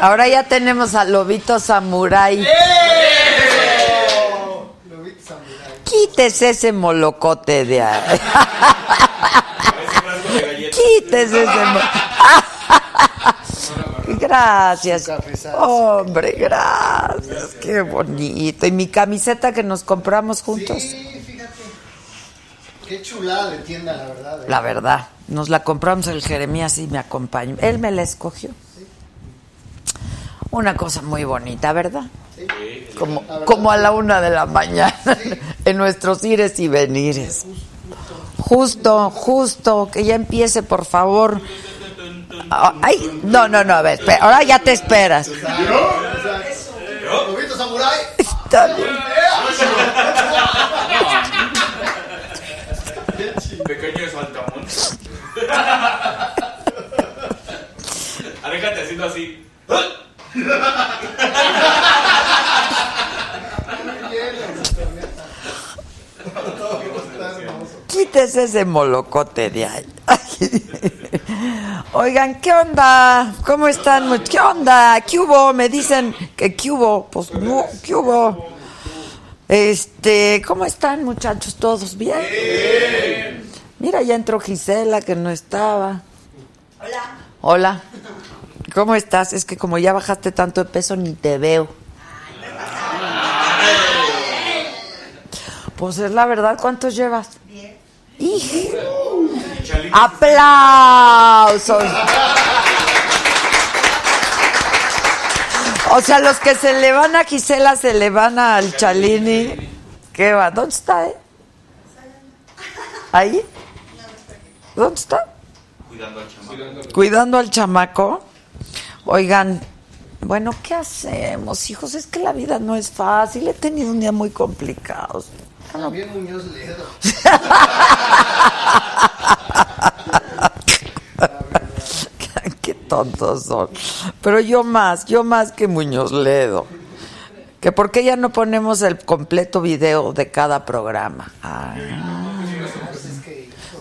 Ahora ya tenemos a Lobito Samurai. Quítese ese molocote de ahí. Quítese ese molocote. Gracias. Hombre, gracias. Qué bonito. Y mi camiseta que nos compramos juntos. Sí, fíjate. Qué chulada de tienda, la verdad. ¿eh? La verdad, nos la compramos el Jeremías y me acompañó. Él me la escogió. Una cosa muy bonita, ¿verdad? Como, como a la una de la mañana en nuestros ires y venires. Justo, justo, que ya empiece, por favor. Ay, no, no, no, a ver, espera, ahora ya te esperas. Está bien. Pequeño saltamontes. Aléjate haciendo así. Quítese ese molocote de ahí. Oigan, ¿qué onda? ¿Cómo están? ¿Qué onda? ¿Qué hubo? Me dicen que ¿qué hubo? Pues no, ¿qué hubo? Este, ¿cómo están muchachos? ¿Todos bien? Mira, ya entró Gisela que no estaba. Hola. Hola. ¿Cómo estás? Es que como ya bajaste tanto de peso ni te veo. Pues es la verdad, ¿cuántos llevas? ¡Hijo! ¡Aplausos! O sea, los que se le van a Gisela se le van al Chalini. ¿Qué va? ¿Dónde está, eh? ¿Ahí? ¿Dónde está? Cuidando al chamaco. Cuidando al chamaco. Oigan, bueno, ¿qué hacemos, hijos? Es que la vida no es fácil. He tenido un día muy complicado. También Muñoz Ledo. Qué tontos son. Pero yo más, yo más que Muñoz Ledo. Que por qué ya no ponemos el completo video de cada programa. Ah.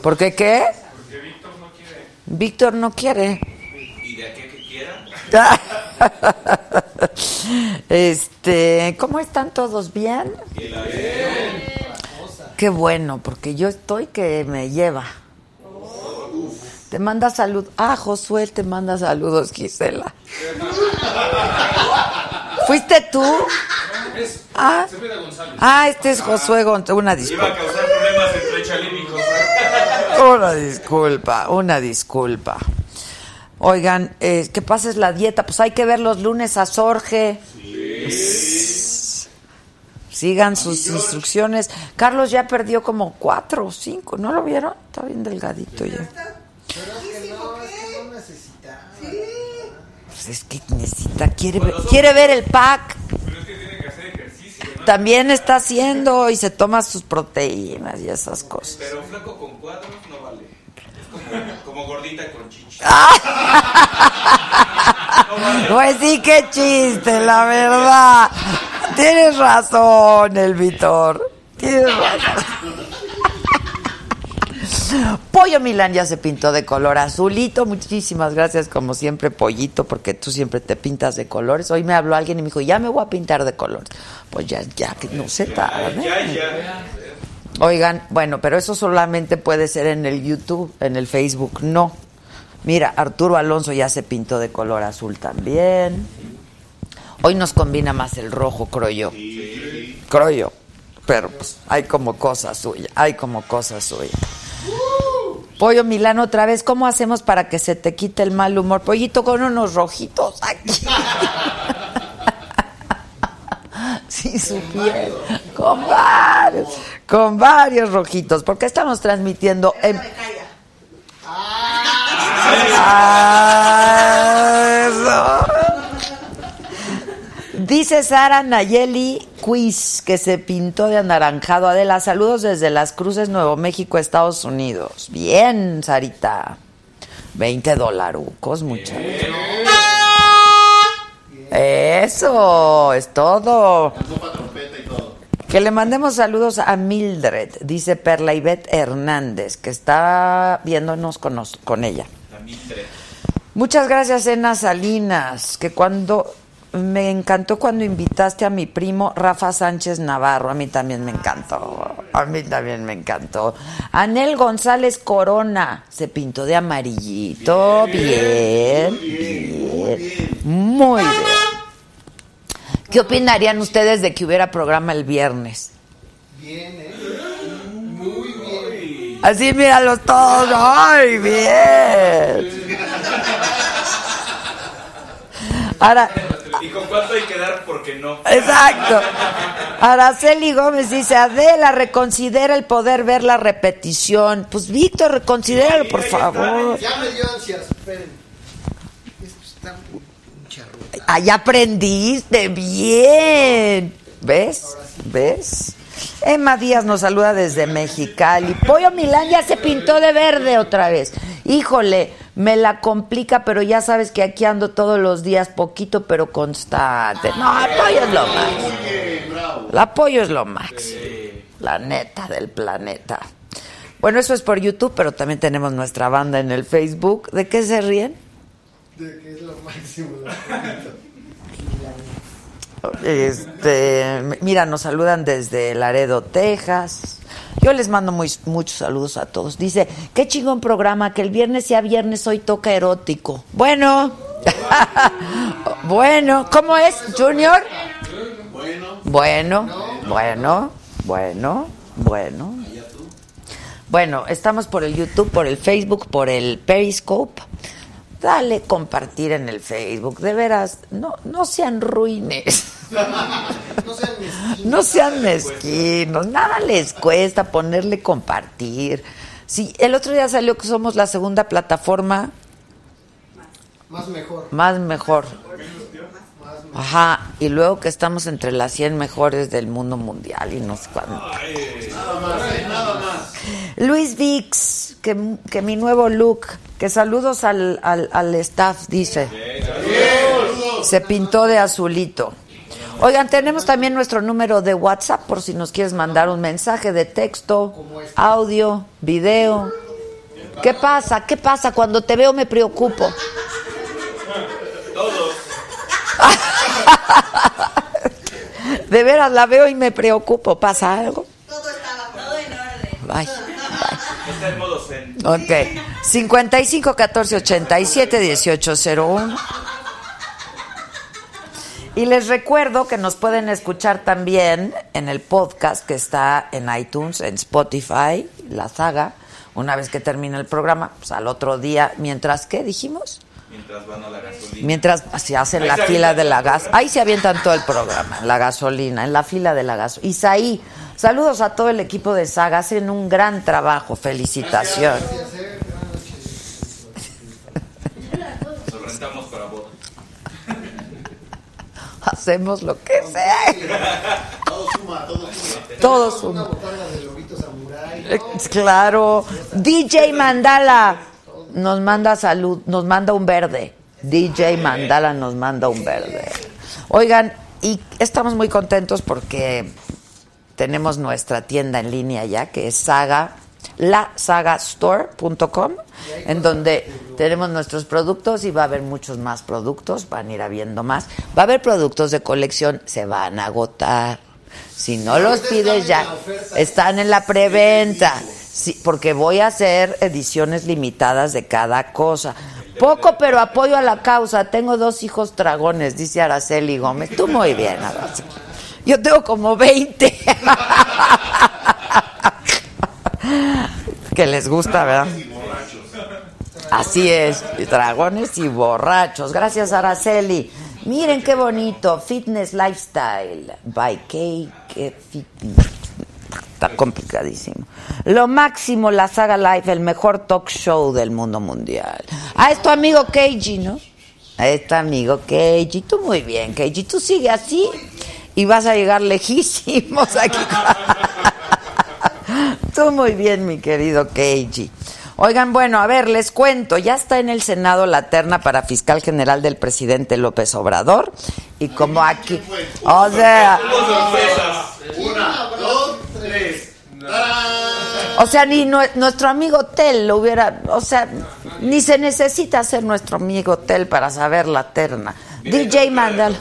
¿Por qué qué? Víctor no quiere. Y de aquí a que quiera. Este, ¿cómo están todos bien? Qué bueno, porque yo estoy que me lleva. Te manda salud. Ah, Josué te manda saludos, Gisela. ¿Fuiste tú? Ah, ah este es Josué González. Una Iba a disculpa. causar problemas entre Chalín y José. Una disculpa, una disculpa. Oigan, eh, que pases la dieta. Pues hay que ver los lunes a Sorge. Sigan sus instrucciones. Carlos ya perdió como cuatro o cinco. ¿No lo vieron? Está bien delgadito ya. Pues es que necesita, quiere, ver- quiere ver el pack. También está haciendo y se toma sus proteínas y esas cosas. Pero flaco con cuadros no vale. Como, gordita con chichi. Pues sí, qué chiste, la verdad. Tienes razón, el Vitor. Tienes razón. Pollo Milán ya se pintó de color azulito. Muchísimas gracias, como siempre, Pollito, porque tú siempre te pintas de colores. Hoy me habló alguien y me dijo, ya me voy a pintar de colores. Pues ya, ya, que no se tarde. Ya, ya. Oigan, bueno, pero eso solamente puede ser en el YouTube, en el Facebook no. Mira, Arturo Alonso ya se pintó de color azul también. Hoy nos combina más el rojo, creo yo. Creo yo. Pero pues hay como cosa suya, hay como cosa suya. Pollo Milano otra vez, ¿cómo hacemos para que se te quite el mal humor? Pollito con unos rojitos aquí. Si supiera. Con varios, con varios rojitos, porque estamos transmitiendo en... Ah, eso. Dice Sara Nayeli Quiz que se pintó de anaranjado. Adela, saludos desde Las Cruces, Nuevo México, Estados Unidos. Bien, Sarita. 20 dolarucos, muchachos. Eso, es todo. Que le mandemos saludos a Mildred, dice Perla Ivette Hernández, que está viéndonos con, nos- con ella. Muchas gracias, Ena Salinas, que cuando me encantó cuando invitaste a mi primo Rafa Sánchez Navarro, a mí también me encantó, a mí también me encantó. Anel González Corona se pintó de amarillito, bien, bien, muy bien. ¿Qué opinarían ustedes de que hubiera programa el viernes? Bien, ¿eh? Muy bien. Así míralos todos, ¡ay, bien! Ahora, ¿Y con cuánto hay que dar? Porque no. Exacto. Araceli Gómez dice, Adela, reconsidera el poder ver la repetición. Pues Víctor, reconsidéralo, por favor. Ya me dio ansias, esperen. Esto está. Ahí aprendiste, bien. ¿Ves? ¿Ves? Emma Díaz nos saluda desde Mexicali. Pollo Milán ya se pintó de verde otra vez. Híjole, me la complica, pero ya sabes que aquí ando todos los días, poquito pero constante. No, el pollo es lo más. El apoyo es lo max. La neta del planeta. Bueno, eso es por YouTube, pero también tenemos nuestra banda en el Facebook. ¿De qué se ríen? De que es lo máximo. Este, mira, nos saludan desde Laredo, Texas. Yo les mando muy, muchos saludos a todos. Dice, qué chingón programa, que el viernes sea viernes, hoy toca erótico. Bueno, bueno, ¿cómo es, Junior? Bueno, bueno, bueno, bueno. Bueno, estamos por el YouTube, por el Facebook, por el Periscope. Dale compartir en el Facebook, de veras, no, no sean ruines. No sean mezquinos. No sean mezquinos, nada les cuesta ponerle compartir. Sí, el otro día salió que somos la segunda plataforma Más mejor. más mejor. Ajá, y luego que estamos entre las 100 mejores del mundo mundial y no sé cuándo. Luis Vix, que, que mi nuevo look, que saludos al, al, al staff, dice. Se pintó de azulito. Oigan, tenemos también nuestro número de WhatsApp por si nos quieres mandar un mensaje de texto, audio, video. ¿Qué pasa? ¿Qué pasa? Cuando te veo me preocupo. De veras la veo y me preocupo. ¿Pasa algo? Todo estaba todo en orden. Bye. Está en modo zen. Ok. 55 14 87 18 01. Y les recuerdo que nos pueden escuchar también en el podcast que está en iTunes, en Spotify, la saga. Una vez que termine el programa, pues al otro día, mientras que dijimos, Mientras van a la gasolina. mientras se hacen Ahí la se fila de la gas, ahí se avientan todo el programa, en la gasolina, en la fila de la gas. Isaí, saludos a todo el equipo de Saga, hacen un gran trabajo, felicitaciones. Para bodas. Hacemos lo que sea. Todo suma, todo suma. Todo Una suma. botana de lobito samurai. Claro. DJ Mandala nos manda salud, nos manda un verde. DJ Mandala nos manda un verde. Oigan, y estamos muy contentos porque tenemos nuestra tienda en línea ya, que es Saga lasagastore.com, en donde tenemos nuestros productos y va a haber muchos más productos, van a ir habiendo más. Va a haber productos de colección, se van a agotar. Si no los pides ya, están en la preventa. Sí, porque voy a hacer ediciones limitadas de cada cosa. Poco, pero apoyo a la causa. Tengo dos hijos dragones, dice Araceli Gómez. Tú muy bien, Araceli. Yo tengo como 20. que les gusta, ¿verdad? Así es, dragones y borrachos. Gracias, Araceli. Miren qué bonito, Fitness Lifestyle by Cake Fitness. Está complicadísimo. Lo máximo, la saga Life, el mejor talk show del mundo mundial. Ah, es tu amigo Keiji, ¿no? Es tu amigo Keiji. Tú muy bien, Keiji. Tú sigue así y vas a llegar lejísimos aquí. Tú muy bien, mi querido Keiji. Oigan, bueno, a ver, les cuento, ya está en el Senado la terna para fiscal general del presidente López Obrador. Y como aquí, o sea, Una, dos, tres. o sea, ni nue- nuestro amigo Tel lo hubiera, o sea, ni se necesita ser nuestro amigo Tel para saber la terna. DJ Mandal.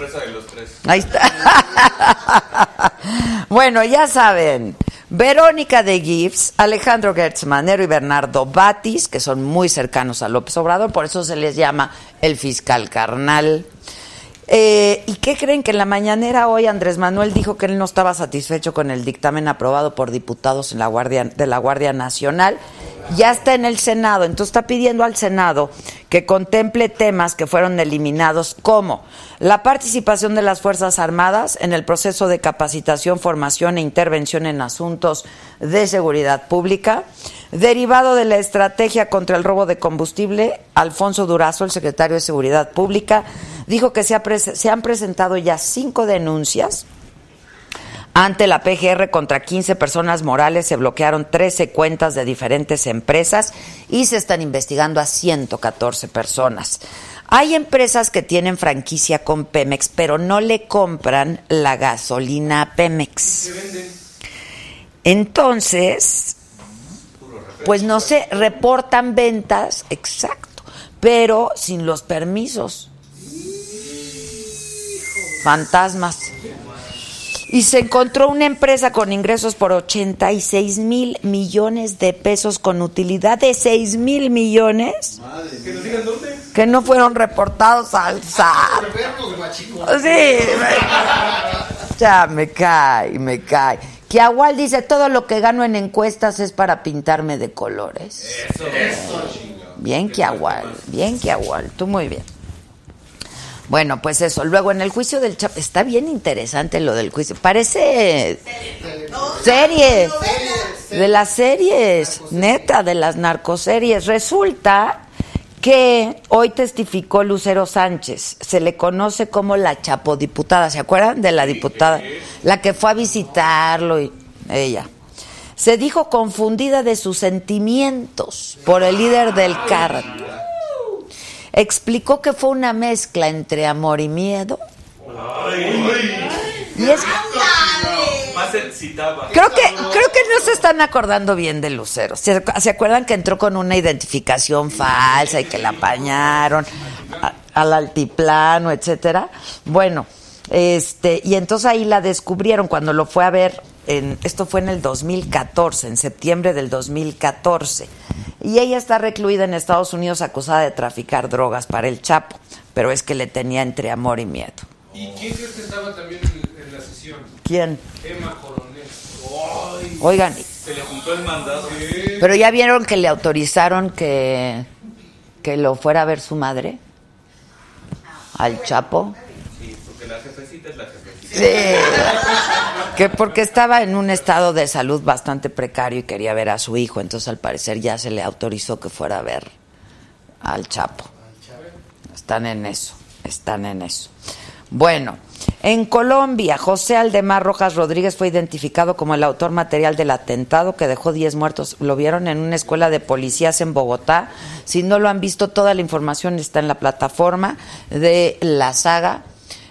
Ahí está. bueno, ya saben. Verónica de Gibbs, Alejandro Gertz Manero y Bernardo Batis, que son muy cercanos a López Obrador, por eso se les llama el fiscal carnal. Eh, ¿Y qué creen que en la mañanera hoy Andrés Manuel dijo que él no estaba satisfecho con el dictamen aprobado por diputados en la Guardia, de la Guardia Nacional? Ya está en el Senado, entonces está pidiendo al Senado que contemple temas que fueron eliminados como la participación de las Fuerzas Armadas en el proceso de capacitación, formación e intervención en asuntos de seguridad pública, derivado de la estrategia contra el robo de combustible, Alfonso Durazo, el secretario de Seguridad Pública, dijo que se, ha se han presentado ya cinco denuncias ante la PGR contra 15 personas morales se bloquearon 13 cuentas de diferentes empresas y se están investigando a 114 personas. Hay empresas que tienen franquicia con Pemex, pero no le compran la gasolina a Pemex. Entonces, pues no sé, reportan ventas, exacto, pero sin los permisos. Fantasmas. Y se encontró una empresa con ingresos por 86 mil millones de pesos con utilidad de 6 mil millones Que nos digan dónde. que no fueron reportados al SAT. Sí, me- ya me cae, me cae. Kiahual dice, todo lo que gano en encuestas es para pintarme de colores. Bien, Kiahual, bien, Kiahual, tú muy bien. Bueno, pues eso. Luego en el juicio del Chapo, está bien interesante lo del juicio. Parece serie de las series, neta, de las narcoseries. Resulta que hoy testificó Lucero Sánchez. Se le conoce como la chapodiputada. ¿Se acuerdan de la diputada? La que fue a visitarlo y ella. Se dijo confundida de sus sentimientos por el líder del cártel explicó que fue una mezcla entre amor y miedo. Y es, creo que creo que no se están acordando bien de Lucero. ¿Se, se acuerdan que entró con una identificación falsa y que la apañaron a- al altiplano, etcétera? Bueno, este y entonces ahí la descubrieron cuando lo fue a ver en, esto fue en el 2014, en septiembre del 2014. Y ella está recluida en Estados Unidos acusada de traficar drogas para el Chapo, pero es que le tenía entre amor y miedo. ¿Y quién crees que estaba también en, la sesión? ¿Quién? Emma Coronel. Oigan, Se le juntó el mandado. pero ya vieron que le autorizaron que, que lo fuera a ver su madre al Chapo. Sí, porque la jefecita es la jefecita. Sí. Que porque estaba en un estado de salud bastante precario y quería ver a su hijo, entonces al parecer ya se le autorizó que fuera a ver al Chapo. Están en eso, están en eso. Bueno, en Colombia, José Aldemar Rojas Rodríguez fue identificado como el autor material del atentado que dejó 10 muertos. Lo vieron en una escuela de policías en Bogotá. Si no lo han visto, toda la información está en la plataforma de la saga.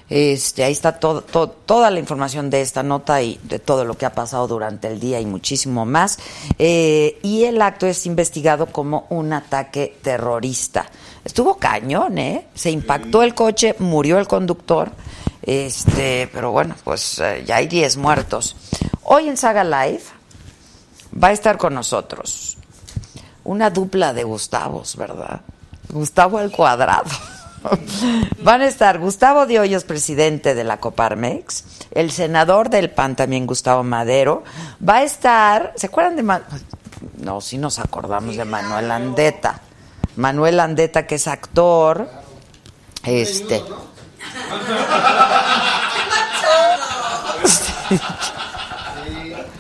Este, ahí está todo, todo- toda la información de esta nota y de todo lo que ha pasado durante el día y muchísimo más. Eh, y el acto es investigado como un ataque terrorista. Estuvo cañón, ¿eh? Se impactó el coche, murió el conductor. Este, pero bueno, pues eh, ya hay 10 muertos. Hoy en Saga Live va a estar con nosotros una dupla de Gustavos, ¿verdad? Gustavo al cuadrado. Van a estar Gustavo de Hoyos, presidente de la Coparmex, el senador del PAN también, Gustavo Madero. Va a estar, ¿se acuerdan de Ma- No, sí nos acordamos de Manuel Andeta. Manuel Andeta, que es actor. Este.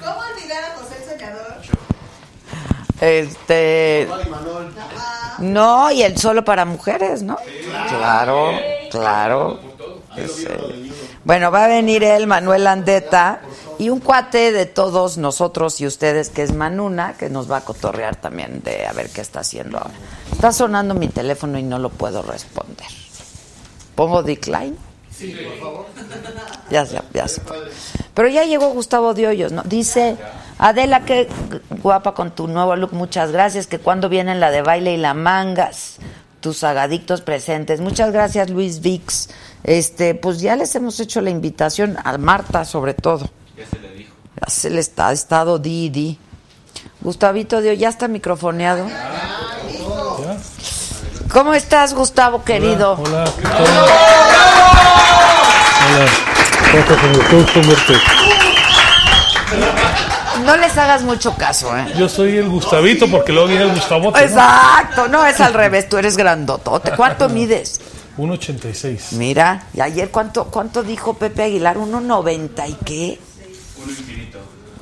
¿Cómo olvidar a José el Soñador? Este. No, y el solo para mujeres, ¿no? Claro, claro. Ese. Bueno, va a venir él, Manuel Andeta, y un cuate de todos nosotros y ustedes, que es Manuna, que nos va a cotorrear también de a ver qué está haciendo ahora. Está sonando mi teléfono y no lo puedo responder. ¿Pongo decline? Ya se, ya se fue. Pero ya llegó Gustavo Hoyos, ¿no? Dice, Adela, qué guapa con tu nuevo look, muchas gracias, que cuando vienen la de baile y la mangas, tus agadictos presentes. Muchas gracias, Luis Vix. Este, pues ya les hemos hecho la invitación a Marta, sobre todo. Ya se le dijo. Ya se le está, ha estado di, di. Gustavito Hoyos, ya está microfoneado. ¿Cómo estás, Gustavo, querido? Hola, ¿qué tal? Hola, gusto verte. No les hagas mucho caso, ¿eh? Yo soy el Gustavito porque luego viene el Gustavote, ¿no? Exacto, no es al revés, tú eres grandotote. ¿Cuánto mides? 1.86. Mira, y ayer cuánto cuánto dijo Pepe Aguilar, 1.90 y qué?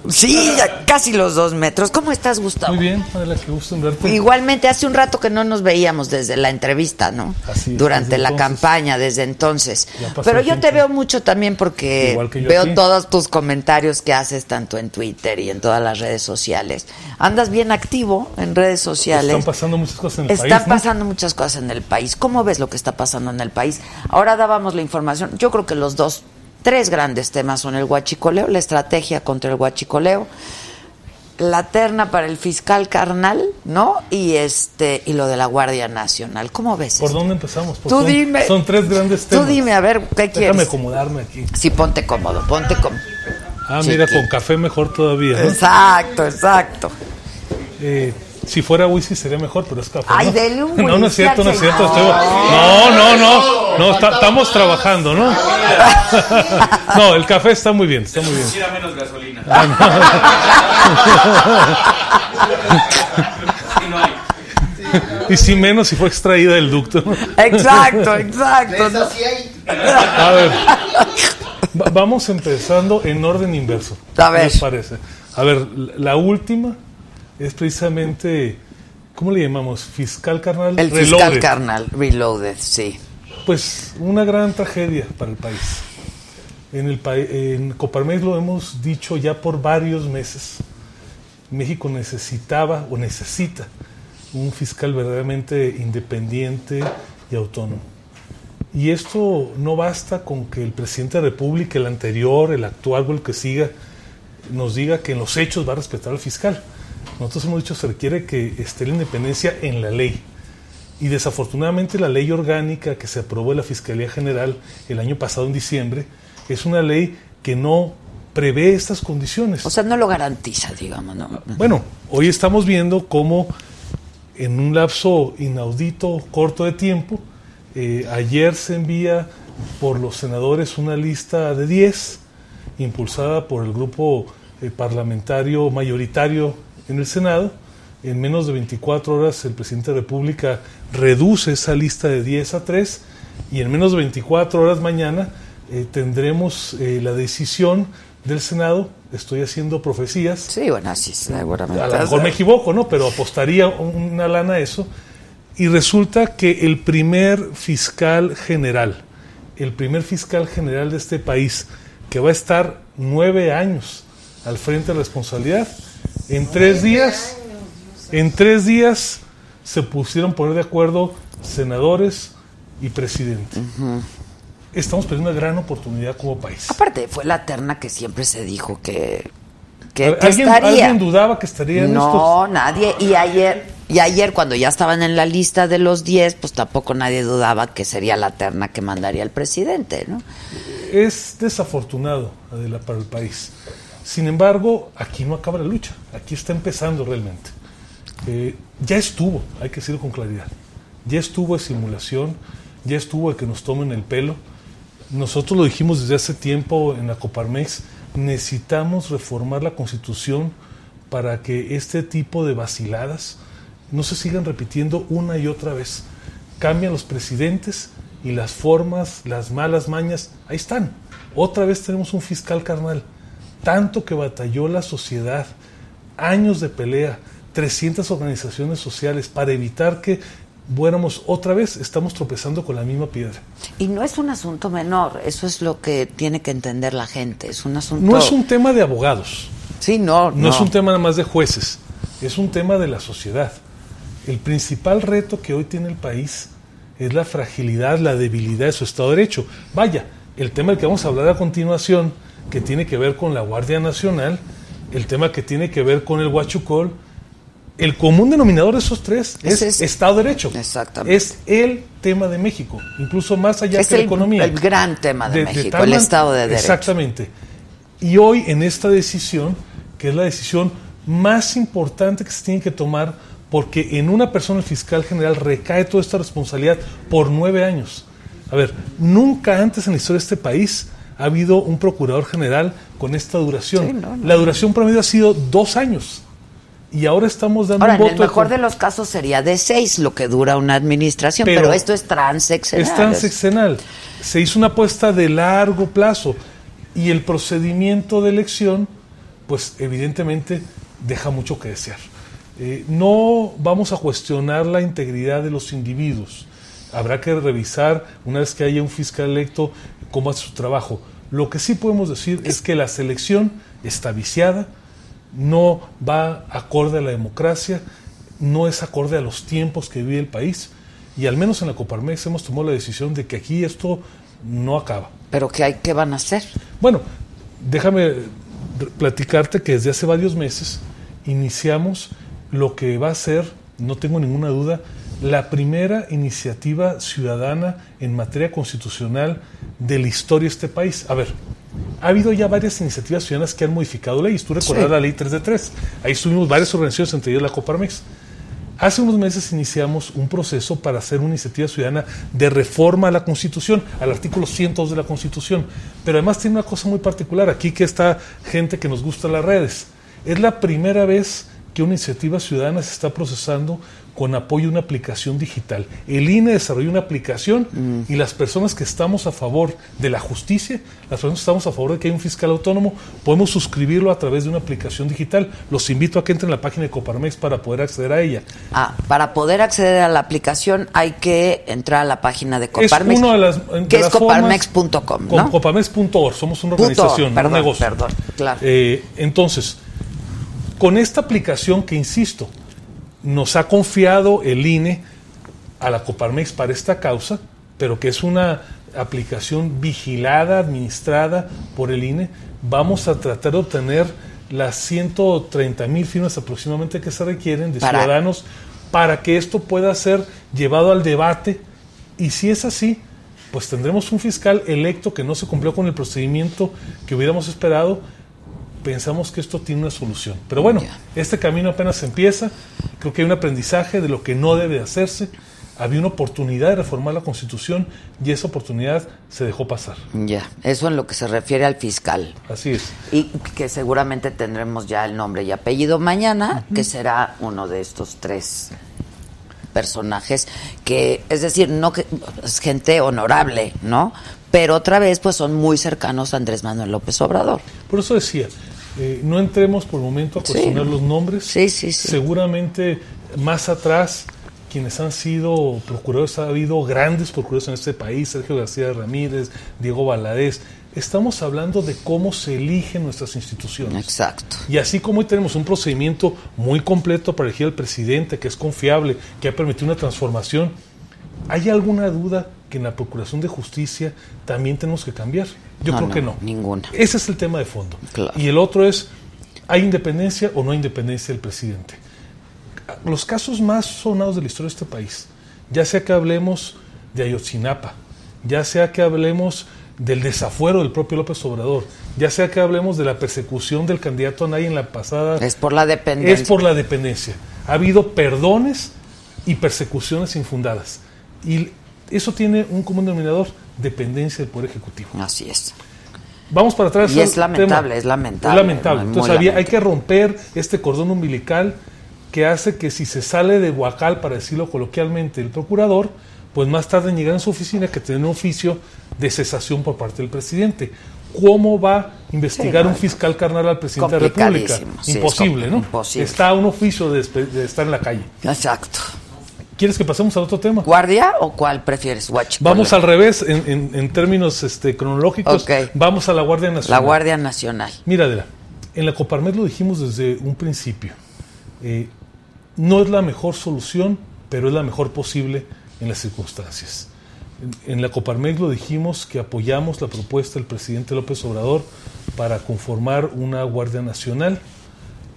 Sí, ya casi los dos metros. ¿Cómo estás, Gustavo? Muy bien, Adela, qué gusto en verte. Igualmente, hace un rato que no nos veíamos desde la entrevista, ¿no? Así es, Durante la entonces. campaña, desde entonces. Pero yo te veo mucho también porque veo todos tus comentarios que haces tanto en Twitter y en todas las redes sociales. Andas bien activo en redes sociales. Están pasando muchas cosas en el Están país, ¿no? pasando muchas cosas en el país. ¿Cómo ves lo que está pasando en el país? Ahora dábamos la información. Yo creo que los dos, tres grandes temas son el huachicoleo, la estrategia contra el huachicoleo, la terna para el fiscal carnal, ¿no? Y este y lo de la Guardia Nacional. ¿Cómo ves? ¿Por esto? dónde empezamos? Porque Tú son, dime. Son tres grandes Tú temas. dime, a ver, ¿qué quieres? Déjame acomodarme aquí. Sí, ponte cómodo, ponte cómodo. Ah, mira, con café mejor todavía. ¿no? Exacto, exacto. Eh, si fuera whisky sería mejor, pero es café. Ay, ¿no? dele un No, no es cierto, no es cierto. estoy- No, no, no. No, está- estamos trabajando, ¿no? No, el café está muy bien, está muy bien. Menos gasolina. Sí, no hay. Y si menos si fue extraída del ducto. Exacto, exacto. A ver, va- vamos empezando en orden inverso. A ver. ¿Qué les parece? A ver, la última es precisamente, ¿cómo le llamamos? Fiscal carnal. El fiscal carnal, reloaded, sí. Pues una gran tragedia para el país. En, el pa- en Coparmex lo hemos dicho ya por varios meses. México necesitaba o necesita un fiscal verdaderamente independiente y autónomo. Y esto no basta con que el presidente de la República, el anterior, el actual o el que siga, nos diga que en los hechos va a respetar al fiscal. Nosotros hemos dicho se requiere que esté la independencia en la ley. Y desafortunadamente la ley orgánica que se aprobó en la Fiscalía General el año pasado en diciembre es una ley que no prevé estas condiciones. O sea, no lo garantiza, digamos, ¿no? Bueno, hoy estamos viendo cómo en un lapso inaudito, corto de tiempo, eh, ayer se envía por los senadores una lista de 10, impulsada por el grupo eh, parlamentario mayoritario en el Senado. En menos de 24 horas el presidente de la República reduce esa lista de 10 a 3 y en menos de 24 horas mañana eh, tendremos eh, la decisión del Senado. Estoy haciendo profecías. Sí, bueno, así seguramente. A lo mejor me equivoco, ¿no? Pero apostaría una lana a eso. Y resulta que el primer fiscal general, el primer fiscal general de este país, que va a estar nueve años al frente de la responsabilidad, en tres días, en tres días se pusieron poner de acuerdo senadores y presidente. estamos perdiendo una gran oportunidad como país. Aparte, fue la terna que siempre se dijo que, que, que ¿Alguien, estaría. ¿Alguien dudaba que estaría en No, estos? nadie. Y ayer, y ayer cuando ya estaban en la lista de los 10, pues tampoco nadie dudaba que sería la terna que mandaría el presidente, ¿no? Es desafortunado, Adela, para el país. Sin embargo, aquí no acaba la lucha, aquí está empezando realmente. Eh, ya estuvo, hay que decirlo con claridad, ya estuvo de simulación, ya estuvo de que nos tomen el pelo. Nosotros lo dijimos desde hace tiempo en la Coparmex, necesitamos reformar la constitución para que este tipo de vaciladas no se sigan repitiendo una y otra vez. Cambian los presidentes y las formas, las malas mañas, ahí están. Otra vez tenemos un fiscal carnal. Tanto que batalló la sociedad, años de pelea, 300 organizaciones sociales para evitar que fuéramos otra vez, estamos tropezando con la misma piedra. Y no es un asunto menor, eso es lo que tiene que entender la gente. Es un asunto. No es un tema de abogados, Sí, no, no, es un tema nada más de jueces, es un tema de la sociedad. El principal reto que hoy tiene el país es la fragilidad, la debilidad de su Estado de Derecho. Vaya, el tema del que vamos a hablar a continuación, que tiene que ver con la Guardia Nacional, el tema que tiene que ver con el Huachucol, el común denominador de esos tres es Estado de Derecho. Exactamente. Es el tema de México, incluso más allá Es que la economía. el gran tema de México, tal el Estado de Derecho. Exactamente. Y hoy en esta decisión, que es la decisión más importante que se tiene que tomar, porque en una persona el fiscal general recae toda esta responsabilidad por nueve años. A ver, nunca antes en la historia de este país ha habido un procurador general con esta duración. Sí, no, no. La duración promedio ha sido dos años. Y ahora estamos dando Ahora, un en voto el mejor de de los casos sería de seis lo que dura una administración, pero, Pero esto es transexual. Es transeccional. Se hizo una apuesta de largo plazo y el procedimiento de elección, pues evidentemente deja mucho que desear. Eh, no vamos a cuestionar la integridad de los individuos. Habrá que revisar, una vez que haya un fiscal electo, cómo hace su trabajo. Lo que sí podemos decir es que la selección está viciada, no va acorde a la democracia, no es acorde a los tiempos que vive el país. Y al menos en la Coparmex hemos tomado la decisión de que aquí esto no acaba. Pero ¿qué, hay, ¿qué van a hacer? Bueno, déjame platicarte que desde hace varios meses iniciamos lo que va a ser, no tengo ninguna duda, la primera iniciativa ciudadana en materia constitucional de la historia de este país. A ver, ha habido ya varias iniciativas ciudadanas que han modificado leyes. Tú recordarás la ley 3 de 3. Ahí estuvimos varias organizaciones, entre ellas la Coparmex. Hace unos meses iniciamos un proceso para hacer una iniciativa ciudadana de reforma a la Constitución, al artículo 102 de la Constitución. Pero además tiene una cosa muy particular, aquí que está gente que nos gusta las redes. Es la primera vez que una iniciativa ciudadana se está procesando con apoyo a una aplicación digital. El INE desarrolló una aplicación y las personas que estamos a favor de la justicia, las personas que estamos a favor de que haya un fiscal autónomo, podemos suscribirlo a través de una aplicación digital. Los invito a que entren a la página de Coparmex para poder acceder a ella. Ah, para poder acceder a la aplicación hay que entrar a la página de Coparmex, Es una de las, que es coparmex.com, ¿no? Coparmex.org, somos una organización, un negocio. perdón, claro. Eh, entonces, con esta aplicación que, insisto, nos ha confiado el INE a la Coparmex para esta causa, pero que es una aplicación vigilada, administrada por el INE, vamos a tratar de obtener las 130 mil firmas aproximadamente que se requieren de Para- ciudadanos para que esto pueda ser llevado al debate y si es así, pues tendremos un fiscal electo que no se cumplió con el procedimiento que hubiéramos esperado. Pensamos que esto tiene una solución. Pero bueno, este camino apenas empieza. Creo que hay un aprendizaje de lo que no debe hacerse. Había una oportunidad de reformar la Constitución y esa oportunidad se dejó pasar. Ya, eso en lo que se refiere al fiscal. Así es. Y que seguramente tendremos ya el nombre y apellido mañana, que será uno de estos tres personajes que, es decir, no que es gente honorable, ¿no? Pero otra vez, pues son muy cercanos a Andrés Manuel López Obrador. Por eso decía, eh, no entremos por el momento a Sí. cuestionar los nombres. Sí, sí, sí. Seguramente más atrás, quienes han sido procuradores, ha habido grandes procuradores en este país, Sergio García Ramírez, Diego Valadez. Estamos hablando de cómo se eligen nuestras instituciones. Exacto. Y así como hoy tenemos un procedimiento muy completo para elegir al presidente, que es confiable, que ha permitido una transformación, ¿Hay alguna duda que en la Procuración de Justicia también tenemos que cambiar? Yo No, creo no, que no. ninguna. Ese es el tema de fondo. Claro. Y el otro es, ¿hay independencia o no hay independencia del presidente? Los casos más sonados de la historia de este país, ya sea que hablemos de Ayotzinapa, ya sea que hablemos del desafuero del propio López Obrador, ya sea que hablemos de la persecución del candidato Anaya en la pasada Es por la dependencia. es por la dependencia. Ha habido perdones y persecuciones infundadas. Y eso tiene un común denominador, dependencia del Poder Ejecutivo. Así es. Vamos para atrás. Y es lamentable, tema. es lamentable, Es lamentable. Entonces había- hay que romper este cordón umbilical que hace que si se sale de Huacal, para decirlo coloquialmente, el procurador, pues más tarde en llegar a su oficina que tener un oficio de cesación por parte del presidente. ¿Cómo va a investigar Sí, un fiscal carnal al presidente de la República? sí, Imposible, ¿no? imposible. Está un oficio de, de estar en la calle. Exacto. ¿Quieres que pasemos al otro tema? ¿Guardia o cuál prefieres? Huachicol. Vamos al revés en, en- en términos este, cronológicos. Ok. Vamos a la Guardia La Nacional. Guardia Nacional. Mira, Adela, en la Coparmed lo dijimos desde un principio. Eh, no es la mejor solución, pero es la mejor posible en las circunstancias. En, en la Coparmed lo dijimos que apoyamos la propuesta del presidente López Obrador para conformar una Guardia Nacional.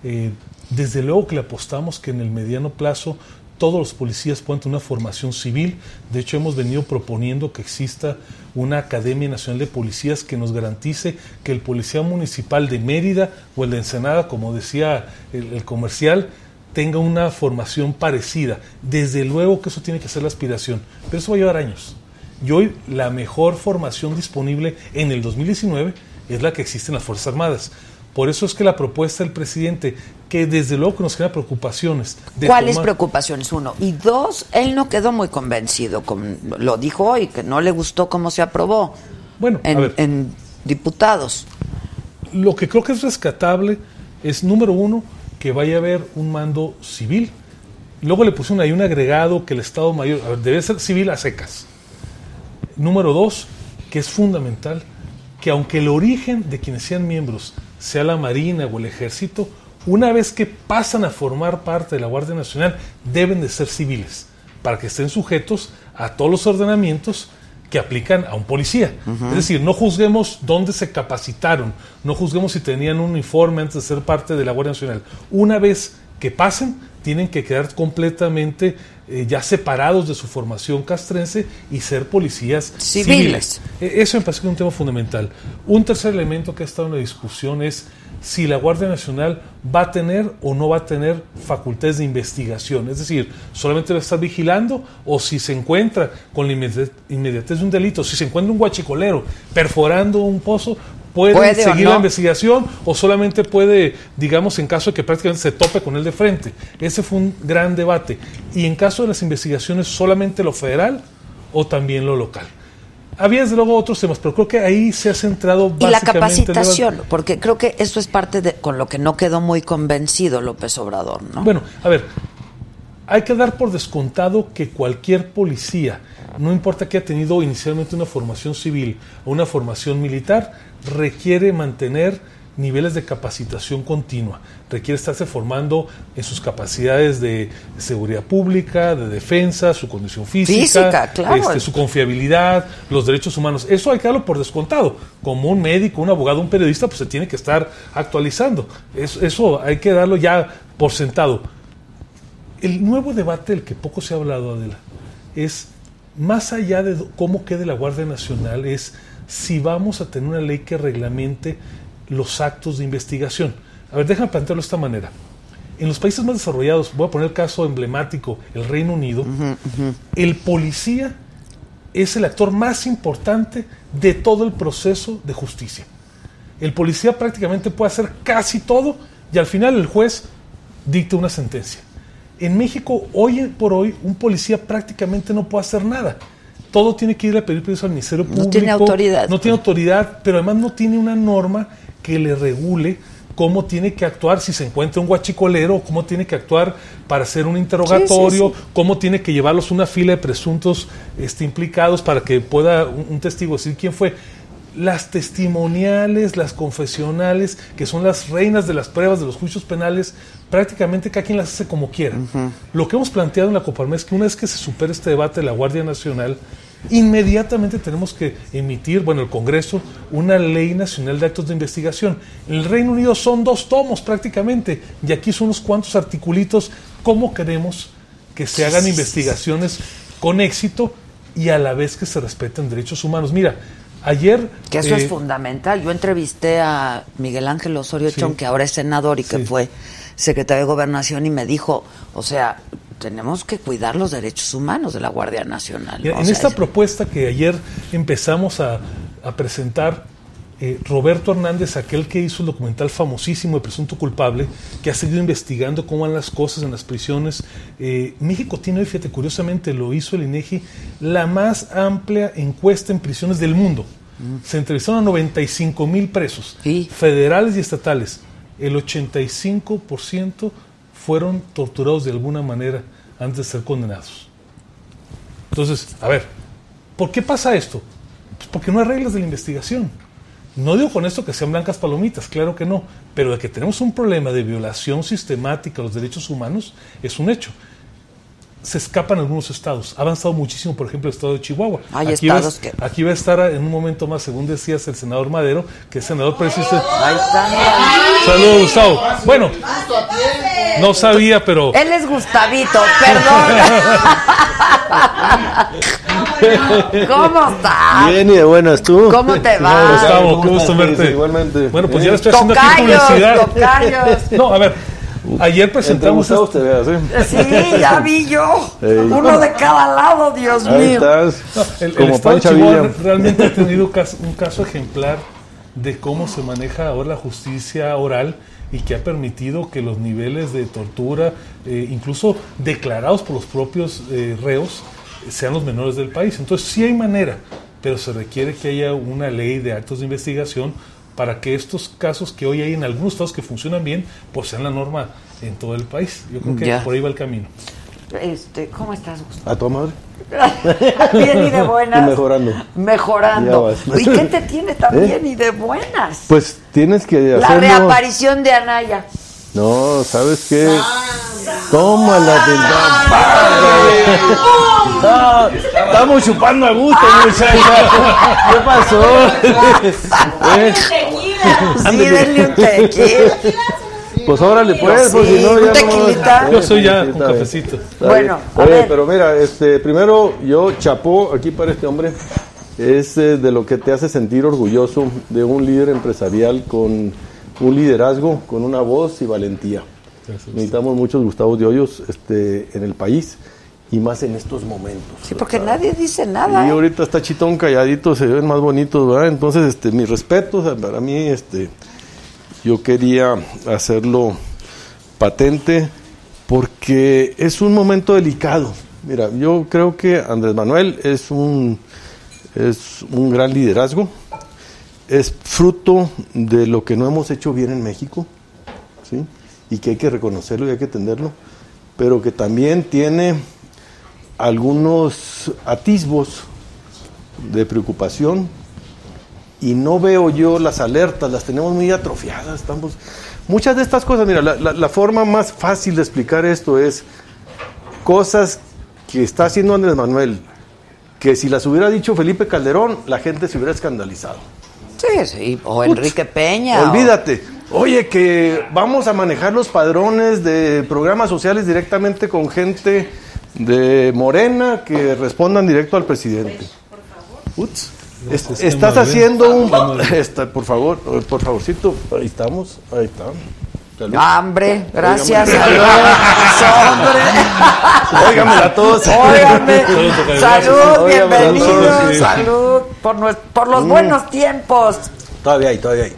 Eh, desde luego que le apostamos que en el mediano plazo todos los policías puedan tener una formación civil. De hecho, hemos venido proponiendo que exista una Academia Nacional de Policías que nos garantice que el policía municipal de Mérida o el de Ensenada, como decía el, el comercial, tenga una formación parecida. Desde luego que eso tiene que ser la aspiración, pero eso va a llevar años. Y hoy la mejor formación disponible en el 2019 es la que existe en las Fuerzas Armadas. Por eso es que la propuesta del presidente, que desde luego que nos genera preocupaciones. ¿Cuáles tomar- preocupaciones? Uno. Y dos, él no quedó muy convencido. Con, lo dijo hoy, que no le gustó cómo se aprobó Bueno, a en, ver. en diputados. Lo que creo que es rescatable es, número uno, que vaya a haber un mando civil. Luego le pusieron ahí un agregado que el Estado Mayor a ver, debe ser civil a secas. Número dos, que es fundamental, que aunque el origen de quienes sean miembros sea la Marina o el Ejército, una vez que pasan a formar parte de la Guardia Nacional, deben de ser civiles, para que estén sujetos a todos los ordenamientos que aplican a un policía. Es decir, no juzguemos dónde se capacitaron, no juzguemos si tenían un uniforme antes de ser parte de la Guardia Nacional. Una vez que pasen, tienen que quedar completamente eh, ya separados de su formación castrense y ser policías Civiles. civiles. E- Eso me parece que es un tema fundamental. Un tercer elemento que ha estado en la discusión es si la Guardia Nacional va a tener o no va a tener facultades de investigación. Es decir, solamente va a estar vigilando o si se encuentra con la inmedi- inmediatez de un delito, si se encuentra un guachicolero perforando un pozo, puede, ¿Puede o seguir no? la investigación o solamente puede, digamos, en caso de que prácticamente se tope con él de frente. Ese fue un gran debate. Y en caso de las investigaciones, solamente lo federal o también lo local. Había desde luego otros temas, pero creo que ahí se ha centrado Y la básicamente el debate. capacitación, porque creo que eso es parte de con lo que no quedó muy convencido López Obrador, ¿no? Bueno, a ver, hay que dar por descontado que cualquier policía, no importa que haya tenido inicialmente una formación civil o una formación militar, requiere mantener niveles de capacitación continua, requiere estarse formando en sus capacidades de seguridad pública, de defensa, su condición física, Física, claro. este, su confiabilidad, los derechos humanos. Eso hay que darlo por descontado. Como un médico, un abogado, un periodista, pues se tiene que estar actualizando. Eso, eso hay que darlo ya por sentado. El nuevo debate del que poco se ha hablado, Adela, es más allá de cómo quede la Guardia Nacional, es si vamos a tener una ley que reglamente los actos de investigación. A ver, déjame plantearlo de esta manera. En los países más desarrollados, voy a poner el caso emblemático, el Reino Unido, el policía es el actor más importante de todo el proceso de justicia. El policía prácticamente puede hacer casi todo y al final el juez dicta una sentencia. En México, hoy por hoy, un policía prácticamente no puede hacer nada. Todo tiene que ir a pedir permiso al Ministerio No Público. tiene autoridad. No tiene autoridad, pero además no tiene una norma que le regule cómo tiene que actuar si se encuentra un guachicolero, cómo tiene que actuar para hacer un interrogatorio, Sí, sí, sí. cómo tiene que llevarlos una fila de presuntos este, implicados para que pueda un, un testigo decir quién fue. las testimoniales, las confesionales, que son las reinas de las pruebas de los juicios penales, prácticamente cada quien las hace como quiera. Lo que hemos planteado en la Coparmex es que una vez que se supere este debate de la Guardia Nacional, inmediatamente tenemos que emitir, bueno, el Congreso, una ley nacional de actos de investigación. En el Reino Unido son dos tomos prácticamente, y aquí son unos cuantos articulitos, cómo queremos que se hagan investigaciones con éxito y a la vez que se respeten derechos humanos. Mira, ayer... Que eso eh, es fundamental. Yo entrevisté a Miguel Ángel Osorio Sí. Chong, que ahora es senador y que Sí. fue secretario de Gobernación, y me dijo, o sea, tenemos que cuidar los derechos humanos de la Guardia Nacional. En sea, esta es- propuesta que ayer empezamos a, a presentar, eh, Roberto Hernández, aquel que hizo el documental famosísimo de Presunto Culpable, que ha seguido investigando cómo van las cosas en las prisiones, eh, México tiene hoy, fíjate, curiosamente lo hizo el INEGI, la más amplia encuesta en prisiones del mundo. Se entrevistaron a 95 mil presos, Sí. federales y estatales. El 85% fueron torturados de alguna manera antes de ser condenados. Entonces, a ver, ¿por qué pasa esto? Pues porque no hay reglas de la investigación. No digo con esto que sean blancas palomitas, claro que no, pero de que tenemos un problema de violación sistemática de los derechos humanos es un hecho. Se escapan algunos estados. Ha avanzado muchísimo, por ejemplo, el estado de Chihuahua. Hay aquí, estados va, que- aquí va a estar en un momento más, según decías, el senador Madero, que es senador presidente. Ahí está. Saludos, Gustavo. Bueno, no sabía, pero Él es Gustavito, perdón. ¿Cómo estás? Bien y de buenas tú. ¿Cómo te No, va? Gustavo, ¿Cómo qué gusto verte. Igualmente. Bueno, pues ya le estoy haciendo aquí publicidad. tocayos. No, a ver, ayer presentamos. Gustavos te veas, ¿eh? Sí, ya vi yo. Ey. Uno de cada lado, Dios Ahí mío. estás. No, el, el como estado de Pancha Chihuahua Villa. realmente ha tenido cas- un caso ejemplar de cómo se maneja ahora la justicia oral y que ha permitido que los niveles de tortura, eh, incluso declarados por los propios eh, reos, sean los menores del país. Entonces sí hay manera, pero se requiere que haya una ley de actos de investigación para que estos casos que hoy hay en algunos estados que funcionan bien, pues sean la norma en todo el país. Yo creo que Ya. por ahí va el camino. Este, ¿Cómo estás, Gustavo? A tu madre. Bien y de buenas. Y mejorando. Mejorando. ¿Y qué te tiene tan ¿Eh? y de buenas? Pues tienes que La hacerlo. reaparición de Anaya. No, ¿sabes qué? Toma la Ah, Estamos chupando a gusto, muchacha. ¿Qué pasó? ¿Eh? Sí, denle un tequila. Pues órale, pues, pues Sí, si no, un ya no- tequilita. Yo soy ya bien. cafecito. Bueno, Oye, ver. pero mira, este, primero yo chapó aquí para este hombre. Es eh, de lo que te hace sentir orgulloso de un líder empresarial con un liderazgo, con una voz y valentía. Necesitamos muchos Gustavos de Hoyos este, en el país y más en estos momentos. Sí, porque ¿verdad? nadie dice Y nada. ¿eh? ahorita está chitón calladito, se ven más bonitos, ¿verdad? Entonces, este, mis respetos, para mí, este, yo quería hacerlo patente porque es un momento delicado. Mira, yo creo que Andrés Manuel es un, es un gran liderazgo, es fruto de lo que no hemos hecho bien en México, ¿sí? Y que hay que reconocerlo y hay que entenderlo, pero que también tiene algunos atisbos de preocupación y no veo yo las alertas, las tenemos muy atrofiadas. Estamos... Muchas de estas cosas, mira, la, la- la forma más fácil de explicar esto es cosas que está haciendo Andrés Manuel, que si las hubiera dicho Felipe Calderón, la gente se hubiera escandalizado. Sí, sí. O Enrique Peña. o- Olvídate. Oye, que vamos a manejar los padrones de programas sociales directamente con gente de Morena que respondan directo al presidente. Uts. Es- Gracias, estás haciendo un... Está, por favor, eh, por favorcito. Ahí estamos, ahí está. Salud. Hambre, gracias. Saludos, hombre. Óigamela todos. Óigame. Salud, tocayo. Salud, salud. Salud. Por, por los buenos tiempos. Todavía hay, todavía hay.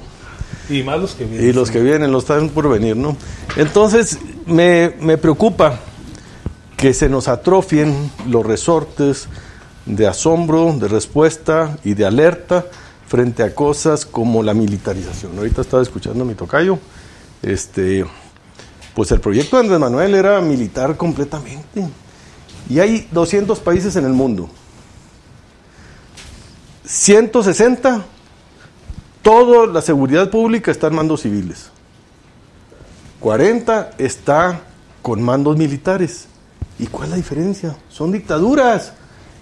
Y más los que vienen. Y los que vienen, los están por venir, ¿no? Entonces, me, me preocupa que se nos atrofien los resortes de asombro, de respuesta y de alerta frente a cosas como la militarización. Ahorita estaba escuchando a mi tocayo. Este, pues el proyecto de Andrés Manuel era militar completamente. Y hay 200 países en el mundo. 160 toda la seguridad pública está en mandos civiles. 40 está con mandos militares. ¿Y cuál es la diferencia? Son dictaduras.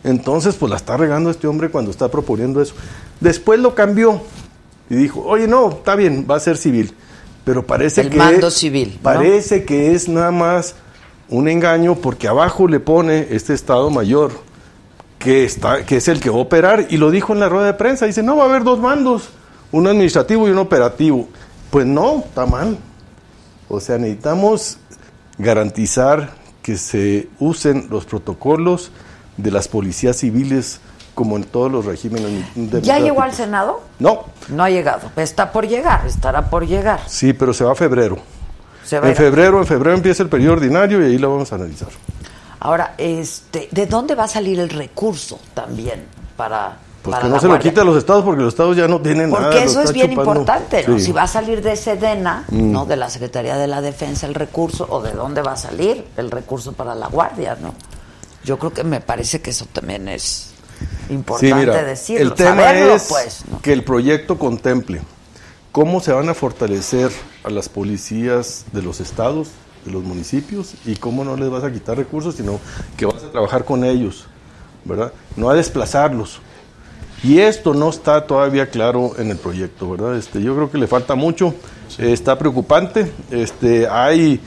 Entonces, pues la está regando este hombre cuando está proponiendo eso. Después lo cambió y dijo, oye, no, está bien, va a ser civil. Pero parece El que... mando civil, ¿no? Parece que es nada más un engaño porque abajo le pone este Estado Mayor, que, está, que es el que va a operar, y lo dijo en la rueda de prensa. Dice, no, va a haber dos mandos, un administrativo y un operativo. Pues no, está mal. O sea, necesitamos garantizar que se usen los protocolos de las policías civiles como en todos los regímenes ¿Ya llegó al Senado? No, No ha llegado. Está por llegar, estará por llegar. sí, pero se va a febrero. Se. En febrero, en febrero empieza el periodo ordinario y ahí lo vamos a analizar. Ahora, este, ¿de dónde va a salir el recurso también para, Pues para que la no se lo Guardia? quite a los estados porque los estados ya no tienen nada. Porque lo eso es bien chupando. importante, ¿no? Sí. Si va a salir de Sedena, Mm. ¿no? De la Secretaría de la Defensa el recurso, o de dónde va a salir el recurso para la Guardia, ¿no? Yo creo que me parece que eso también es importante Sí, mira, decirlo, el tema saberlo, es pues, ¿no? que el proyecto contemple cómo se van a fortalecer a las policías de los estados, de los municipios, y cómo no les vas a quitar recursos, sino que vas a trabajar con ellos, ¿verdad? No a desplazarlos. Y esto no está todavía claro en el proyecto, ¿verdad? Este, yo creo que le falta mucho, eh, está preocupante, este, hay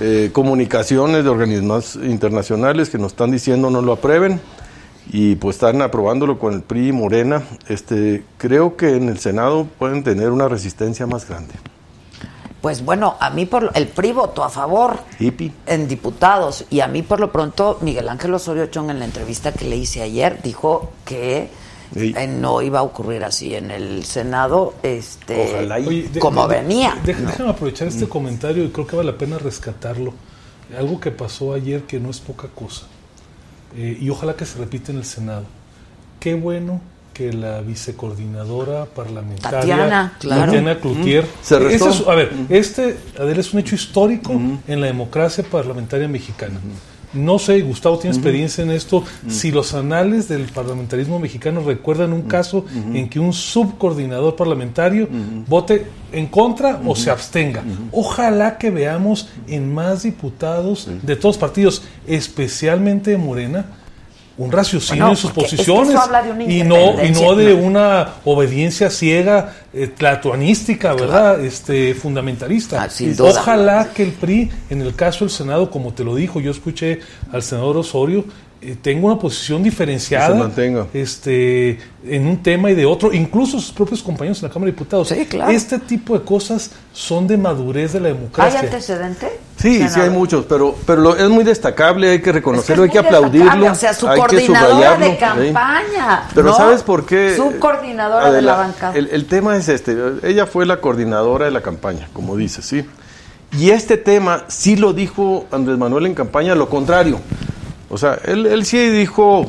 eh, comunicaciones de organismos internacionales que nos están diciendo no lo aprueben y pues están aprobándolo con el PRI y Morena. Este, creo que en el Senado pueden tener una resistencia más grande. Pues bueno, a mí por lo- el PRI votó a favor Hippie. en diputados y a mí por lo pronto Miguel Ángel Osorio Chong en la entrevista que le hice ayer dijo que Sí. eh, no iba a ocurrir así en el Senado, este, Ojalá y- Oye, de- como de- venía. de- ¿no? Déjame aprovechar este comentario y creo que vale la pena rescatarlo. Algo que pasó ayer que no es poca cosa. Eh, y ojalá que se repita en el Senado. Qué bueno que la vicecoordinadora parlamentaria Tatiana, claro. Tatiana Cloutier Se restó. Ese es- a ver, este Adela, es un hecho histórico en la democracia parlamentaria mexicana. No sé, Gustavo tiene experiencia en esto. Si los anales del parlamentarismo mexicano recuerdan un caso en que un subcoordinador parlamentario vote en contra o se abstenga. Ojalá que veamos en más diputados de todos partidos, especialmente de Morena, un raciocinio Bueno, en sus porque es que posiciones eso y no y no de una obediencia ciega eh, tlatuanística, ¿verdad? Este fundamentalista. Ah, sin duda. Ojalá que el PRI, en el caso del Senado, como te lo dijo, yo escuché al senador Osorio, eh, tenga una posición diferenciada Que se mantenga. este en un tema y de otro, incluso sus propios compañeros en la Cámara de Diputados. Sí, claro. Este tipo de cosas son de madurez de la ¿Hay democracia. antecedente? Sí, sí hay muchos, pero, pero lo- es muy destacable, hay que reconocerlo, Es que hay que aplaudirlo. O sea, su hay que coordinadora subrayarlo, de ¿sí? campaña. Pero ¿no? ¿sabes por qué? Subcoordinadora de la bancada. El, el tema es este, ella fue la coordinadora de la campaña, como dice, ¿sí? Y este tema sí lo dijo Andrés Manuel en campaña, lo contrario. O sea, él, él sí dijo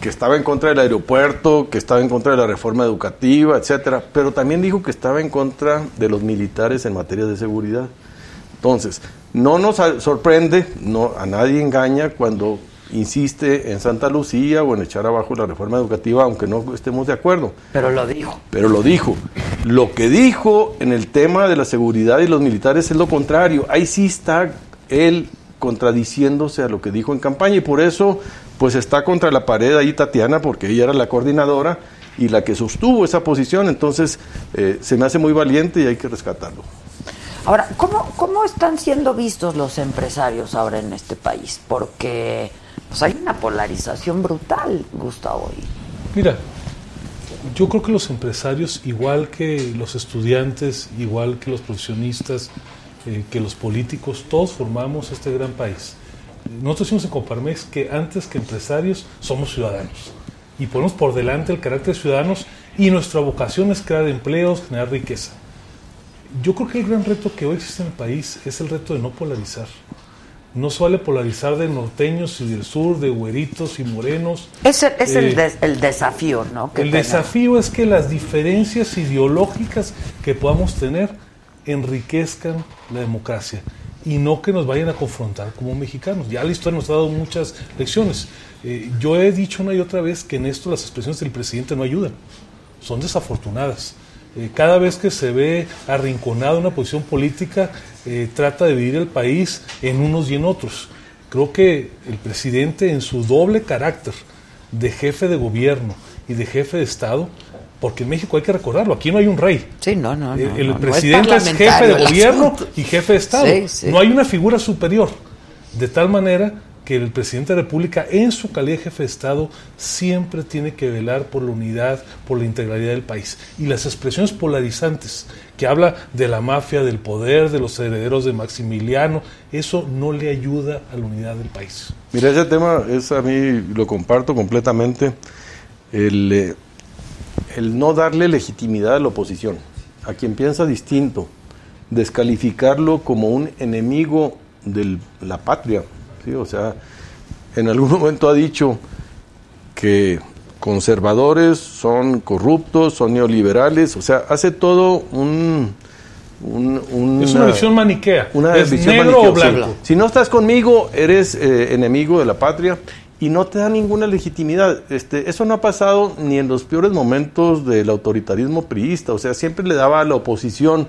que estaba en contra del aeropuerto, que estaba en contra de la reforma educativa, etcétera, pero también dijo que estaba en contra de los militares en materia de seguridad. Entonces, no nos sorprende, no, a nadie engaña cuando insiste en Santa Lucía o en echar abajo la reforma educativa, aunque no estemos de acuerdo. Pero lo dijo. Pero lo dijo. Lo que dijo en el tema de la seguridad y los militares es lo contrario. Ahí sí está él contradiciéndose a lo que dijo en campaña y por eso pues está contra la pared ahí Tatiana porque ella era la coordinadora y la que sostuvo esa posición. Entonces eh, se me hace muy valiente y hay que rescatarlo. Ahora, ¿cómo, ¿cómo están siendo vistos los empresarios ahora en este país? Porque pues, hay una polarización brutal, Gustavo. y- Mira, yo creo que los empresarios, igual que los estudiantes, igual que los profesionistas, eh, que los políticos, todos formamos este gran país. Nosotros decimos en Coparmex que antes que empresarios somos ciudadanos y ponemos por delante el carácter de ciudadanos y nuestra vocación es crear empleos, generar riqueza. Yo creo que el gran reto que hoy existe en el país es el reto de no polarizar. No se vale polarizar de norteños y del sur, de güeritos y morenos. Es, el, es el, Eh, des- el desafío, ¿no? que el tenemos. desafío es que las diferencias ideológicas que podamos tener enriquezcan la democracia y no que nos vayan a confrontar como mexicanos. Ya la historia nos ha dado muchas lecciones. Eh, yo he dicho una y otra vez que en esto las expresiones del presidente no ayudan, son desafortunadas. Eh, cada vez que se ve arrinconado una posición política, eh, trata de dividir el país en unos y en otros. Creo que el presidente en su doble carácter de jefe de gobierno y de jefe de Estado, porque en México hay que recordarlo, aquí no hay un rey. Sí, no, no. Eh, el no, no, presidente es, jefe de gobierno asunto. y jefe de Estado. Sí, sí. No hay una figura superior. De tal manera que el presidente de la República, en su calidad de jefe de Estado, siempre tiene que velar por la unidad, por la integralidad del país. Y las expresiones polarizantes, que habla de la mafia, del poder, de los herederos de Maximiliano, eso no le ayuda a la unidad del país. Mira, ese tema es a mí lo comparto completamente. El, eh, el no darle legitimidad a la oposición, a quien piensa distinto, descalificarlo como un enemigo de la patria. ¿sí? O sea, en algún momento ha dicho que conservadores son corruptos, son neoliberales, o sea, hace todo un... un- Es una visión maniquea. una es visión negro o maniquea, sí. blanco. Si no estás conmigo, eres eh, enemigo de la patria y no te da ninguna legitimidad. Este, eso no ha pasado ni en los peores momentos del autoritarismo priista. O sea, siempre le daba a la oposición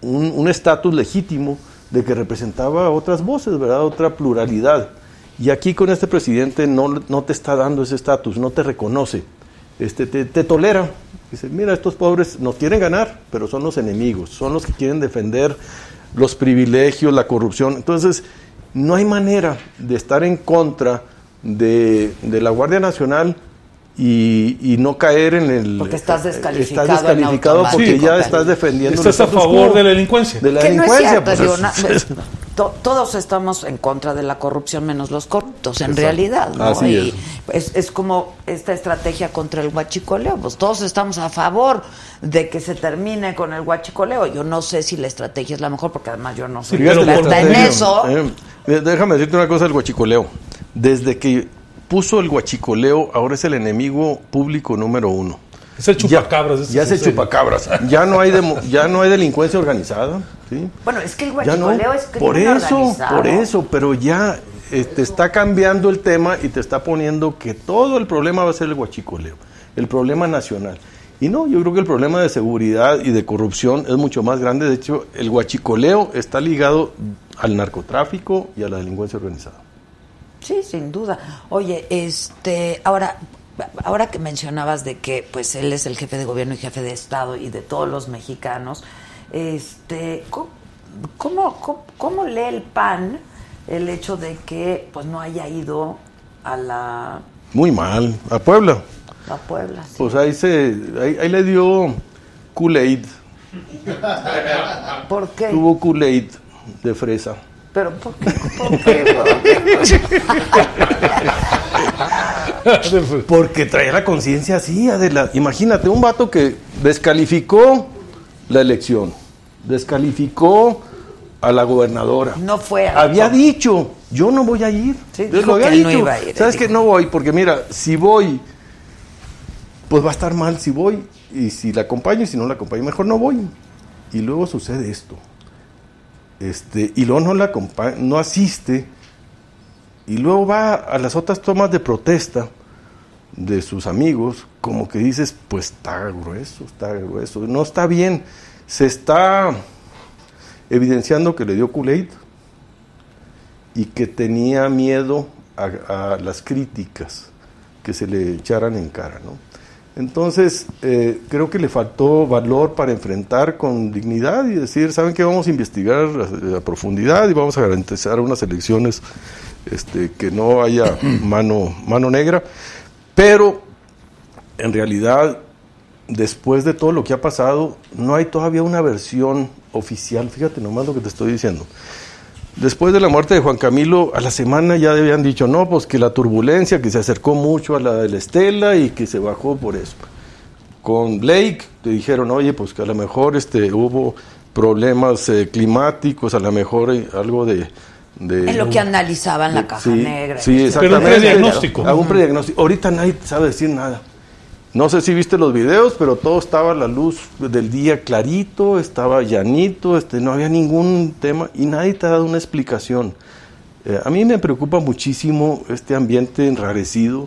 un estatus legítimo de que representaba otras voces, ¿verdad? Otra pluralidad. Y aquí con este presidente no, no te está dando ese estatus, no te reconoce, este, te, te tolera. Dice, mira, estos pobres nos quieren ganar, pero son los enemigos, son los que quieren defender los privilegios, la corrupción. Entonces, no hay manera de estar en contra de, de la Guardia Nacional y, y no caer en el... Porque estás eh, descalificado Estás en descalificado porque ya estás defendiendo... Estás a favor de la delincuencia. De la Que no es delincuencia. cierto, pues, digo, es- na- to- todos estamos en contra de la corrupción menos los corruptos, en Exacto. realidad. ¿no? Así y es. es. es como esta estrategia contra el huachicoleo. Pues todos estamos a favor de que se termine con el huachicoleo. Yo no sé si la estrategia es la mejor, porque además yo no soy pero experta en eso. Eh, déjame decirte una cosa del guachicoleo. Desde que puso el guachicoleo, ahora es el enemigo público número uno. Es el chupacabras. Ya es el chupacabras. Ya no hay demo- ya no hay delincuencia organizada. ¿sí? Bueno, es que el Ya no. es Por crimen eso, organizado. por eso, pero ya eh, te está cambiando el tema y te está poniendo que todo el problema va a ser el guachicoleo, el problema nacional. Y no, yo creo que el problema de seguridad y de corrupción es mucho más grande. De hecho, el guachicoleo está ligado al narcotráfico y a la delincuencia organizada. Sí, sin duda. Oye, este, ahora, ahora que mencionabas de que, pues, él es el jefe de gobierno y jefe de estado y de todos los mexicanos, este, ¿cómo, cómo, lee el PAN el hecho de que, pues, no haya ido a la, Muy mal. A Puebla. a Puebla? sí? Pues ahí se, ahí, ahí le dio Kool-Aid. ¿Por qué? Tuvo Kool-Aid de fresa. Pero ¿por qué? ¿Por qué? Porque trae la conciencia así, Adela. Imagínate, un vato que descalificó la elección, descalificó a la gobernadora. No fue a- Había dicho, yo no voy a ir. Sí, dijo lo había que no dicho. iba a ir, ¿Sabes que no voy? Porque mira, si voy, pues va a estar mal si voy. Y si la acompaño y si no la acompaño, mejor no voy. Y luego sucede esto. Este, y luego no la no asiste. Y luego va a las otras tomas de protesta de sus amigos, como que dices, pues está grueso, está grueso, no está bien, se está evidenciando que le dio Kool-Aid y que tenía miedo a, a las críticas que se le echaran en cara, ¿no? Entonces, eh, creo que le faltó valor para enfrentar con dignidad y decir, ¿saben qué? Vamos a investigar a, a profundidad y vamos a garantizar unas elecciones este, que no haya mano, mano negra. Pero, en realidad, después de todo lo que ha pasado, no hay todavía una versión oficial. Fíjate nomás lo que te estoy diciendo. Después de la muerte de Juan Camilo, a la semana ya habían dicho, no, pues que la turbulencia, que se acercó mucho a la de la Estela y que se bajó por eso. Con Blake te dijeron, oye, pues que a lo mejor este, hubo problemas eh, climáticos, a lo mejor eh, algo de... de Es lo que analizaban la caja sí, negra. Sí, Pero un exactamente. prediagnóstico. Hago un prediagnóstico. Ahorita nadie sabe decir nada. No sé si viste los videos, pero todo estaba a la luz del día clarito, estaba llanito, este, no había ningún tema y nadie te ha dado una explicación. Eh, a mí me preocupa muchísimo este ambiente enrarecido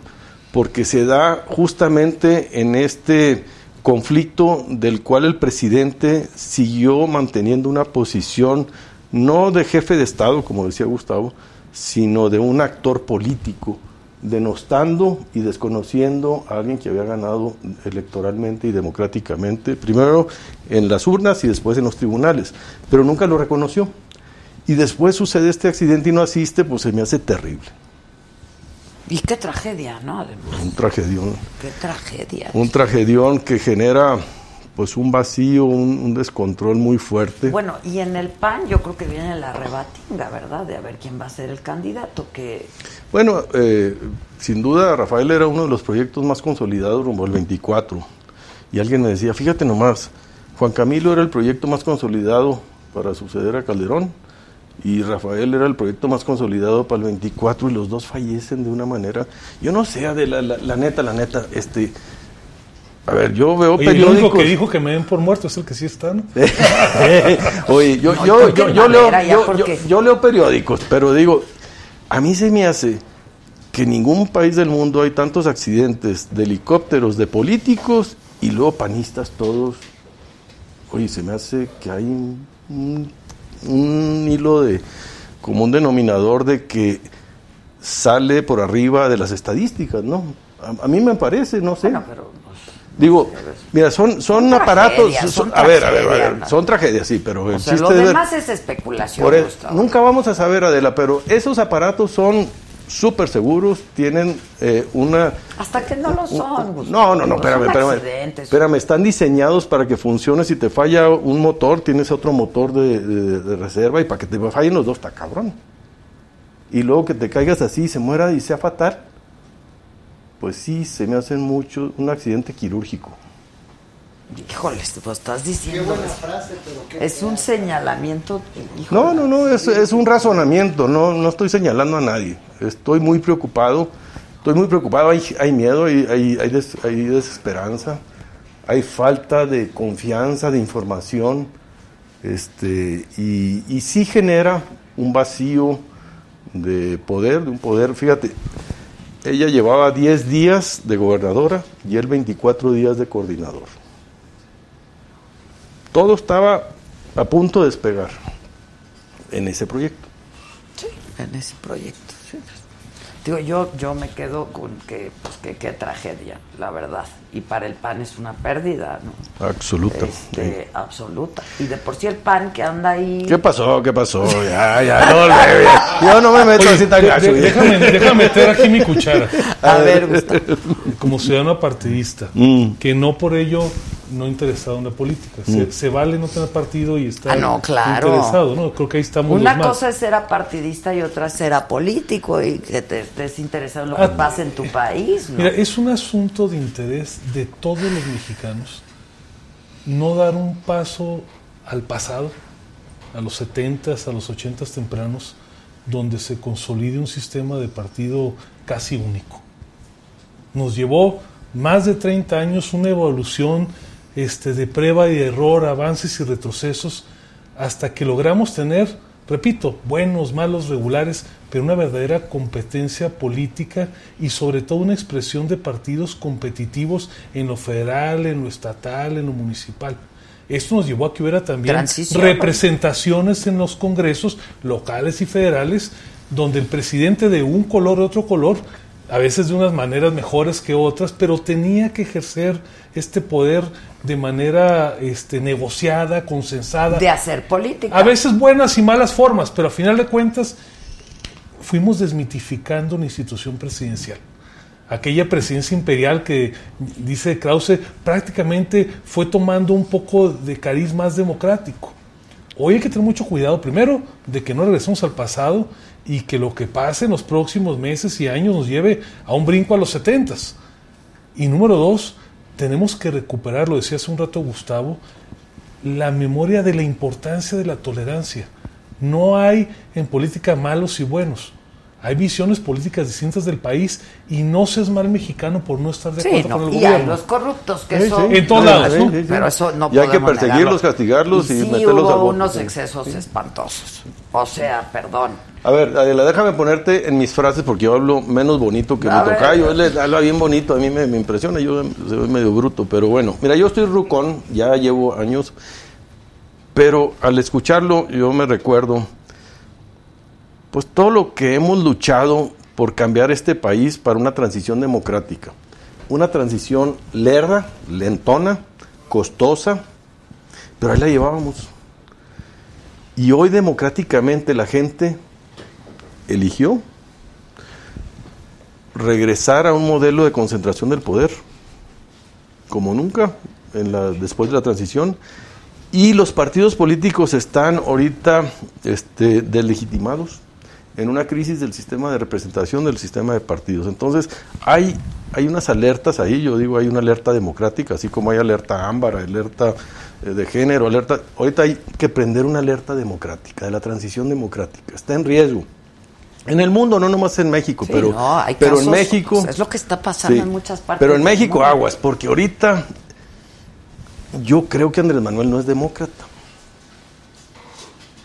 porque se da justamente en este conflicto del cual el presidente siguió manteniendo una posición no de jefe de Estado, como decía Gustavo, sino de un actor político, denostando y desconociendo a alguien que había ganado electoralmente y democráticamente, primero en las urnas y después en los tribunales, pero nunca lo reconoció. Y después sucede este accidente y no asiste, pues se me hace terrible. Y qué tragedia, ¿no? Además, Un tragedión. qué tragedia. Un tragedión que genera pues un vacío, un, un descontrol muy fuerte. Bueno, y en el PAN yo creo que viene la rebatinga, ¿verdad? De a ver quién va a ser el candidato, que Bueno, eh, sin duda Rafael era uno de los proyectos más consolidados rumbo al 24. Y alguien me decía, fíjate nomás, Juan Camilo era el proyecto más consolidado para suceder a Calderón y Rafael era el proyecto más consolidado para el 24 y los dos fallecen de una manera, yo no sé, de la, la, la neta, la neta, este, a ver, yo veo Oye, el periódicos. único que dijo que me den por muerto es el que sí está, ¿no? Oye, yo, No, yo, ¿por yo, qué yo leo, yo, leo periódicos, pero digo, a mí se me hace que en ningún país del mundo hay tantos accidentes de helicópteros, de políticos y luego panistas todos. Oye, se me hace que hay un, un- un hilo de como un denominador de que sale por arriba de las estadísticas, ¿no? A, a mí me parece, no sé. bueno, pero Digo, mira, son, son Son aparatos. son- son a ver, a ver, a ver, son tragedias, sí, pero el o sea, chiste lo ver- demás es especulación. por Gustavo. nunca vamos a saber, Adela, pero esos aparatos son súper seguros, tienen eh, una... Hasta que no lo son. Gustavo. No, no, no, espérame, espérame. Espérame, están diseñados para que funcione. Si te falla un motor, tienes otro motor de, de- de reserva y para que te fallen los dos, está cabrón. Y luego que te caigas así y se muera y sea fatal, pues sí, se me hacen mucho un accidente quirúrgico. Híjoles, pues estás Qué diciendo. buena frase, pero qué Es un señalamiento. híjole. No, no, no, es, es un razonamiento, no, no estoy señalando a nadie. Estoy muy preocupado, estoy muy preocupado, hay, hay miedo, hay, hay, hay des- hay desesperanza, hay falta de confianza, de información, este, y, y sí genera un vacío de poder, de un poder, fíjate, ella llevaba 10 días de gobernadora y él 24 días de coordinador. Todo estaba a punto de despegar en ese proyecto. Sí, en ese proyecto. Digo, yo, yo me quedo con que, pues, que qué tragedia, la verdad. Y para el PAN es una pérdida, ¿no? Absoluta. Este, absoluta. Y de por sí el PAN que anda ahí. ¿Qué pasó? ¿Qué pasó? Ya, ya, no, ya, yo no me meto Oye, así tan gacho. déjame, déjame meter aquí mi cuchara. A ver, Gustavo. Como ciudadano partidista, Mm. que no por ello no interesado en la política. Se, se vale no tener partido y estar Ah, no, claro. interesado, ¿no? Creo que ahí estamos Una los más. cosa es ser apartidista y otra es ser apolítico y que te estés interesado en lo que Ah, pasa en tu país, ¿no? Mira, es un asunto de interés de todos los mexicanos no dar un paso al pasado, a los 70s, a los 80s tempranos, donde se consolide un sistema de partido casi único. Nos llevó más de 30 años una evolución este, de prueba y error, avances y retrocesos, hasta que logramos tener, repito, buenos, malos, regulares, pero una verdadera competencia política y sobre todo una expresión de partidos competitivos en lo federal, en lo estatal, en lo municipal. Esto nos llevó a que hubiera también Transición. representaciones en los congresos locales y federales, donde el presidente de un color o otro color, a veces de unas maneras mejores que otras, pero tenía que ejercer este poder de manera este, negociada, consensada. De hacer política. A veces buenas y malas formas, pero a final de cuentas fuimos desmitificando la institución presidencial. Aquella presidencia imperial que, dice Krause, prácticamente fue tomando un poco de cariz más democrático. Hoy hay que tener mucho cuidado, primero, de que no regresemos al pasado y que lo que pase en los próximos meses y años nos lleve a un brinco a los setentas. Y número dos, tenemos que recuperar, lo decía hace un rato Gustavo, la memoria de la importancia de la tolerancia. No hay en política malos y buenos. Hay visiones políticas distintas del país y no seas mal mexicano por no estar de Sí, acuerdo no, con el y gobierno. hay los corruptos que Sí, son... sí. En todos lados, ¿no? Sí, sí. Pero eso no Y hay que perseguirlos, negarlo. castigarlos y sí meterlos hubo bote. unos excesos espantosos. O sea, perdón. A ver, Adela, déjame ponerte en mis frases porque yo hablo menos bonito que A mi ver. tocayo. Él le- habla bien bonito, a mí me, me impresiona, yo soy medio bruto, pero bueno. Mira, yo estoy rucón, ya llevo años, pero al escucharlo yo me recuerdo, pues todo lo que hemos luchado por cambiar este país para una transición democrática. Una transición lerda, lentona, costosa, pero ahí la llevábamos. Y hoy democráticamente la gente eligió regresar a un modelo de concentración del poder, como nunca en la, después de la transición. Y los partidos políticos están ahorita este, delegitimados en una crisis del sistema de representación del sistema de partidos. Entonces, hay, hay unas alertas ahí, yo digo, hay una alerta democrática, así como hay alerta ámbar, alerta eh, de género, alerta... Ahorita hay que prender una alerta democrática, de la transición democrática. Está en riesgo. En el mundo, no nomás en México, Sí, pero, no, hay pero casos, en México... pues, es lo que está pasando Sí, en muchas partes. Pero en México aguas, porque ahorita yo creo que Andrés Manuel no es demócrata.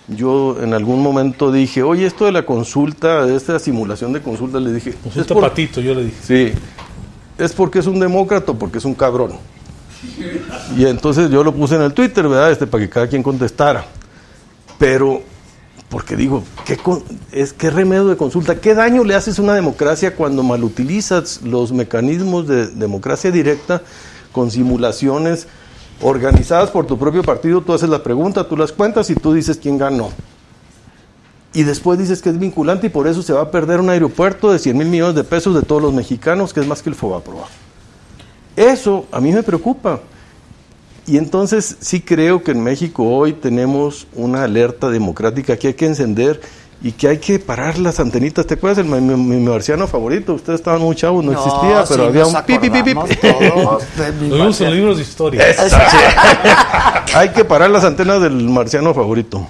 Yo en algún momento dije, oye, esto de la consulta, de esta simulación de consulta, le dije, Consulta es por- patito, yo le dije. Sí, es porque es un demócrata o porque es un cabrón. Y entonces yo lo puse en el Twitter, ¿verdad? Este, para que cada quien contestara. Pero, porque digo, ¿qué, con- es, ¿qué remedio de consulta? ¿Qué daño le haces a una democracia cuando malutilizas los mecanismos de democracia directa con simulaciones organizadas por tu propio partido? Tú haces la pregunta, tú las cuentas y tú dices quién ganó. Y después dices que es vinculante y por eso se va a perder un aeropuerto de 100 mil millones de pesos de todos los mexicanos, que es más que el Fobaproa. Eso a mí me preocupa. Y entonces sí creo que en México hoy tenemos una alerta democrática que hay que encender y que hay que parar las antenitas. ¿Te acuerdas? El, mi, mi- marciano favorito, ustedes estaban muy chavos, no, existía, sí, pero había nos un pi, pi, pi, pi. acordamos todos de mi Lo vimos en libros de historia. hay que parar las antenas del marciano favorito.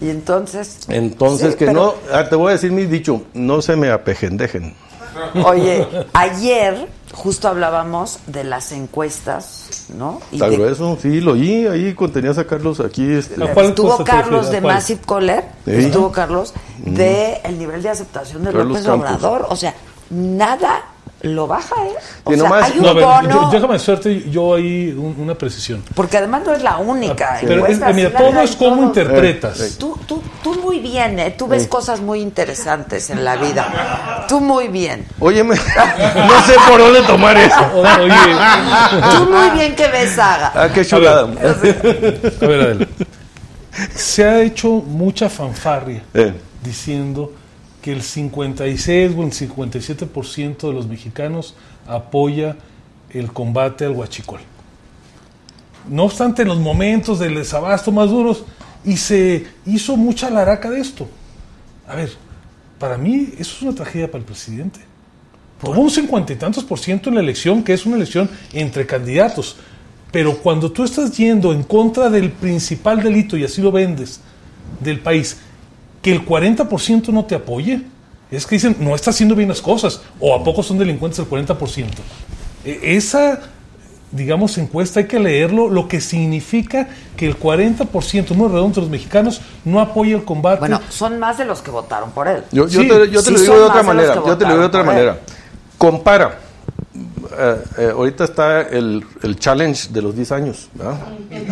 Y entonces, Entonces, Sí, que pero- no, ah, te voy a decir mi dicho, no se me apejendejen. oye, ayer justo hablábamos de las encuestas, ¿no? Y Está de- grueso, sí, lo oí, ahí contenías a Carlos aquí. Este, ¿A cuál Estuvo Carlos de. Massive Caller, Sí. estuvo Carlos de el nivel de aceptación de Carlos López Campos. Obrador, o sea, nada lo baja, ¿eh? O sea, nomás- hay un No, a ver, bono, yo- déjame suerte yo ahí un- una precisión. porque además no es la única. Pero encuesta, es- mira, todo es cómo interpretas. Eh, Tú, tú, tú muy bien, ¿eh? Tú ves cosas muy interesantes en la vida. Tú muy bien. Óyeme, no sé por dónde tomar eso. Oye, Tú muy bien que ves saga. Ah, qué chulada. a ver, Adela. Se ha hecho mucha fanfarria Eh. diciendo que el 56 o el 57% de los mexicanos apoya el combate al huachicol. No obstante, en los momentos del desabasto más duros, y se hizo mucha laraca de esto. A ver, para mí eso es una tragedia para el presidente. Tomó un cincuenta y tantos por ciento en la elección, que es una elección entre candidatos. Pero cuando tú estás yendo en contra del principal delito, y así lo vendes, del país, que el 40% no te apoye, es que dicen, no está haciendo bien las cosas, o a poco son delincuentes el 40%. E- Esa, digamos, encuesta hay que leerlo, lo que significa que el 40%, número redondo de los mexicanos, no apoya el combate. Bueno, son más de los que votaron por él. Yo, yo Sí, te, yo te sí lo digo de otra manera. Yo te lo digo de otra manera. Compara. Eh, eh, ahorita está el, el challenge de los 10 años. ¿verdad?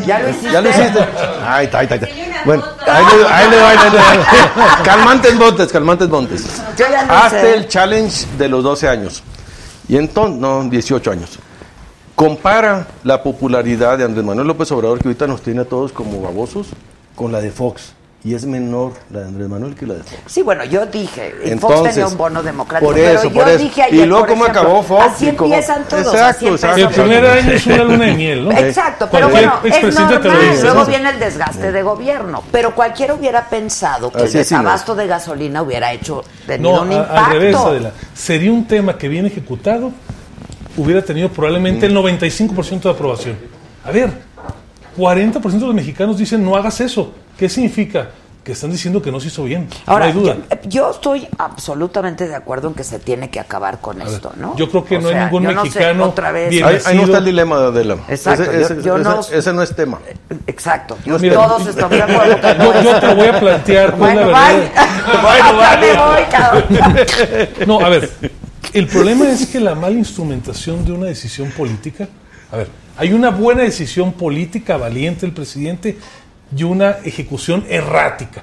¿Ya lo hiciste? Ya lo hiciste. Ay, ay, ay, ay. Bueno, ahí le, ahí le, ahí le- ahí le- Calmantes montes, calmantes montes. Hazte el challenge de los 12 años. Y entonces, no, 18 años. Compara la popularidad de Andrés Manuel López Obrador, que ahorita nos tiene a todos como babosos, con la de Fox. Y es menor la de Andrés Manuel que la de Fox. Sí, bueno, yo dije, y Fox Entonces, tenía un bono democrático, por eso, pero por yo eso. dije ayer, Y luego, por ¿cómo ejemplo, acabó Fox? Así empiezan todos, Exacto, así exacto. el primer año es una luna de miel, ¿no? Exacto, pero bueno, es normal. dice, Luego viene el desgaste de gobierno. Pero cualquiera hubiera pensado que Así el no. desabasto de gasolina hubiera hecho tenido No, un a- impacto. al revés, Adela. Sería un tema que bien ejecutado, hubiera tenido probablemente el 95% de aprobación. A ver, 40% de los mexicanos dicen no hagas eso. ¿Qué significa? que están diciendo que no se hizo bien. Ahora, no hay duda. Yo, yo estoy absolutamente de acuerdo en que se tiene que acabar con ver, esto, ¿no? yo creo que O no hay ningún yo no sé, mexicano otra vez. bien- Ahí, ahí no está el dilema, Adela. Exacto, Ese, yo- ese- yo no- ese- ese no es tema. Exacto. No, mira, todos estamos de acuerdo. que no Yo, es- yo te voy a plantear pues, Bueno, bye. Bueno. No, a ver, el problema es que la mala instrumentación de una decisión política, a ver, hay una buena decisión política valiente del presidente y una ejecución errática.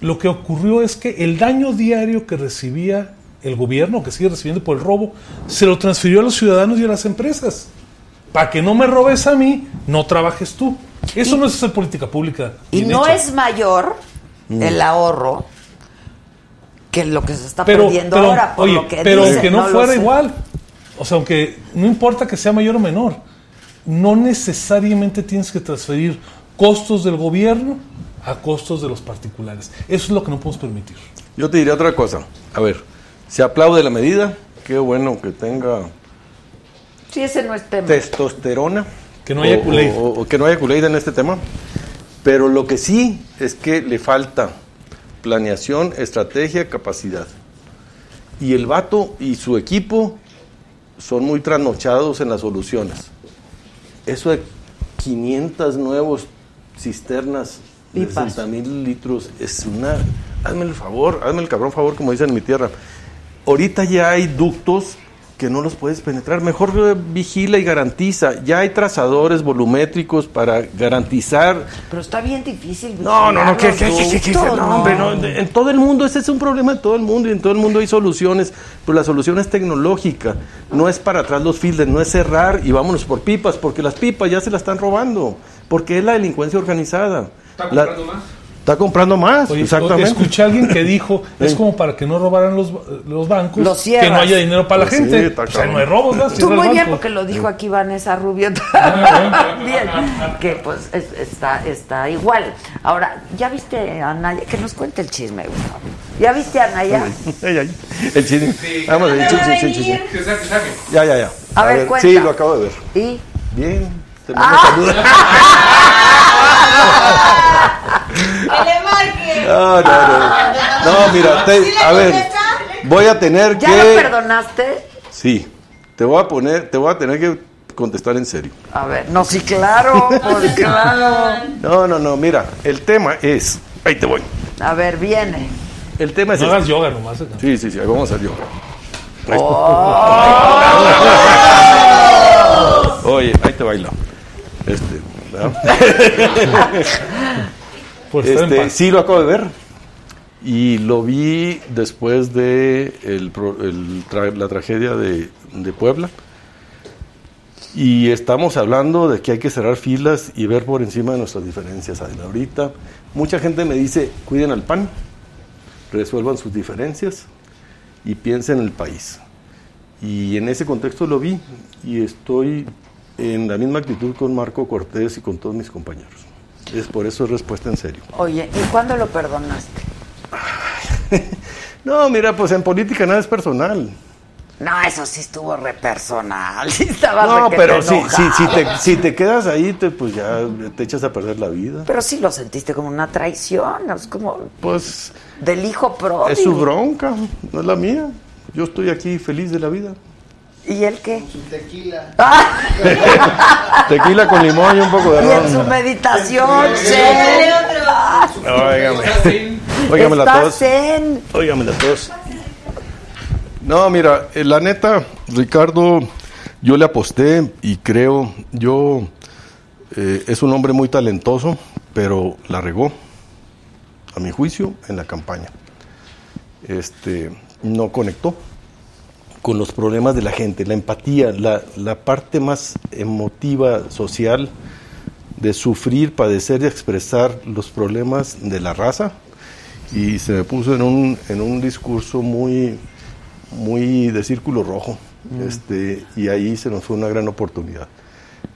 Lo que ocurrió es que el daño diario que recibía el gobierno, que sigue recibiendo por el robo, se lo transfirió a los ciudadanos y a las empresas. Para que no me robes a mí, no trabajes tú. Eso no es hacer política pública. Y no hecha. es mayor el ahorro que lo que se está pero, perdiendo pero, ahora, por oye, lo que pero dicen, aunque no, lo fuera igual, o sea, aunque no importa que sea mayor o menor, no necesariamente tienes que transferir costos del gobierno a costos de los particulares. Eso es lo que no podemos permitir. Yo te diría otra cosa. A ver, se aplaude la medida. Qué bueno que tenga Sí, ese no es tema. testosterona. Que no haya o- Kool-Aid. o- o que no haya Kool-Aid en este tema. Pero lo que sí es que le falta planeación, estrategia, capacidad. Y el vato y su equipo son muy trasnochados en las soluciones. Eso de 500 nuevos cisternas de Pipas. 60 mil litros es una... Hazme el favor, hazme el cabrón favor, como dicen en mi tierra. Ahorita ya hay ductos que no los puedes penetrar. Mejor vigila y garantiza. Ya hay trazadores volumétricos para garantizar Pero está bien difícil. no, no, no, que, que- que- no, hombre, no, en todo el mundo, ese es un problema de todo el mundo y en todo el mundo hay soluciones, pero la solución es tecnológica, no es para atrás los filters, no es cerrar y vámonos por pipas, porque las pipas ya se las están robando, porque es la delincuencia organizada. ¿Está La- comprando más? Está comprando más, Oye, exactamente. escuché a alguien que dijo, es Sí. como para que no robaran los, los bancos, Los que no haya dinero para la Pues sí, gente. o sea, no hay robos, ¿no? Tú muy bien, banco. porque lo dijo aquí Vanessa Rubio Ah, también, que pues es- está, está igual. Ahora, ¿ya viste a Naya? Que nos cuente el chisme, güey. ¿Ya viste a Naya? Ay, ay, El chisme. Vamos, el chisme. Ya, ya, ya. A ver, cuenta. Sí, lo acabo de ver. ¿Y? Bien. Te mando saludos. ¡Que le marque! No, no, no. No, mira, te- ¿Sí le a ver, contesta? voy a tener ¿Ya que... lo perdonaste? Sí, te voy a poner, te voy a tener que contestar en serio. A ver, no, sí, claro, pues claro. No, no, no, mira, el tema es, ahí te voy. A ver, viene. El tema es No este. hagas yoga nomás. ¿eh? Sí, sí, sí, ahí vamos a hacer yoga. Oye, ahí te bailo. Este, en Este, sí, lo acabo de ver. Y lo vi después de el pro- el tra- la tragedia de, de Puebla. Y estamos hablando de que hay que cerrar filas y ver por encima de nuestras diferencias. Ahorita mucha gente me dice, cuiden al PAN, resuelvan sus diferencias y piensen en el país. Y en ese contexto lo vi y estoy en la misma actitud con Marco Cortés y con todos mis compañeros. Es por eso es respuesta en serio. Oye, ¿y cuándo lo perdonaste? No, mira, pues en política nada es personal. No, eso sí estuvo re personal. Sí estaba No, pero si, si, si, te, si te quedas ahí, te, pues ya te echas a perder la vida. Pero sí lo sentiste como una traición, es como Pues del hijo pródigo. es su bronca, no es la mía. Yo estoy aquí feliz de la vida. ¿Y él qué? Su tequila. Tequila con limón y un poco de Y en su ron. meditación, zen. Óigame, óigame la tos. Óigame la tos. No, mira, eh, la neta, Ricardo, yo le aposté y creo, yo, eh, es un hombre muy talentoso, pero la regó, a mi juicio, en la campaña. Este, no conectó con los problemas de la gente, la empatía, la, la parte más emotiva, social, de sufrir, padecer y expresar los problemas de la raza. Y se me puso en un, en un discurso muy, muy de círculo rojo. Este, y ahí se nos fue una gran oportunidad.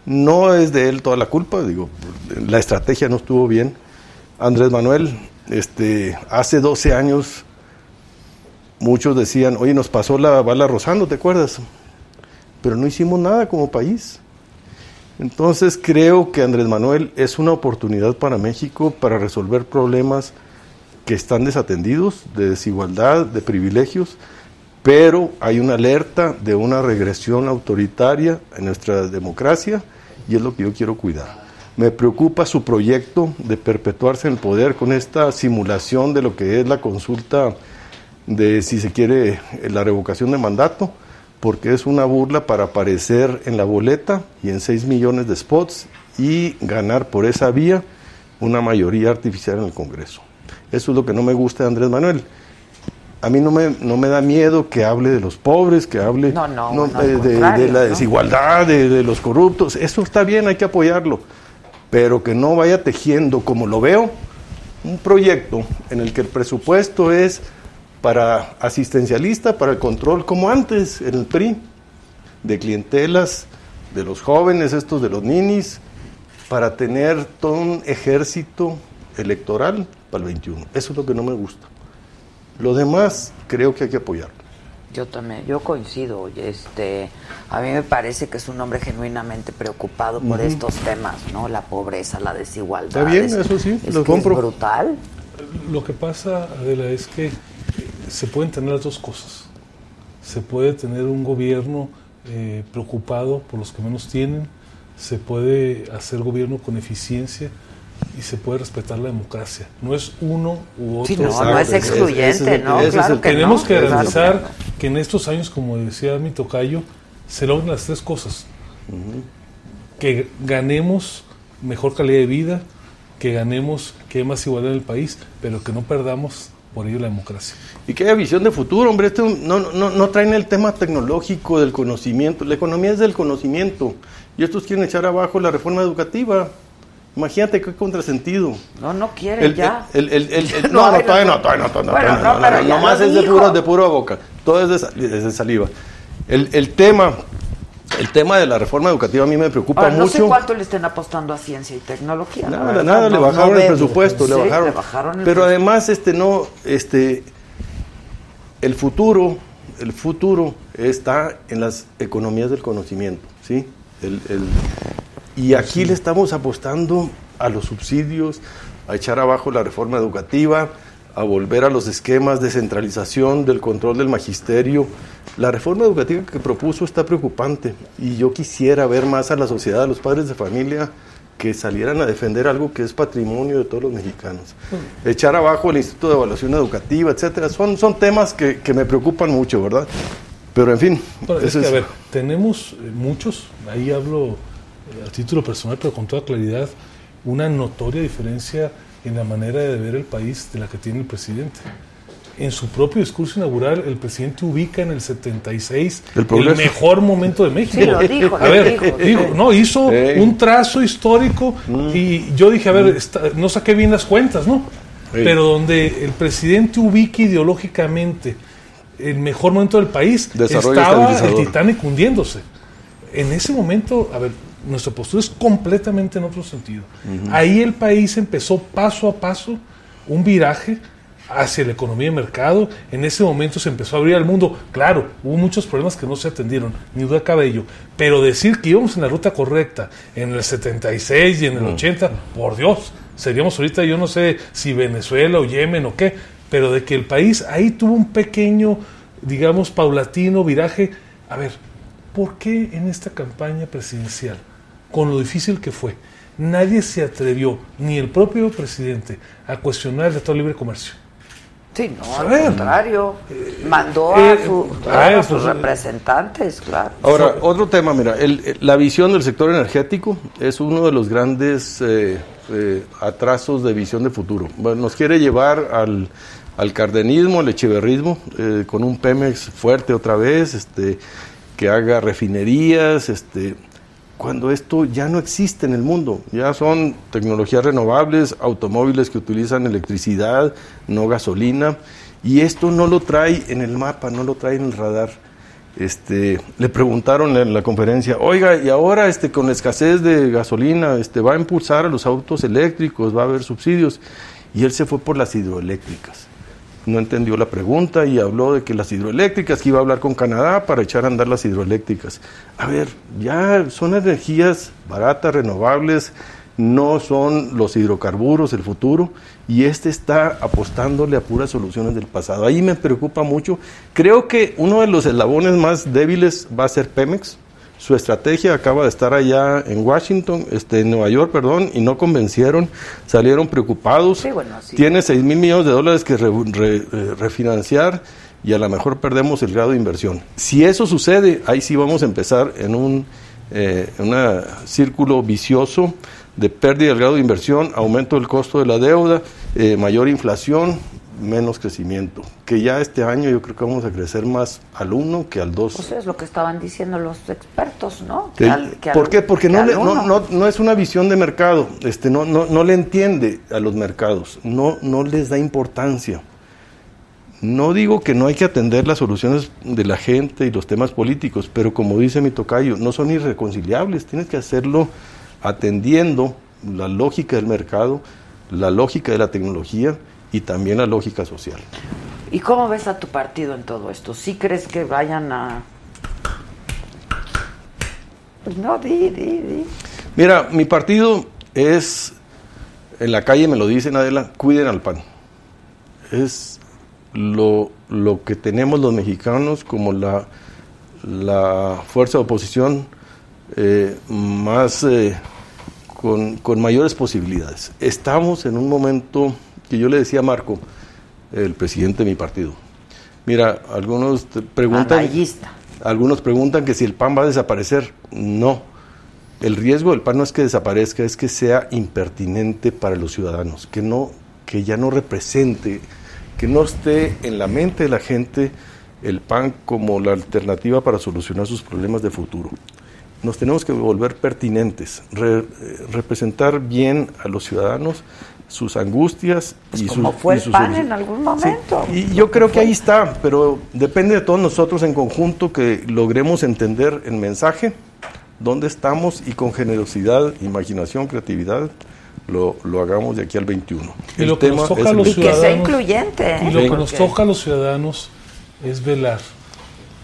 No es de él toda la culpa, digo, la estrategia no estuvo bien. Andrés Manuel, este, hace 12 años muchos decían, oye, nos pasó la bala rozando, ¿te acuerdas? Pero no hicimos nada como país. Entonces creo que Andrés Manuel es una oportunidad para México para resolver problemas que están desatendidos, de desigualdad, de privilegios, pero hay una alerta de una regresión autoritaria en nuestra democracia y es lo que yo quiero cuidar. Me preocupa su proyecto de perpetuarse en el poder con esta simulación de lo que es la consulta de, si se quiere, la revocación de mandato, porque es una burla para aparecer en la boleta y en 6 millones de spots y ganar por esa vía una mayoría artificial en el Congreso. Eso es lo que no me gusta de Andrés Manuel. A mí no me, no me da miedo que hable de los pobres, que hable No, no, no, al de, de- contrario, de la desigualdad, de, de los corruptos. Eso está bien, hay que apoyarlo. Pero que no vaya tejiendo, como lo veo, un proyecto en el que el presupuesto es para asistencialista, para el control, como antes en el PRI, de clientelas, de los jóvenes, estos de los ninis, para tener todo un ejército electoral para el 21. Eso es lo que no me gusta. Lo demás creo que hay que apoyarlo. Yo también, yo coincido. Este, a mí me parece que es un hombre genuinamente preocupado por estos temas, ¿no? La pobreza, la desigualdad. Está bien, Es- eso sí, es lo que es compro. brutal. Lo que pasa, Adela, es que se pueden tener las dos cosas. Se puede tener un gobierno eh, preocupado por los que menos tienen, se puede hacer gobierno con eficiencia y se puede respetar la democracia. No es uno u otro. Sí, no, no es excluyente, ese es el- ¿no? ese es Claro el- que Tenemos no, que claro garantizar que no. que en estos años, como decía mi tocayo, se logren las tres cosas. Que ganemos mejor calidad de vida, que ganemos que haya más igualdad en el país, pero que no perdamos por ello la democracia. Y que haya visión de futuro, hombre. Esto no, no, no traen el tema tecnológico del conocimiento. La economía es del conocimiento. Y estos quieren echar abajo la reforma educativa. Imagínate qué contrasentido. No, no quiere El- ya. el- el- el- el- No, no, todavía no. no, todavía no, todavía no, Bueno, no, nomás es de puro, de pura boca. Todo es de, es de saliva. El, el tema, el tema de la reforma educativa a mí me preocupa Ahora, no sé mucho. cuánto le estén apostando a ciencia y tecnología. Nada, verdad, nada, le no- bajaron no el presupuesto, le bajaron. le bajaron el Pero además, este no, este, el futuro, el futuro está en las economías del conocimiento, ¿sí? El- el- y aquí le estamos apostando a los subsidios, a echar abajo la reforma educativa, a volver a los esquemas de centralización del control del magisterio. La reforma educativa que propuso está preocupante y yo quisiera ver más a la sociedad, a los padres de familia que salieran a defender algo que es patrimonio de todos los mexicanos. Echar abajo el Instituto de Evaluación Educativa, etcétera, son, son temas que, que me preocupan mucho, ¿verdad? Pero en fin, Bueno, es que, a ver, tenemos eh, muchos, ahí hablo eh, a título personal, pero con toda claridad, una notoria diferencia en la manera de ver el país de la que tiene el presidente. En su propio discurso inaugural, el presidente ubica en el 76 El el, mejor momento de México. Sí, lo dijo, a ver, dijo, no, hizo Sí. un trazo histórico Mm. y yo dije, a ver, está- no saqué bien las cuentas, ¿no? Sí. Pero donde el presidente ubica ideológicamente el mejor momento del país, Desarrollo estaba el. Titanic hundiéndose. En ese momento, a ver, nuestra postura es completamente en otro sentido. Ahí el país empezó paso a paso un viraje hacia la economía de mercado. En ese momento se empezó a abrir al mundo. Claro, hubo muchos problemas que no se atendieron, ni duda cabe ello. Pero decir que íbamos en la ruta correcta en el 76 y en el 80, por Dios, seríamos ahorita, yo no sé si Venezuela o Yemen o qué, pero de que el país ahí tuvo un pequeño, digamos, paulatino viraje. A ver, ¿por qué en esta campaña presidencial, con lo difícil que fue, nadie se atrevió, ni el propio presidente, a cuestionar el Tratado de Libre Comercio? Sí, no, al ver. contrario. Mandó eh, a, su- ah, a sus eh, representantes, claro. Ahora, otro tema, mira, el- la visión del sector energético es uno de los grandes eh, eh, atrasos de visión de futuro. Bueno, nos quiere llevar al, al cardenismo, al echeverrismo, eh, con un Pemex fuerte otra vez, este, que haga refinerías, este, cuando esto ya no existe en el mundo, ya son tecnologías renovables, automóviles que utilizan electricidad, no gasolina, y esto no lo trae en el mapa, no lo trae en el radar. Este, le preguntaron en la conferencia, oiga, y ahora este, con la escasez de gasolina, este, va a impulsar a los autos eléctricos, va a haber subsidios, y él se fue por las hidroeléctricas. No entendió la pregunta y habló de que las hidroeléctricas, que iba a hablar con Canadá para echar a andar las hidroeléctricas. A ver, ya son energías baratas, renovables, no son los hidrocarburos el futuro y este está apostándole a puras soluciones del pasado. Ahí me preocupa mucho. Creo que uno de los eslabones más débiles va a ser Pemex. Su estrategia acaba de estar allá en Washington, este, en Nueva York, perdón, y no convencieron, salieron preocupados. Sí, bueno, sí. Tiene 6 mil millones de dólares que re- re- eh, refinanciar y a lo mejor perdemos el grado de inversión. Si eso sucede, ahí sí vamos a empezar en un eh, una círculo vicioso de pérdida del grado de inversión, aumento del costo de la deuda, eh, mayor inflación, menos crecimiento. Que ya este año yo creo que vamos a crecer más al 1 que al 2. Pues es lo que estaban diciendo los expertos, ¿no? Que al- que al- ¿Por qué? Porque que no, le- no, no, no es una visión de mercado, este, no, no, no le entiende a los mercados, no, no les da importancia. No digo que no hay que atender las soluciones de la gente y los temas políticos, pero como dice mi tocayo, no son irreconciliables, tienes que hacerlo atendiendo la lógica del mercado, la lógica de la tecnología y también la lógica social. ¿Y cómo ves a tu partido en todo esto? ¿Sí crees que vayan a...? Pues no, di, di, di. Mira, mi partido es, en la calle me lo dicen, Adela, cuiden al PAN. Es lo, lo que tenemos los mexicanos como la, la fuerza de oposición eh, más, eh, con, con mayores posibilidades. Estamos en un momento que yo le decía a Marco, el presidente de mi partido. Mira, algunos preguntan... Algunos preguntan que si el PAN va a desaparecer. No. El riesgo del PAN no es que desaparezca, es que sea impertinente para los ciudadanos, que no, que ya no represente, que no esté en la mente de la gente el PAN como la alternativa para solucionar sus problemas de futuro. Nos tenemos que volver pertinentes, re- eh, representar bien a los ciudadanos sus angustias Pues y como sus fue y sus PAN en algún momento. Y yo creo que ahí está, pero depende de todos nosotros en conjunto que logremos entender el mensaje, dónde estamos y con generosidad, imaginación, creatividad, lo, lo hagamos de aquí al 21. Y El lo que nos tema toca es a los Y que sea ciudadanos- incluyente, ¿eh? Y lo Sí. que nos toca a los ciudadanos es velar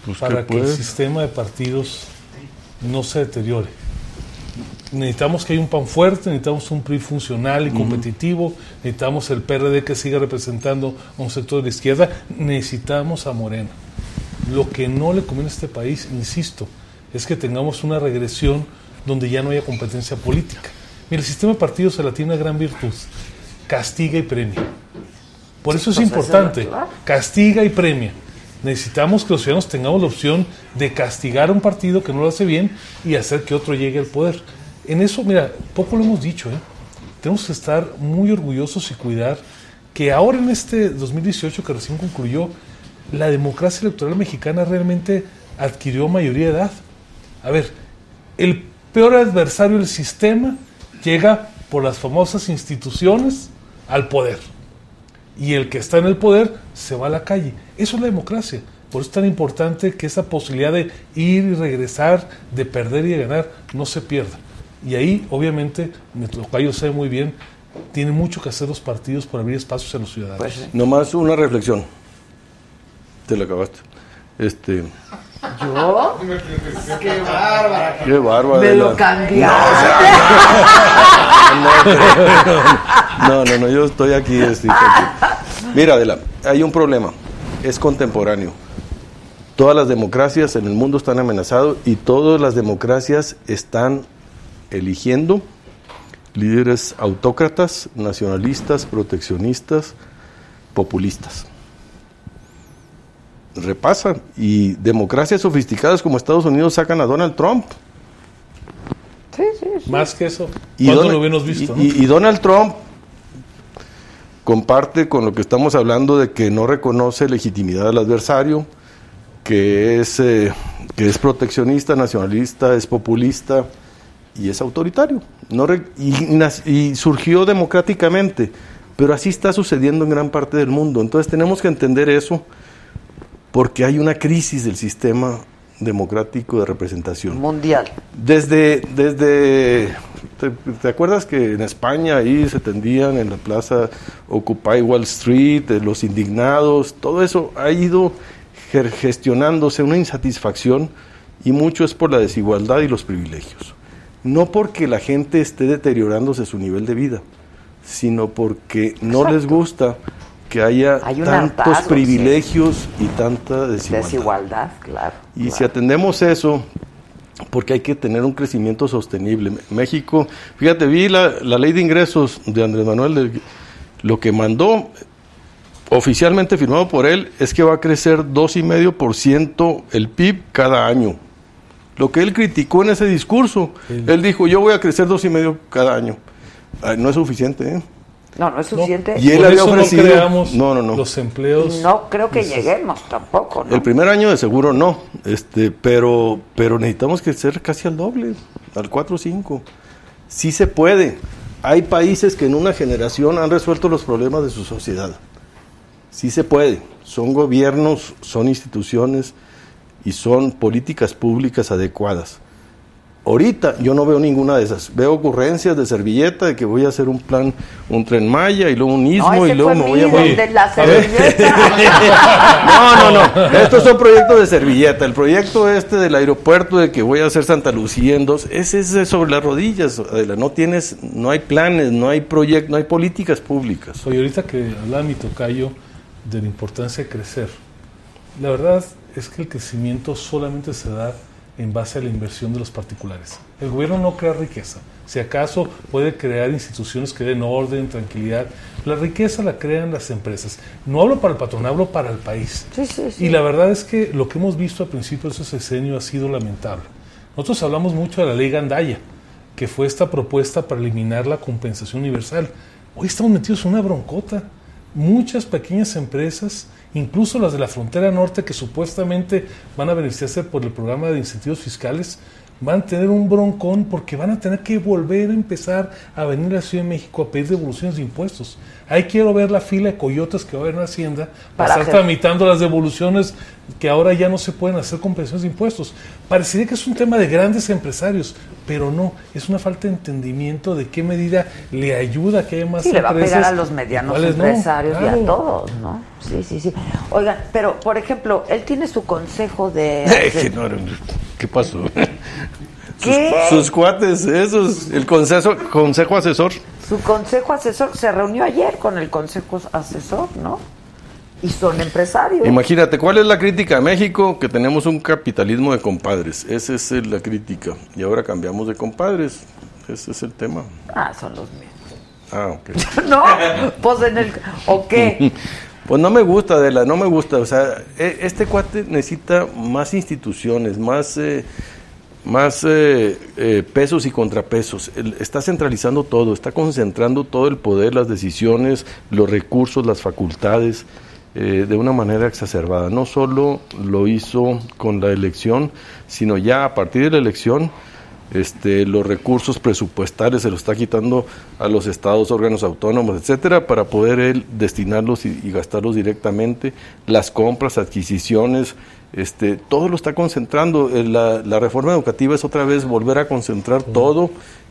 Pues, para ¿qué que el sistema de partidos no se deteriore. Necesitamos que haya un PAN fuerte, necesitamos un PRI funcional y competitivo, necesitamos el PRD que siga representando a un sector de la izquierda, necesitamos a Morena. Lo que no le conviene a este país, insisto, es que tengamos una regresión donde ya no haya competencia política. Mira, el sistema de partidos se la tiene una gran virtud, castiga y premia. Por eso es pues, eso es importante, castiga y premia. Necesitamos que los ciudadanos tengamos la opción de castigar a un partido que no lo hace bien y hacer que otro llegue al poder. En eso, mira, poco lo hemos dicho, ¿eh? tenemos que estar muy orgullosos y cuidar que ahora en este 2018 que recién concluyó, la democracia electoral mexicana realmente adquirió mayoría de edad. A ver, el peor adversario del sistema llega por las famosas instituciones al poder. Y el que está en el poder se va a la calle. Eso es la democracia. Por eso es tan importante que esa posibilidad de ir y regresar, de perder y de ganar, no se pierda. Y ahí, obviamente, mi tocayo sabe muy bien, tiene mucho que hacer los partidos por abrir espacios a los ciudadanos. Pues sí. Nomás una reflexión. Te la acabaste. Este, ¿Yo? ¡Qué bárbara! qué bárbaro. Me lo cambiaste. No, no, no, yo estoy aquí. estoy aquí. Mira, Adela, hay un problema. Es contemporáneo. Todas las democracias en el mundo están amenazadas y todas las democracias están eligiendo líderes autócratas, nacionalistas, proteccionistas, populistas. Repasan. Y democracias sofisticadas como Estados Unidos sacan a Donald Trump. Sí, sí, sí. Más que eso, Y ¿cuándo Donald- lo hubiéramos visto? y- no? y- y Donald Trump comparte con lo que estamos hablando de que no reconoce legitimidad del adversario, que es, eh, que es proteccionista, nacionalista, es populista y es autoritario. No re- y, y surgió democráticamente, pero así está sucediendo en gran parte del mundo. Entonces tenemos que entender eso porque hay una crisis del sistema democrático de representación. Mundial. Desde, desde ¿Te, te acuerdas que en España ahí se tendían en la plaza Occupy Wall Street, eh, los indignados, todo eso ha ido gestionándose una insatisfacción y mucho es por la desigualdad y los privilegios. No porque la gente esté deteriorándose su nivel de vida, sino porque no les gusta que haya Hay tantos hartazgo, privilegios y tanta desigualdad. Desigualdad, claro. Y claro. si atendemos eso, porque hay que tener un crecimiento sostenible. México, fíjate, vi la, la ley de ingresos de Andrés Manuel, de- lo que mandó oficialmente firmado por él es que va a crecer 2,5% el PIB cada año. Lo que él criticó en ese discurso, él dijo, yo voy a crecer 2,5% cada año. Ay, no es suficiente, ¿eh? No, no es suficiente. Y él Por había eso ofrecido- no creamos No, no, no. los empleos. No creo que lleguemos tampoco, ¿no? El primer año de seguro no, este, pero, pero necesitamos crecer casi al doble, al 4 o 5. Sí se puede. Hay países que en una generación han resuelto los problemas de su sociedad. Sí se puede. Son gobiernos, son instituciones y son políticas públicas adecuadas. Ahorita yo no veo ninguna de esas. Veo ocurrencias de servilleta de que voy a hacer un plan, un tren Maya y luego un istmo No, y luego fue me voy a de la. No, no, no. Estos son proyectos de servilleta. El proyecto este del aeropuerto de que voy a hacer Santa Lucía en dos, ese es sobre las rodillas. Adela. No tienes, no hay planes, no hay proyectos, no hay políticas públicas. Oye, ahorita que hablaba mi tocayo de la importancia de crecer, la verdad es que el crecimiento solamente se da en base a la inversión de los particulares. El gobierno no crea riqueza. Si acaso puede crear instituciones que den orden, tranquilidad, la riqueza la crean las empresas. No hablo para el patrón, hablo para el país. Sí, sí, sí. Y la verdad es que lo que hemos visto al principio de ese sexenio ha sido lamentable. Nosotros hablamos mucho de la ley Gandaya, que fue esta propuesta para eliminar la compensación universal. Hoy estamos metidos en una broncota. Muchas pequeñas empresas, incluso las de la frontera norte, que supuestamente van a beneficiarse por el programa de incentivos fiscales, van a tener un broncón porque van a tener que volver a empezar a venir a la Ciudad de México a pedir devoluciones de impuestos. Ahí quiero ver la fila de coyotes que va a haber en Hacienda para, Para estar hacer- tramitando las devoluciones que ahora ya no se pueden hacer compensaciones de impuestos. Parecería que es un tema de grandes empresarios, pero no, es una falta de entendimiento de qué medida le ayuda a que haya más Sí, le va a empresas pegar a los medianos no. empresarios y a todos, ¿no? Sí, sí, sí. Oigan, pero por ejemplo, él tiene su consejo de... Que no era- ¿Qué pasó? ¿Qué? Sus, sus cuates, esos, el consejo, consejo asesor. Su consejo asesor se reunió ayer con el consejo asesor, ¿no? Y son empresarios. Imagínate, ¿cuál es la crítica a México? Que tenemos un capitalismo de compadres. Esa es la crítica. Y ahora cambiamos de compadres. Ese es el tema. Ah, son los mismos. Ah, ok. no, pues en el... ¿O qué? Pues no me gusta, Adela, no me gusta. O sea, e- este cuate necesita más instituciones, más, eh, más eh, eh, pesos y contrapesos. Está centralizando todo, está concentrando todo el poder, las decisiones, los recursos, las facultades, eh, de una manera exacerbada. No solo lo hizo con la elección, sino ya a partir de la elección este, los recursos presupuestales se los está quitando a los estados, órganos autónomos, etcétera, para poder él destinarlos y, y gastarlos directamente, las compras, adquisiciones, este, todo lo está concentrando. Eh, La, la reforma educativa es otra vez volver a concentrar todo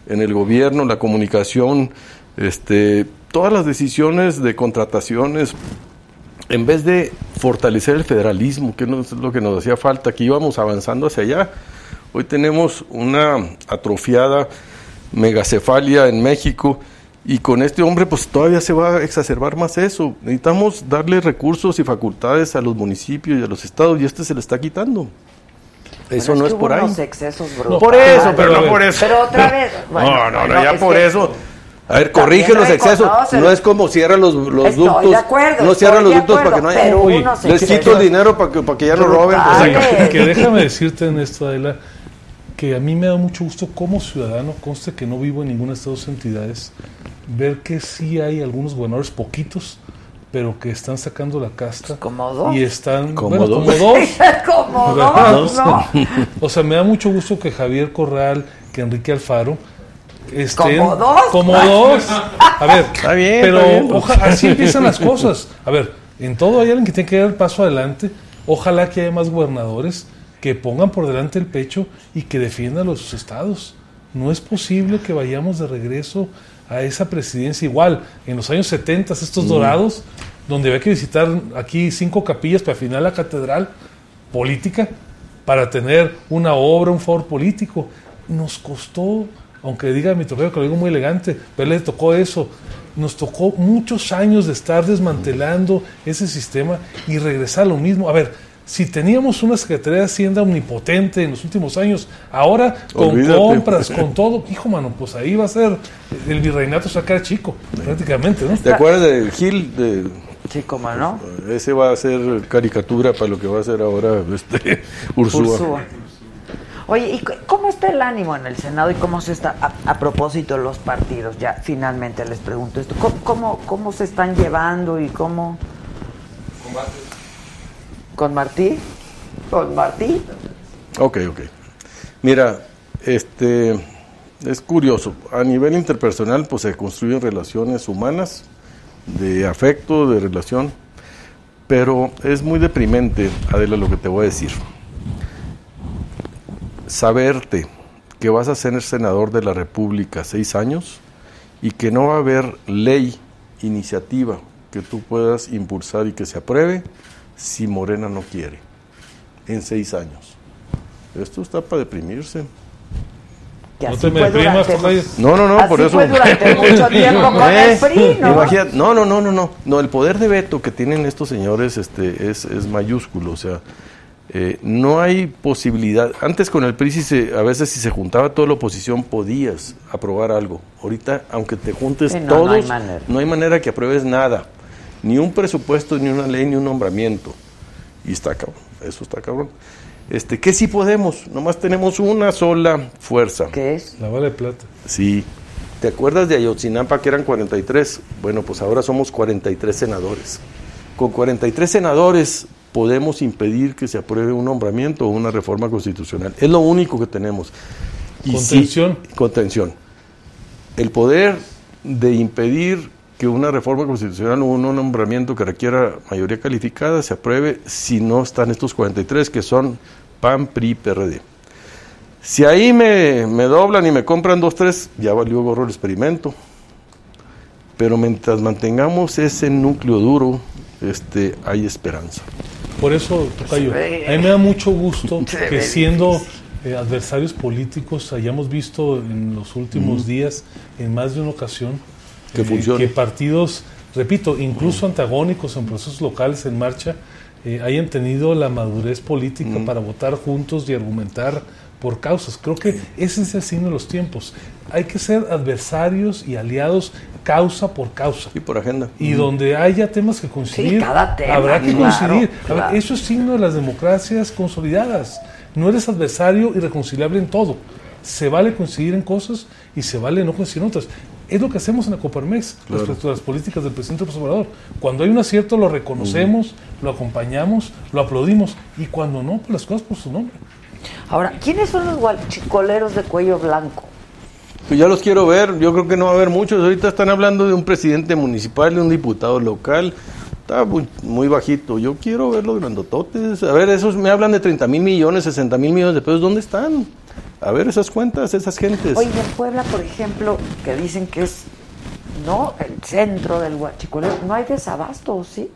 en el gobierno, la comunicación, este, todas las decisiones de contrataciones, en vez de fortalecer el federalismo, que no es lo que nos hacía falta, que íbamos avanzando hacia allá. Hoy tenemos una atrofiada megacefalia en México y con este hombre pues todavía se va a exacerbar más eso. Necesitamos darle recursos y facultades a los municipios y a los estados y este se le está quitando. Eso no que es hubo por ahí. unos excesos No, Por eso, pero no por eso. Pero otra vez. bueno, no, no, no, ya es por que- eso. A ver, corrige los excesos. reconoce- No es como cierra los, los Estoy ductos. de acuerdo, no cierra estoy los de ductos para que no haya. Les quito el dinero para que, para que ya no roben. pues, que déjame decirte en esto, Adela, que a mí me da mucho gusto como ciudadano, conste que no vivo en ninguna de estas dos entidades, ver que sí hay algunos gobernadores poquitos, pero que están sacando la casta. como dos. Y están, Como bueno, dos. como dos. Como dos, ¿no? O sea, me da mucho gusto que Javier Corral, que Enrique Alfaro, estén Como dos. como dos. A ver, Está bien, pero está bien. oja- así empiezan las cosas. A ver, en todo hay alguien que tiene que dar el paso adelante. Ojalá que haya más gobernadores que pongan por delante el pecho y que defiendan a los estados. no es posible que vayamos de regreso a esa presidencia igual. En los años 70, estos dorados, donde había que visitar aquí cinco capillas para final la catedral política, para tener una obra, un favor político. Nos costó, aunque diga mi trofeo que lo digo muy elegante, pero le tocó eso. Nos tocó muchos años de estar desmantelando ese sistema y regresar a lo mismo. A ver, si teníamos una Secretaría de Hacienda omnipotente en los últimos años, ahora con Olvídate. compras, con todo, hijo mano, pues ahí va a ser el virreinato sacar chico, prácticamente, ¿no? ¿Te acuerdas de Gil? De, Sí, cómo no. ese va a ser caricatura para lo que va a hacer ahora este, Ursúa. Ursúa. Oye, ¿y cómo está el ánimo en el Senado y cómo se está, a, a propósito los partidos, ya finalmente les pregunto esto, ¿cómo, cómo, cómo se están llevando y cómo... ¿Con Martí? ¿Con Martí? Ok, ok. Mira, este es curioso. A nivel interpersonal, pues se construyen relaciones humanas, de afecto, de relación, pero es muy deprimente, Adela, lo que te voy a decir. Saberte que vas a ser senador de la República seis años y que no va a haber ley, iniciativa que tú puedas impulsar y que se apruebe si Morena no quiere en seis años. Esto está para deprimirse. Que No así te me fue deprimas, durante-. No, no, no, Así por eso. fue durante mucho tiempo con el Eh, PRI, ¿no? imagínate- no, no, no, no, no, no. El poder de veto que tienen estos señores este, es, es mayúsculo. O sea, eh, no hay posibilidad. Antes con el PRI, si se- a veces si se juntaba toda la oposición, podías aprobar algo. Ahorita, aunque te juntes Sí, no, todos, no hay manera. no hay manera que apruebes nada. Ni un presupuesto, ni una ley, ni un nombramiento. Y está cabrón. Eso está cabrón. Este, ¿Qué sí podemos? Nomás tenemos una sola fuerza. ¿Qué es? La bala de plata. Sí. ¿Te acuerdas de Ayotzinapa que eran 43? Bueno, pues ahora somos 43 senadores. Con 43 senadores podemos impedir que se apruebe un nombramiento o una reforma constitucional. Es lo único que tenemos. sí, Contención. contención. El poder de impedir que una reforma constitucional o un nombramiento que requiera mayoría calificada se apruebe si no están estos 43 que son PAN, PRI, PRD. Si ahí me, me doblan y me compran dos, tres, ya valió gorro el experimento. Pero mientras mantengamos ese núcleo duro, este, hay esperanza. Por eso, Tocayo, a mí me da mucho gusto que siendo eh, adversarios políticos hayamos visto en los últimos días, en más de una ocasión, Que funcione. que partidos, repito, incluso antagónicos en procesos locales en marcha, eh, hayan tenido la madurez política para votar juntos y argumentar por causas. Creo que ese es el signo de los tiempos. Hay que ser adversarios y aliados causa por causa. Y por agenda. Y donde haya temas que coincidir, cada tema, habrá que claro, coincidir. Ver, eso es signo de las democracias consolidadas. No eres adversario irreconciliable en todo. Se vale coincidir en cosas y se vale no coincidir en otras. Es lo que hacemos en la Coparmex respecto a las políticas del presidente López Obrador. Cuando hay un acierto lo reconocemos, lo acompañamos, lo aplaudimos y cuando no, pues las cosas por su nombre. Ahora, ¿quiénes son los guachicoleros de cuello blanco? Pues ya los quiero ver, yo creo que no va a haber muchos. Ahorita están hablando de un presidente municipal, de un diputado local. Está muy, muy bajito. Yo quiero ver los grandototes. A ver, esos me hablan de 30 mil millones, 60 mil millones de pesos. ¿Dónde están? A ver esas cuentas, esas gentes. Oye, en Puebla, por ejemplo, que dicen que es no el centro del guachicolero, no hay desabasto, ¿sí?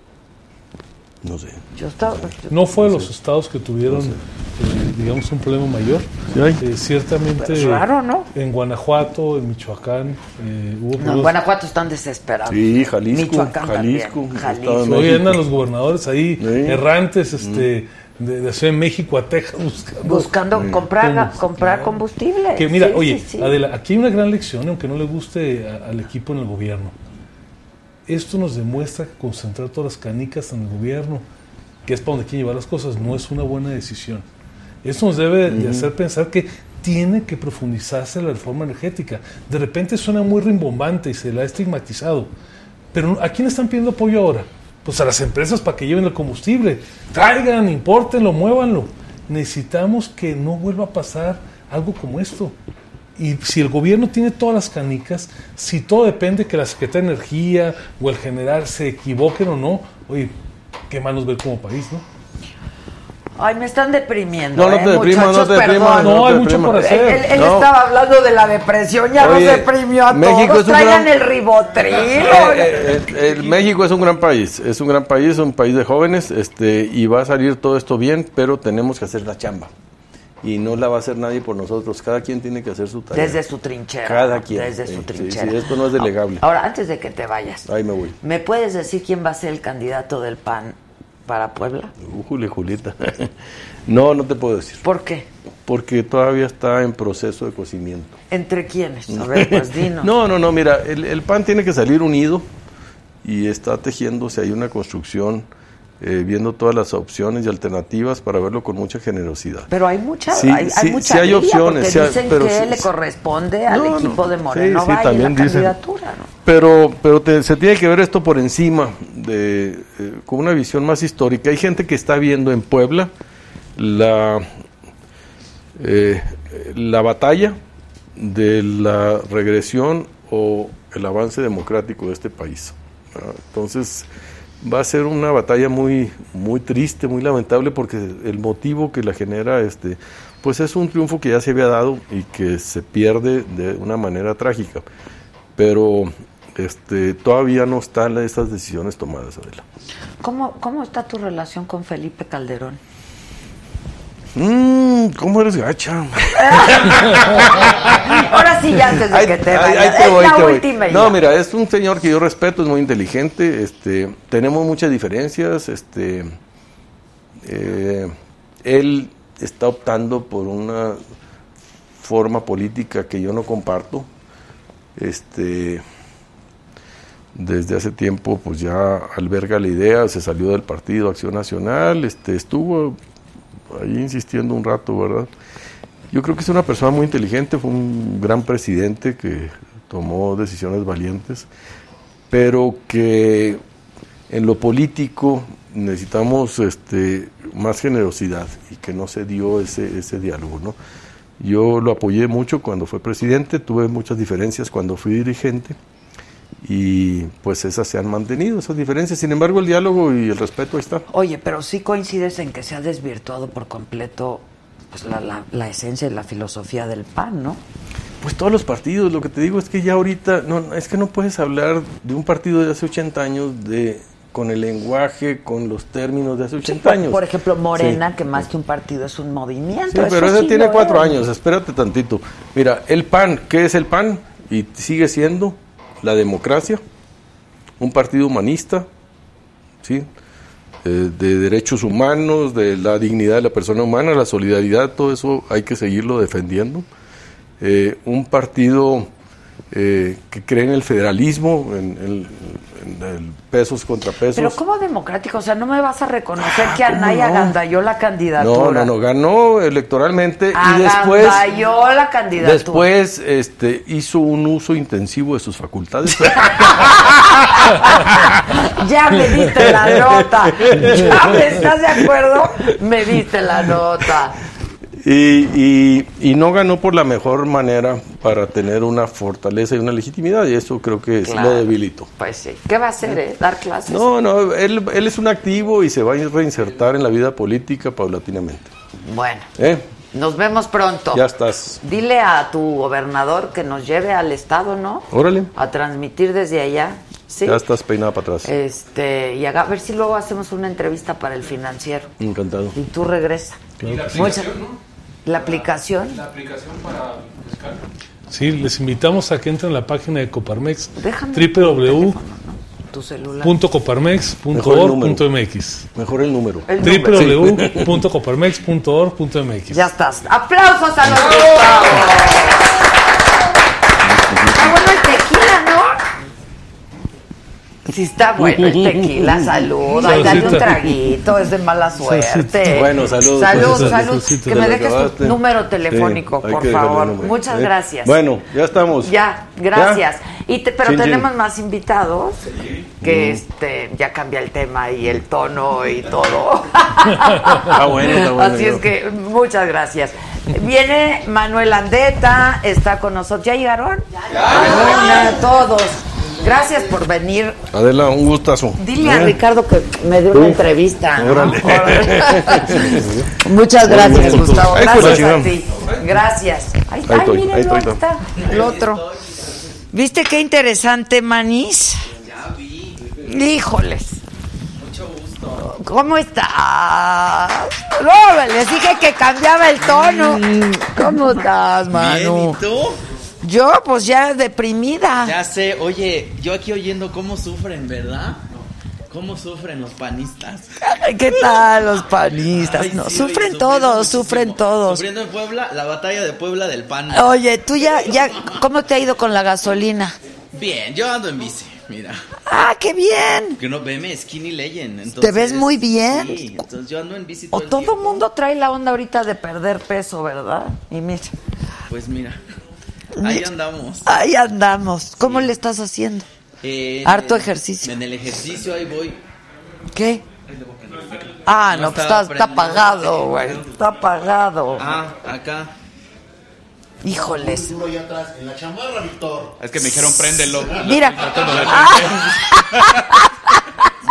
No sé. Yo estaba. No fue de los estados que tuvieron, eh, digamos, un problema mayor. Sí hay. Eh, ciertamente raro, ¿no? en Guanajuato, en Michoacán, eh, hubo No, en Guanajuato están desesperados. Sí, Jalisco, Michoacán Jalisco, también. Jalisco. Hoy andan los gobernadores ahí Sí. errantes este, de, de de México a Texas buscando. Buscando comprar, Sí, comprar combustible. Que mira, Sí, oye, sí, sí. Adela, aquí hay una gran lección, aunque no le guste a- al equipo en el gobierno. Esto nos demuestra que concentrar todas las canicas en el gobierno, que es para donde quieren llevar las cosas, no es una buena decisión. Esto nos debe de hacer pensar que tiene que profundizarse la reforma energética. De repente suena muy rimbombante y se la ha estigmatizado. Pero ¿a quién están pidiendo apoyo ahora? Pues a las empresas para que lleven el combustible. Traigan, importenlo, muévanlo. Necesitamos que no vuelva a pasar algo como esto. Y si el gobierno tiene todas las canicas, si todo depende que la Secretaría de Energía o el general se equivoquen o no, oye, qué mal nos ver como país, ¿no? Ay, me están deprimiendo. No, no ¿eh, te no muchachos? te deprimas. Perdón. No, hay te mucho por hacer. Él, él No. estaba hablando de la depresión, ya Oye, nos deprimió a México todos. es un Traigan gran- el ribotril. Eh, eh, eh, el México es un gran país, es un gran país, un país de jóvenes, este, y va a salir todo esto bien, pero tenemos que hacer la chamba. Y no la va a hacer nadie por nosotros, cada quien tiene que hacer su tarea. Desde su trinchera. Cada quien. Desde Sí, su sí, trinchera. sí, esto no es delegable. Ahora, antes de que te vayas, Ahí me voy. ¿me puedes decir quién va a ser el candidato del PAN para Puebla? Julita. no, no te puedo decir, ¿Por qué? porque todavía está en proceso de cocimiento. ¿Entre quiénes? A ver, pues dinos. No, no, no, mira, el, el PAN tiene que salir unido y está tejiéndose ahí una construcción, eh, viendo todas las opciones y alternativas para verlo con mucha generosidad. Pero hay mucha, Sí, hay, hay sí, mucha sí hay opciones, hay- dicen pero que sí- le corresponde al No, equipo de Moreno sí, también la dicen. candidatura, ¿no? Pero, pero te- se tiene que ver esto por encima, de, eh, con una visión más histórica. Hay gente que está viendo en Puebla la, eh, la batalla de la regresión o el avance democrático de este país. ¿no? Entonces, va a ser una batalla muy, muy triste, muy lamentable, porque el motivo que la genera, este, pues es un triunfo que ya se había dado y que se pierde de una manera trágica. Pero este, todavía no están esas decisiones tomadas, Adela. ¿Cómo, ¿Cómo está tu relación con Felipe Calderón? Mm, ¿Cómo eres gacha? Ahora sí, ya antes de Ahí- que te vayas. ahí te es voy, la te voy. última No, mira, es un señor que yo respeto, es muy inteligente. Este, tenemos muchas diferencias. Este, eh, él está optando por una forma política que yo no comparto. Este, desde hace tiempo, pues ya alberga la idea, se salió del partido Acción Nacional, este, estuvo ahí insistiendo un rato, ¿verdad? Yo creo que es una persona muy inteligente, fue un gran presidente que tomó decisiones valientes, pero que en lo político necesitamos este, más generosidad y que no se dio ese, ese diálogo, ¿no? Yo lo apoyé mucho cuando fue presidente, tuve muchas diferencias cuando fui dirigente y pues esas se han mantenido, esas diferencias. Sin embargo, el diálogo y el respeto ahí está. Oye, pero sí coincides en que se ha desvirtuado por completo pues, la, la- la esencia y la filosofía del PAN, ¿no? Pues todos los partidos, lo que te digo es que ya ahorita, no, es que no puedes hablar de un partido de hace 80 años de con el lenguaje, con los términos de hace 80 Por, años. por ejemplo, Morena, Sí. que más que un partido es un movimiento. Sí, eso pero ese sí tiene cuatro años, espérate tantito. Mira, el PAN, ¿qué es el PAN? Y sigue siendo la democracia, un partido humanista, ¿sí? Eh, de derechos humanos, de la dignidad de la persona humana, la solidaridad, todo eso hay que seguirlo defendiendo. Eh, un partido eh, que cree en el federalismo, en, el- en el pesos contra pesos. Pero ¿cómo democrático? O sea, no me vas a reconocer que ¿cómo Anaya no? agandalló la no, candidatura. no, no, ganó electoralmente y después... Agandalló la candidatura. Después este, hizo un uso intensivo de sus facultades. ya me diste la nota. Ya me estás de acuerdo. Me diste la nota. Y, y- y no ganó por la mejor manera para tener una fortaleza y una legitimidad, y eso creo que Claro. lo debilitó. Pues sí. ¿Qué va a hacer, eh? Dar clases. No, no, él, él es un activo y se va a reinsertar en la vida política paulatinamente. Bueno, ¿Eh? nos vemos pronto. Ya estás. Dile a tu gobernador que nos lleve al estado, ¿no? Órale. A transmitir desde allá. Sí. Ya estás peinada para atrás. Este, y haga- a ver si luego hacemos una entrevista para el financiero. Encantado. Y tú regresa. Y la Mucha- aplicación, ¿no? La aplicación. La aplicación para pescar. Sí, les invitamos a que entren a la página de Coparmex, www.coparmex.org.mx. Mejor el número. El número. www.coparmex.org.mx. Ya estás. ¡Aplausos a los Gustavo! Está bueno el tequila, ¿no? Sí está bueno el tequila, salud. Ay, dale un traguito, es de mala suerte. Bueno, salud. Salud, pues, salud. Que me ¿Te lo dejes tu número telefónico, Sí, por favor. Muchas ¿Eh? gracias. Bueno, ya estamos. Ya, gracias. Y te- pero Chin, chin. tenemos más invitados que este ya cambia el tema y el tono y todo. Está bueno, está bueno. Así es que muchas gracias. Viene Manuel Andeta, está con nosotros. ¿Ya llegaron? Ya. todos. Gracias por venir. Adela, un gustazo. Dile a. Ricardo que me dé una entrevista. ¿no? Órale. Órale. Muchas gracias. Gustavo. Gracias a ti. Gracias. Ahí está, Ahí estoy, mírenlo, ahí estoy, ahí ahí está. El otro. ¿Viste qué interesante, Manís? Híjoles. ¿Cómo estás? No, les dije que cambiaba el tono. ¿Cómo estás, Manu? Bien, ¿y tú? Yo, pues ya deprimida. Ya sé, oye, yo aquí oyendo cómo sufren, ¿verdad? ¿Cómo sufren los panistas? ¿Qué tal los panistas? Ay, No, sí, sufren oye, todos, sufren todos. Sufriendo en Puebla, la batalla de Puebla del pan. Oye, tú ya, ya, ¿cómo te ha ido con la gasolina? Bien, yo ando en bici, mira. Ah, qué bien. Que no veme Skinny Legend. entonces- ¿Te ves muy bien? Sí, entonces yo ando en bici O todo el todo mundo trae la onda ahorita de perder peso, ¿verdad? Y mira, Pues mira, ahí andamos. ahí andamos. ¿Cómo le estás haciendo? Eh, Harto ejercicio. En el ejercicio ahí voy. ¿Qué? Ah, no, No pues está, apagado, güey. Está apagado. Ah, acá. Híjoles. Uno allá atrás, en la chamarra, Víctor. Es que me dijeron préndelo. Mira.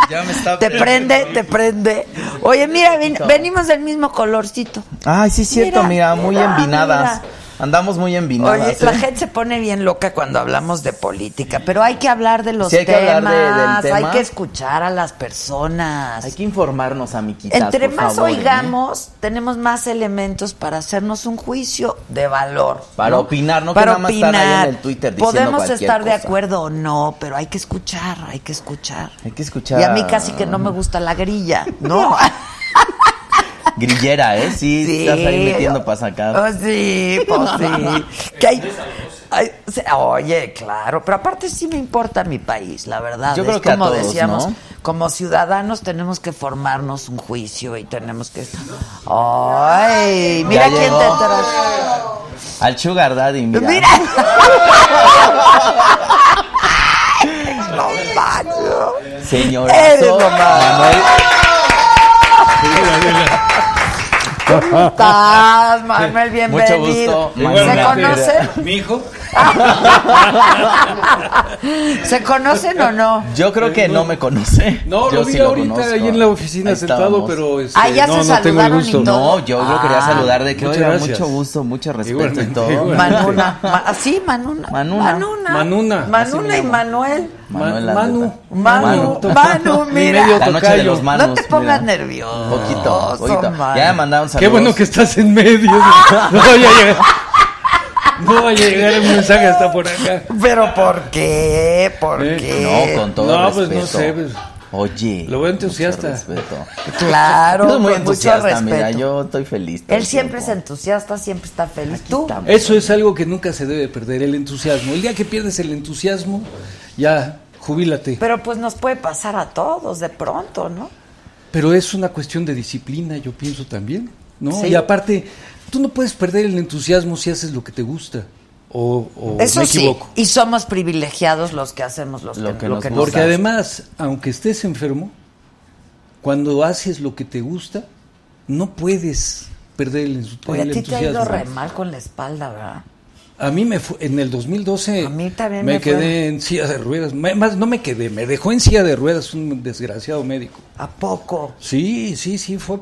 Ya me está Te prende, te prende. Oye, mira, ven- venimos del mismo colorcito. Ay, sí, es cierto, Mira, mira, muy mira, envinadas. mira. Andamos muy envinadas. Oye, la ¿eh? gente se pone bien loca cuando hablamos de política, pero hay que hablar de los Sí, hay que temas, hablar de- del tema. hay que escuchar a las personas. Hay que informarnos, amiguitas, Entre por más favor, ¿eh? oigamos, tenemos más elementos para hacernos un juicio de valor. Para opinar, no que para nada más estar ahí opinar. en el Twitter diciendo Podemos estar de acuerdo o no, pero hay que escuchar, hay que escuchar. Hay que escuchar. Y a mí casi que no me gusta la grilla, ¿no? Grillera, ¿eh? Sí, Sí. estás ahí metiendo para sacar. Oh, sí, pues sí. Que hay- hay- se- oye, claro, pero aparte sí me importa mi país, la verdad. Yo es creo que a como todos, decíamos, ¿no? como ciudadanos tenemos que formarnos un juicio y tenemos que... Ay, mira Ya quién llegó. te trajo. Al Sugar Daddy, mira. Mira. Lo macho. Señorazo, Eres lo más. Manuel. ¿Cómo estás, Manuel? Bienvenido. gusto, ¿Se Manuel. conocen? Mi hijo. ¿Se conocen o no? Yo creo que no me conoce. No, yo lo vi sí ahorita conozco. ahí en la oficina Ahí sentado, estábamos. pero este, Ah, ya no, se no tengo el saludaron y gusto. todo. No, yo lo quería Ah, saludar de que oiga, gracias. mucho gusto, mucho respeto y Igualmente, todo. igualmente. Manuna. Ma- ¿ah, sí, Manuna. Manuna. Manuna. Manuna. Manuna y. Manuel. Manuel. Manu. Manu. Manu, Mi mira. medio La noche de los manos. no te pongas mira. nervioso. Poquito, poquito. Manu. Ya me mandaron saludos. Qué bueno que estás en medio. No vaya a llegar. No vaya a llegar el mensaje hasta por acá. ¿Pero por qué? ¿Por Eh, qué? No, con todo No, pues, respeto. no sé, pues. Oye. Lo veo entusiasta. mucho respeto. Claro, Yo soy muy con mucho entusiasta, respeto. mira, yo estoy feliz. Él siempre es tiempo. entusiasta, siempre está feliz. ¿Tú? estamos. Eso es algo que nunca se debe perder, el entusiasmo. El día que pierdes el entusiasmo, ya, jubílate. Pero pues nos puede pasar a todos de pronto, ¿no? Pero es una cuestión de disciplina, yo pienso también, ¿no? Sí. Y aparte, tú no puedes perder el entusiasmo si haces lo que te gusta. O, o Eso me sí. equivoco. Y somos privilegiados los que hacemos los Lo que, que lo nos que gusta. Porque además, aunque estés enfermo, cuando haces lo que te gusta, no puedes perder el, entu- Oye, a el ti te ha ido entusiasmo. re mal con la espalda, ¿verdad? A mí me fue, en el 2012 A mí también me, me fue. quedé en silla de ruedas. Me- Más no me quedé, me dejó en silla de ruedas un desgraciado médico. ¿A poco? Sí, sí, sí, fue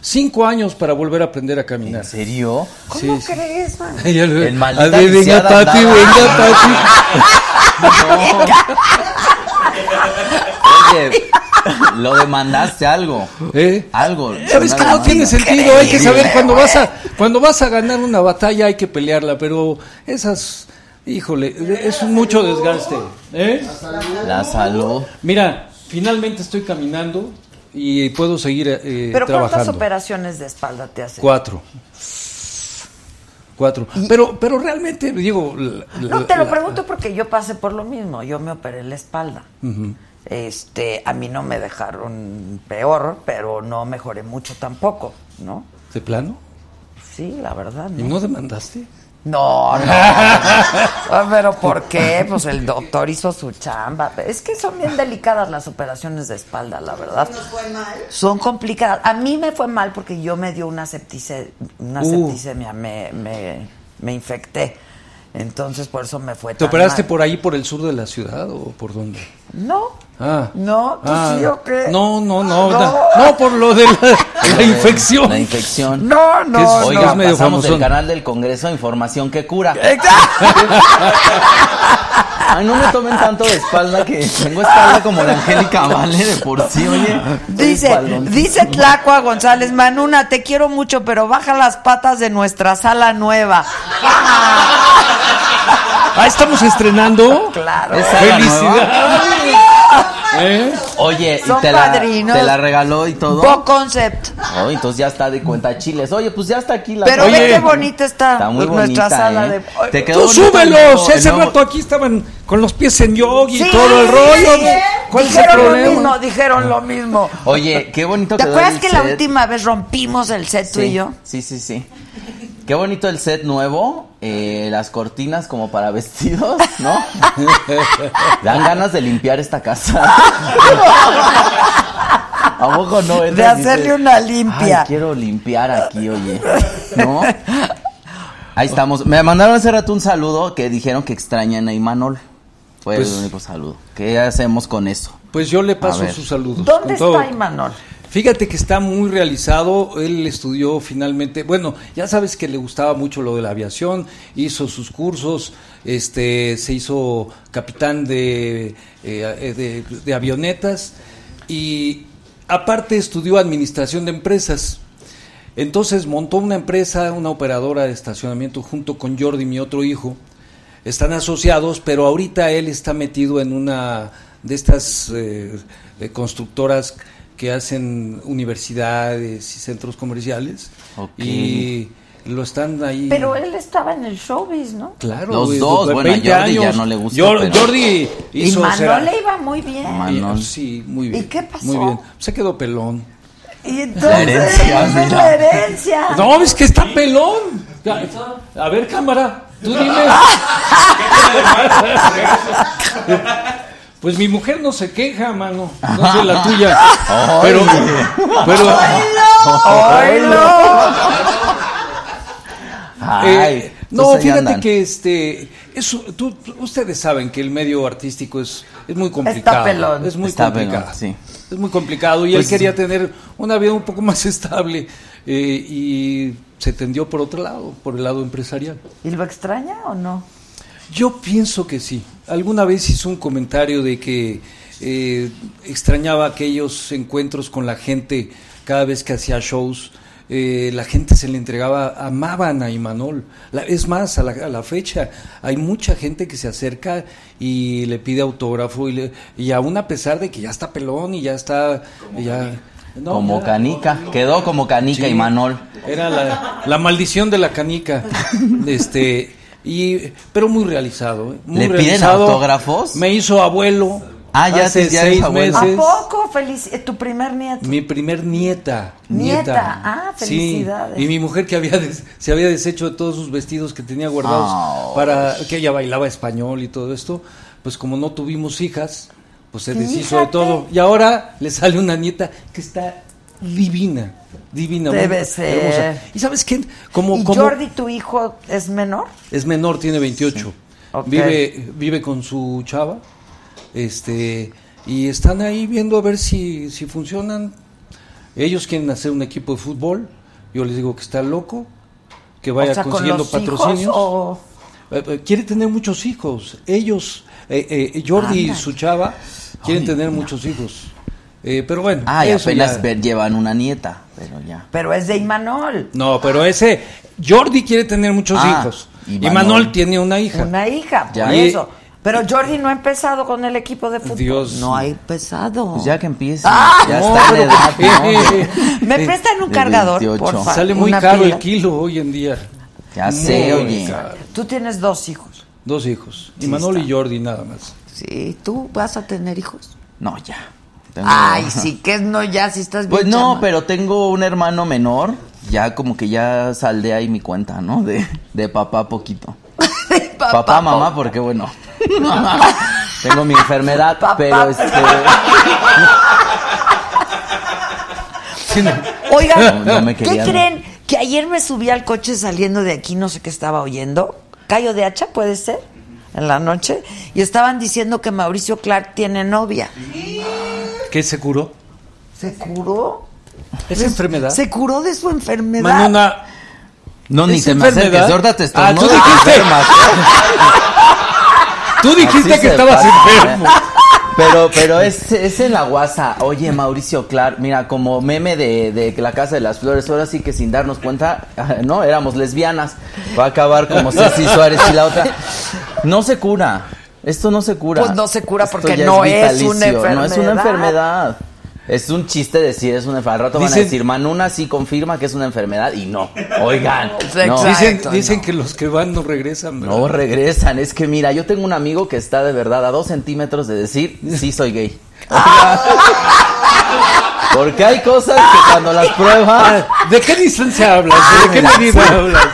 cinco años para volver a aprender a caminar. ¿En serio? ¿Cómo Sí, sí. crees, man? Ya lo- El a ver, venga, Pati, venga, Pati. Oye, lo demandaste algo. ¿Eh? Algo. ¿Sabes que no tiene sentido? Hay que saber cuando vas a cuando vas a ganar una batalla hay que pelearla, pero esas, híjole, es mucho desgaste. ¿eh? La salud. Mira, finalmente estoy caminando y puedo seguir eh, ¿Pero cuántas trabajando. operaciones de espalda te hacen? Cuatro. Cuatro. Pero, pero realmente, digo... la- No, te lo la- pregunto porque yo pasé por lo mismo. Yo me operé la espalda. Ujú. Este, a mí no me dejaron peor, pero no mejoré mucho tampoco, ¿no? ¿De plano? Sí, la verdad. ¿Y ¿no? no demandaste? No, no. Ah, Pero ¿por qué? Pues el doctor hizo su chamba. Es que son bien delicadas las operaciones de espalda, la verdad. ¿Nos fue mal? Son complicadas. A mí me fue mal porque yo me dio una, septice, una Uh. septicemia, me, me, me infecté. Entonces por eso me fue ¿Te tan operaste mal. por ahí, por el sur de la ciudad o por dónde? No, Ah. no, ¿tú Ah, sí o qué? No, no, no, No. por lo de la, la infección. La infección. No, no, es- no. Oiga, Oiga, es medio pasamos el famosón. canal del Congreso Información que cura. Exacto. Ay, no me tomen tanto de espalda que tengo espalda como de Angélica Vale de por sí, oye. Dice, dice Tlacua González, Manuna, te quiero mucho, pero baja las patas de nuestra sala nueva. Ah, estamos estrenando. Claro. ¿Es sala Felicidad. ¿Eh? Oye, Son y te la, padrinos. te la regaló y todo. Bo Concept. Oh, entonces ya está de cuenta chiles. Oye, pues ya está aquí la Pero Oye. ve qué bonita está, Está muy nuestra bonita, sala ¿eh? de... Te quedó Tú súbelos. Ese nuevo- rato aquí estaban con los pies en yogi Sí, y todo el rollo. sí, ¿Cuál es el dijeron lo problema? mismo, dijeron lo mismo. Oye, qué bonito ¿Te quedó acuerdas el que la última vez rompimos el set tú y yo? Sí, sí, sí. Qué bonito el set nuevo, eh, las cortinas como para vestidos, ¿no? Dan ganas de limpiar esta casa. ¿A poco no? De hacerle dices, una limpia. Ay, quiero limpiar aquí, oye. ¿No? Ahí estamos. Me mandaron hace rato un saludo que dijeron que extrañan a Imanol. Fue Pues- el único saludo. ¿Qué hacemos con eso? Pues yo le paso sus saludos. ¿Dónde con todo. está Imanol? Fíjate que está muy realizado. Él estudió finalmente. Bueno, ya sabes que le gustaba mucho lo de la aviación. Hizo sus cursos. Este, se hizo capitán de, eh, de, avionetas y aparte estudió administración de empresas. Entonces montó una empresa, una operadora de estacionamiento junto con Jordi, mi otro hijo. Están asociados, pero ahorita él está metido en una de estas eh, constructoras que hacen universidades y centros comerciales. Ok. Y lo están ahí. Pero él estaba en el showbiz, ¿no? Claro, Los güey, dos, de bueno, a 20 Jordi ya años. no le gusta, Jor- pero- Jordi Y hizo. Manol será- le iba muy bien. Man- Manol. Sí, muy bien. ¿Y qué pasó? Muy bien. Se quedó pelón. Y entonces, La herencia, es mira. la herencia. No, es que está pelón. A ver, cámara, tú dime. Pues mi mujer no se queja, mano. No sé la tuya. Pero, pero, Ay, eh, no, entonces ahí fíjate andan. que este, eso, tú, ustedes saben que el medio artístico es, es muy complicado. pelón. Es muy Está complicado. pelón, sí. Es muy complicado y Pues él quería sí. tener una vida un poco más estable eh, y se tendió por otro lado, por el lado empresarial. ¿Y lo extraña o no? Yo pienso que sí. Alguna vez hizo un comentario de que eh, extrañaba aquellos encuentros con la gente cada vez que hacía shows. eh, la gente se le entregaba, amaban a Imanol. La- es más, a la, a la fecha hay mucha gente que se acerca y le pide autógrafo y, le- y aún a pesar de que ya está pelón y ya está... Ya, no, como ya- canica. Quedó como canica Sí. y Manol. Era la, la maldición de la canica. este y Pero muy realizado. ¿eh? Muy ¿Le piden autógrafos? Me hizo abuelo. Ah, ya hace sí, ya seis es abuelo. ¿A meses. poco? Eh, ¿Tu primer nieto? Mi primer nieta. Nieta. Ah, Sí, felicidades. Y mi mujer que había des- se había deshecho de todos sus vestidos que tenía guardados Ah. para que ella bailaba español y todo esto, pues como no tuvimos hijas, pues se deshizo de todo. Y ahora le sale una nieta que está divina, divina. Debe ser. hermosa. ¿Y sabes qué? Como, ¿Y como Jordi, tu hijo, es menor? es menor, tiene 28. Ok. Vive vive con su chava. Este y están ahí viendo a ver si si funcionan. Ellos quieren hacer un equipo de fútbol. Yo les digo que está loco, que vaya o sea, con consiguiendo hijos patrocinios. o... Eh, eh, quiere tener muchos hijos. Ellos, eh, eh, Jordi y su chava, quieren Ay, tener muchos hijos. Eh, pero bueno, Ah, y apenas ya- ver- llevan una nieta, pero ya. Pero es de Imanol. No, pero ese Jordi quiere tener muchos Ah, hijos. y Y Manol. Manol tiene una hija. Una hija, por Ya. eso. Pero Jordi no ha empezado con el equipo de fútbol. Dios. No ha empezado. Pues ya que empiece. Ah, ya no, está. ¿Me prestan un cargador, 28. por favor? Sale muy Una caro pila. el kilo hoy en día. Ya sé, oye. caro. Tú tienes dos hijos. Dos hijos. Y Sí, está. y Jordi nada más. Sí, ¿tú vas a tener hijos? No, ya. Tengo- Ay, sí, que no, ya, si estás bien Pues no, pero tengo un hermano menor. Ya como que ya saldé ahí mi cuenta, ¿no? De, de papá poquito. Papá, mamá, porque bueno. tengo mi enfermedad, Papá. pero este. Oigan, No, no me ¿qué creen? Que ayer me subí al coche saliendo de aquí, no sé qué estaba oyendo. Cayo de Hacha, puede ser, en la noche, y estaban diciendo que Mauricio Clark tiene novia. ¿Qué se curó? ¿Se curó? ¿Es enfermedad? Se curó de su enfermedad. Manuna, No, ni ¿Es te me enfermedad? acerques, ahorita te Ah, tú dijiste. enfermas. tú dijiste Así que estabas pasa, enfermo. ¿eh? Pero, pero es, es en la guasa. Oye, Mauricio Clark, mira, como meme de, de la Casa de las Flores, ahora sí que sin darnos cuenta, no, éramos lesbianas. Va a acabar como Ceci Suárez y la otra. No se cura. Esto no se cura. Pues no se cura Esto porque no es una No es una enfermedad. enfermedad. Es un chiste decir es una enfermedad. Al rato van a decir, Manuna sí confirma que es una enfermedad y no. Oigan. no. Dicen, no. dicen que los que van no regresan. ¿verdad? No regresan, es que mira, yo tengo un amigo que está de verdad a dos centímetros de decir sí soy gay. Porque hay cosas que cuando las pruebas, Ah, ¿De qué distancia hablas? ¿De qué mira, medida hablas?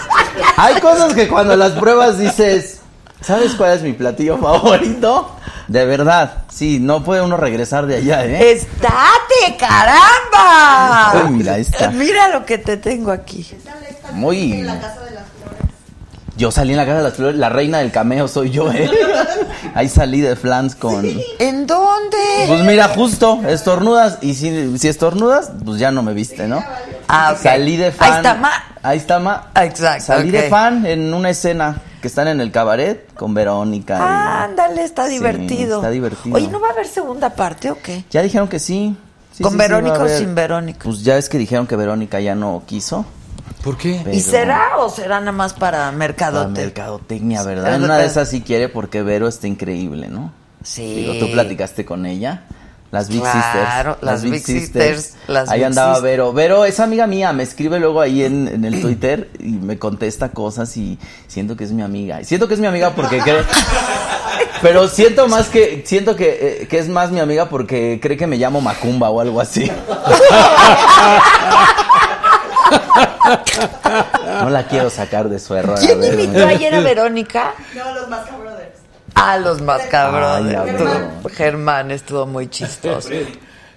hay cosas que cuando las pruebas dices, ¿sabes cuál es mi platillo favorito? De verdad, sí, no puede uno regresar de allá, ¿eh? ¡Estate, caramba! Ay, mira, ahí está. Mira lo que te tengo aquí. Muy... Yo salí en la casa de las flores, la reina del cameo soy yo, ¿eh? Ahí salí de flans con... ¿En dónde? Pues mira, justo, estornudas. Y si, si estornudas, pues ya no me viste, ¿no? Ah, ok. Salí de fan. Ahí está Ma. Ahí está Ma. Exacto, Salí de fan en una escena que están en el cabaret con Verónica. y- Ándale, está Sí, divertido. está divertido. Oye, ¿no va a haber segunda parte o qué? Ya dijeron que sí. Sí, ¿Con sí, sí, Verónica o sin Verónica? Pues ya es que dijeron que Verónica ya no quiso. ¿Por qué? Pero- ¿Y será o será nada más para Para mercadote? mercadotecnia, ¿verdad? En una de esas sí quiere porque Vero está increíble, ¿no? Sí. Digo, tú platicaste con ella. Las Big Claro, Sisters. las Big Sisters, las ahí Big andaba Sisters. Vero. Vero es amiga mía, me escribe luego ahí en, en el Twitter y me contesta cosas y siento que es mi amiga. Y Siento que es mi amiga porque cree... Pero siento más que... Siento que, eh, que es más mi amiga porque cree que me llamo Macumba o algo así. No la quiero sacar de su error. a ¿Quién invitó ayer a Verónica? No, los Masca Brothers. A los más cabrones. Ay, ya Estuvo- Germán estuvo muy chistoso.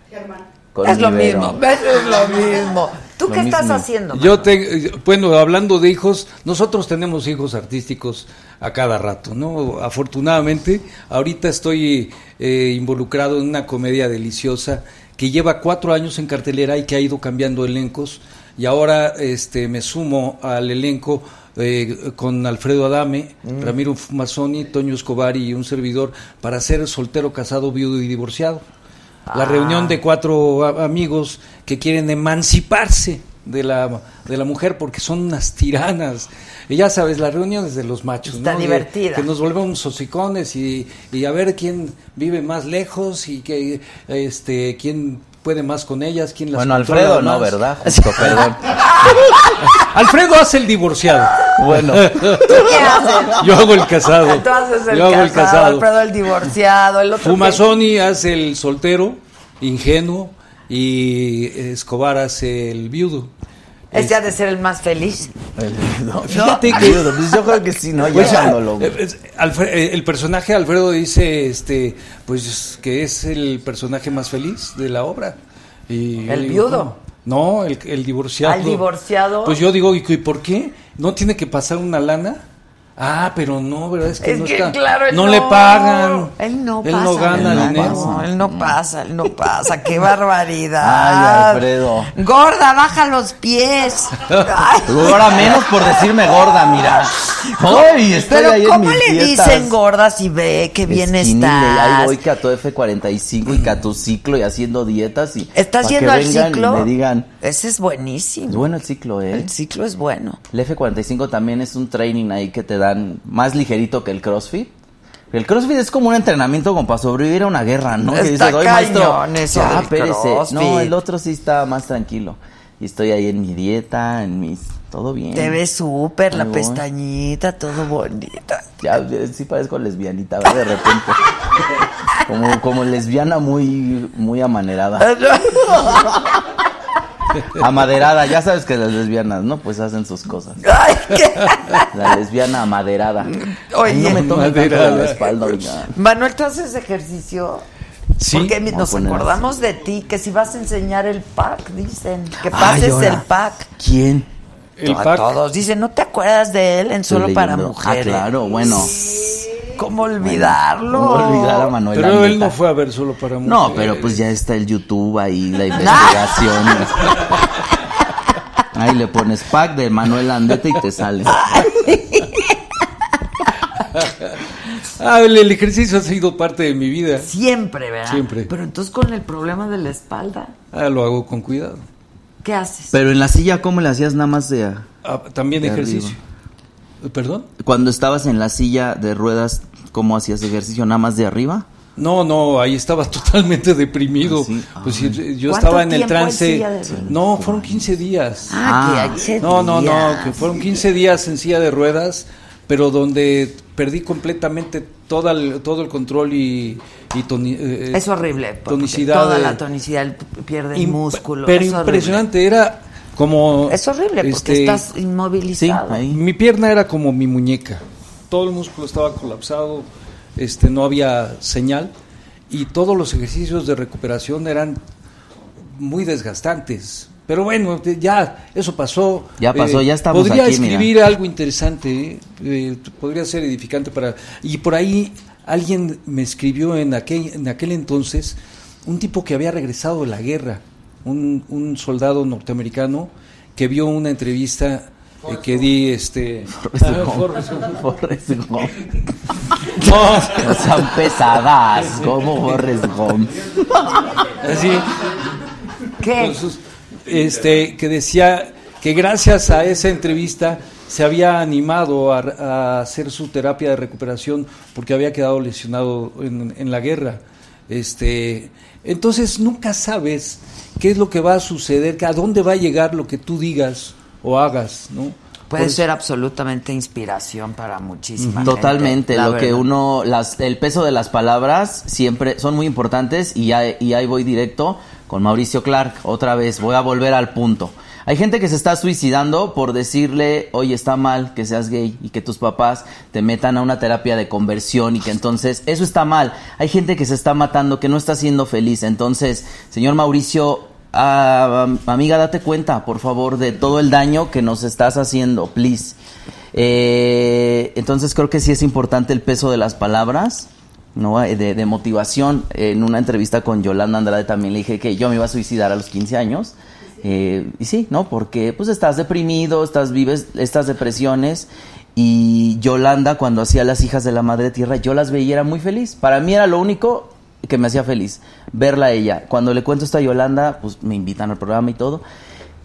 Germán. Con es lo mismo, es lo mismo. ¿Tú Lo qué estás haciendo? Yo te, bueno, hablando de hijos, nosotros tenemos hijos artísticos a cada rato, ¿no? Afortunadamente, ahorita estoy eh, involucrado en una comedia deliciosa que lleva cuatro años en cartelera y que ha ido cambiando elencos y ahora este me sumo al elenco eh, con Alfredo Adame, Ramiro Mazzoni, Toño Escobar y un servidor para ser soltero, casado, viudo y divorciado. La reunión de cuatro amigos que quieren emanciparse de la, de la mujer porque son unas tiranas. Y ya sabes, las reuniones de los machos. Está ¿no? Divertida. Que nos volvemos hocicones y, y a ver quién vive más lejos y que, este, quién puede más con ellas, quién las Bueno, Alfredo no, más. ¿verdad? Justo, perdón. Alfredo hace el divorciado. Bueno, ¿Qué haces? Yo hago el casado. Tú haces el Yo hago casado, el casado. Alfredo el divorciado, el otro. Fumazoni hace el soltero, ingenuo, y Escobar hace el viudo. Que- Es ya de ser el más feliz. no, Fíjate no, que- pues yo creo que sí, ¿no? Ya Pues, cuando lo- eh, Alfre- eh, el personaje Alfredo dice, este, pues que es el personaje más feliz de la obra. Y ¿El digo, viudo? ¿cómo? No, el, el divorciado. ¿Al divorciado? Pues yo digo, ¿y y por qué? ¿No tiene que pasar una lana? Ah, pero no, ¿verdad? Es que Es no que, está. claro, él no, le pagan. Él no Él pasa. no gana él no dinero. pasa, él no pasa, él no pasa. ¡Qué barbaridad! Ay, Alfredo. Gorda, baja los pies. Ahora menos por decirme gorda, mira. Ay, estoy Pero ahí en ¿cómo mis le dietas. dicen gorda si ve que bien Skinny, Ahí voy que a tu F45 y que a tu ciclo y haciendo dietas y ¿Estás yendo que al ciclo? Y me digan, Ese es buenísimo. es bueno el ciclo, ¿eh? El ciclo es bueno. El F45 también es un training ahí que te más ligerito que el CrossFit. El CrossFit es como un entrenamiento como para sobrevivir a una guerra, ¿no? que Está dices, oye, maestro, cañón eso ya, del espérese". CrossFit. No, el otro sí está más tranquilo. Y estoy ahí en mi dieta, en mis... Todo bien. Te ves súper, la voy. pestañita, todo bonita. Ya, eh, sí parezco lesbianita, ¿verdad? De repente. Como, como lesbiana muy, muy amanerada. Amaderada, ya sabes que las lesbianas, ¿no? Pues hacen sus cosas. Ay, qué- La lesbiana amaderada. Oye. Ay, no me Amaderada. la espalda, oigan. Manuel, ¿tú haces ejercicio? Sí. Porque nos poner acordamos así. de ti, que si vas a enseñar el pack, dicen. Que pases el pack. ¿Quién? El a pack. todos. Dice, ¿no te acuerdas de él en Estoy Solo para leyendo. Mujeres? Ah, claro, bueno. ¿Cómo olvidarlo? ¿Cómo olvidar a Manuel Pero él no fue a ver solo para No, mujeres. pero pues ya está el YouTube ahí, la investigación. ahí le pones pack de Manuel Landeta y te sale. Ah, el, el ejercicio ha sido parte de mi vida. Siempre, ¿verdad? Siempre. Pero entonces con el problema de la espalda, Ah, lo hago con cuidado. ¿qué haces? Pero en la silla, ¿cómo le hacías nada más de... Ah, también De ejercicio. arriba. ¿Perdón? Cuando estabas en la silla de ruedas, ¿cómo hacías ejercicio? ¿Nada más de arriba? No, no, ahí estaba totalmente deprimido. ¿Ah, sí? Pues yo ¿Cuánto estaba en el en trance. silla de ruedas? No, fueron 15 días. Ah, Ah. No, no, no, que fueron 15 días en silla de ruedas, pero donde perdí completamente toda el- todo el control y, y toni- eh, Es horrible. tonicidad. Toda la tonicidad, pierde el músculo. Pero es horrible. impresionante, era como... Es horrible porque este, estás Sí, inmovilizado. ahí. Mi pierna era como mi muñeca. Todo el músculo estaba colapsado, este, no había señal y todos los ejercicios de recuperación eran muy desgastantes. Pero bueno, ya eso pasó. Eh, Ya pasó, ya estamos Podría aquí, mira. escribir algo interesante, ¿eh? Eh, podría ser edificante para... Y por ahí alguien me escribió en aquel, en aquel entonces, un tipo que había regresado de la guerra, un, un soldado norteamericano que vio una entrevista eh, que di este Ah, Forrest Gump. Forrest Gump. No, sean pesadas, como Forrest Gump. así ¿Qué? sus- este que decía que gracias a esa entrevista se había animado a, a hacer su terapia de recuperación porque había quedado lesionado en, en la guerra este entonces nunca sabes qué es lo que va a suceder a dónde va a llegar lo que tú digas o hagas no Puede ser absolutamente inspiración para muchísima gente, Totalmente, lo que uno, las, el peso de las palabras siempre son muy importantes y, ya- y ahí voy directo con Mauricio Clark, otra vez, voy a volver al punto. Hay gente que se está suicidando por decirle, oye, está mal que seas gay y que tus papás te metan a una terapia de conversión y que entonces eso está mal. Hay gente que se está matando, que no está siendo feliz. Entonces, señor Mauricio, ah, amiga, date cuenta, por favor, de todo el daño que nos estás haciendo, please. Eh, entonces creo que sí es importante el peso de las palabras, ¿no? Eh, De, de motivación. En una entrevista con Yolanda Andrade también le dije que yo me iba a suicidar a los 15 años. Eh, y sí, ¿no? Porque pues estás deprimido, estás vives estas depresiones. Y Yolanda cuando hacía las hijas de la Madre Tierra, yo las veía era muy feliz. Para mí era lo único que me hacía feliz, verla a ella. Cuando le cuento esto a Yolanda, pues me invitan al programa y todo.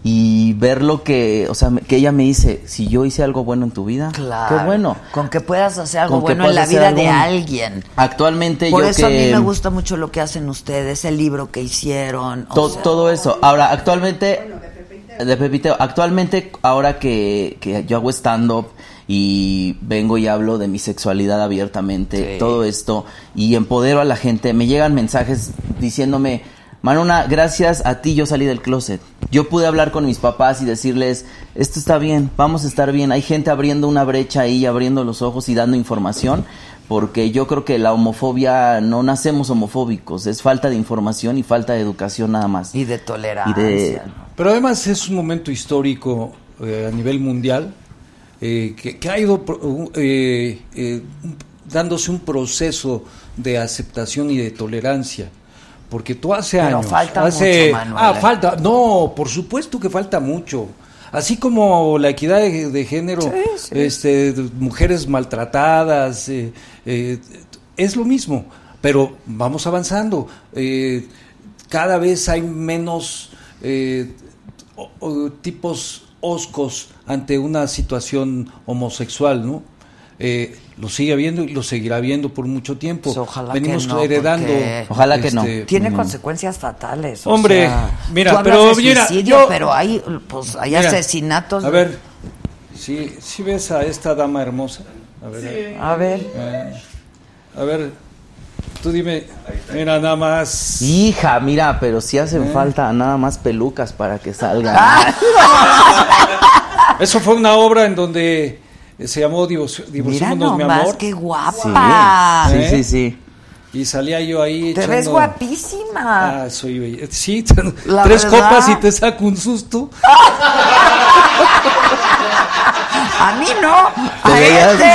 Y ver lo que, o sea, que ella me dice, si yo hice algo bueno en tu vida, Claro. qué bueno. Con que puedas hacer algo bueno en la vida de alguien. Actualmente Por yo eso que... a mí me gusta mucho lo que hacen ustedes, el libro que hicieron. o sea, todo eso. Ahora, actualmente, de Pepiteo, actualmente, ahora que, que yo hago stand-up y vengo y hablo de mi sexualidad abiertamente, Sí. todo esto, y empodero a la gente, me llegan mensajes diciéndome, Manuna, gracias a ti yo salí del closet. Yo pude hablar con mis papás y decirles, esto está bien, vamos a estar bien. Hay gente abriendo una brecha ahí, abriendo los ojos y dando información, porque yo creo que la homofobia, no nacemos homofóbicos, es falta de información y falta de educación nada más. Y de tolerancia. Y de- ¿no? Pero además es un momento histórico eh, a nivel mundial eh, que, que ha ido pro- eh, eh, dándose un proceso de aceptación y de tolerancia. Porque tú hace Pero años. falta hace, mucho, Manuel. Ah, falta. No, por supuesto que falta mucho. Así como la equidad de, de género, Este, mujeres maltratadas, eh, eh, es lo mismo. Pero vamos avanzando. Eh, cada vez hay menos o- o tipos oscos ante una situación homosexual, ¿no? Eh, lo sigue habiendo y lo seguirá habiendo por mucho tiempo. Pues ojalá Venimos que no, heredando. porque- Ojalá que no. Tiene Mm. consecuencias fatales. o Hombre, sea, mira, tú pero de mira, suicidio, yo- pero hay, pues, hay Mira, asesinatos. A ver, si si ves a esta dama hermosa. A ver, A ver. eh, a ver, tú dime, mira nada más. Hija, mira, pero si hacen Eh. falta nada más pelucas para que salgan. Eso fue una obra en donde eh, se llamó Divorciémonos, mi amor. qué Sí, guapa. sí, ¿Eh? sí, sí. Y salía yo ahí. Te ves echando- guapísima. Ah, soy bella. Sí, La tres verdad. copas y te saco un susto. A mí no. A este.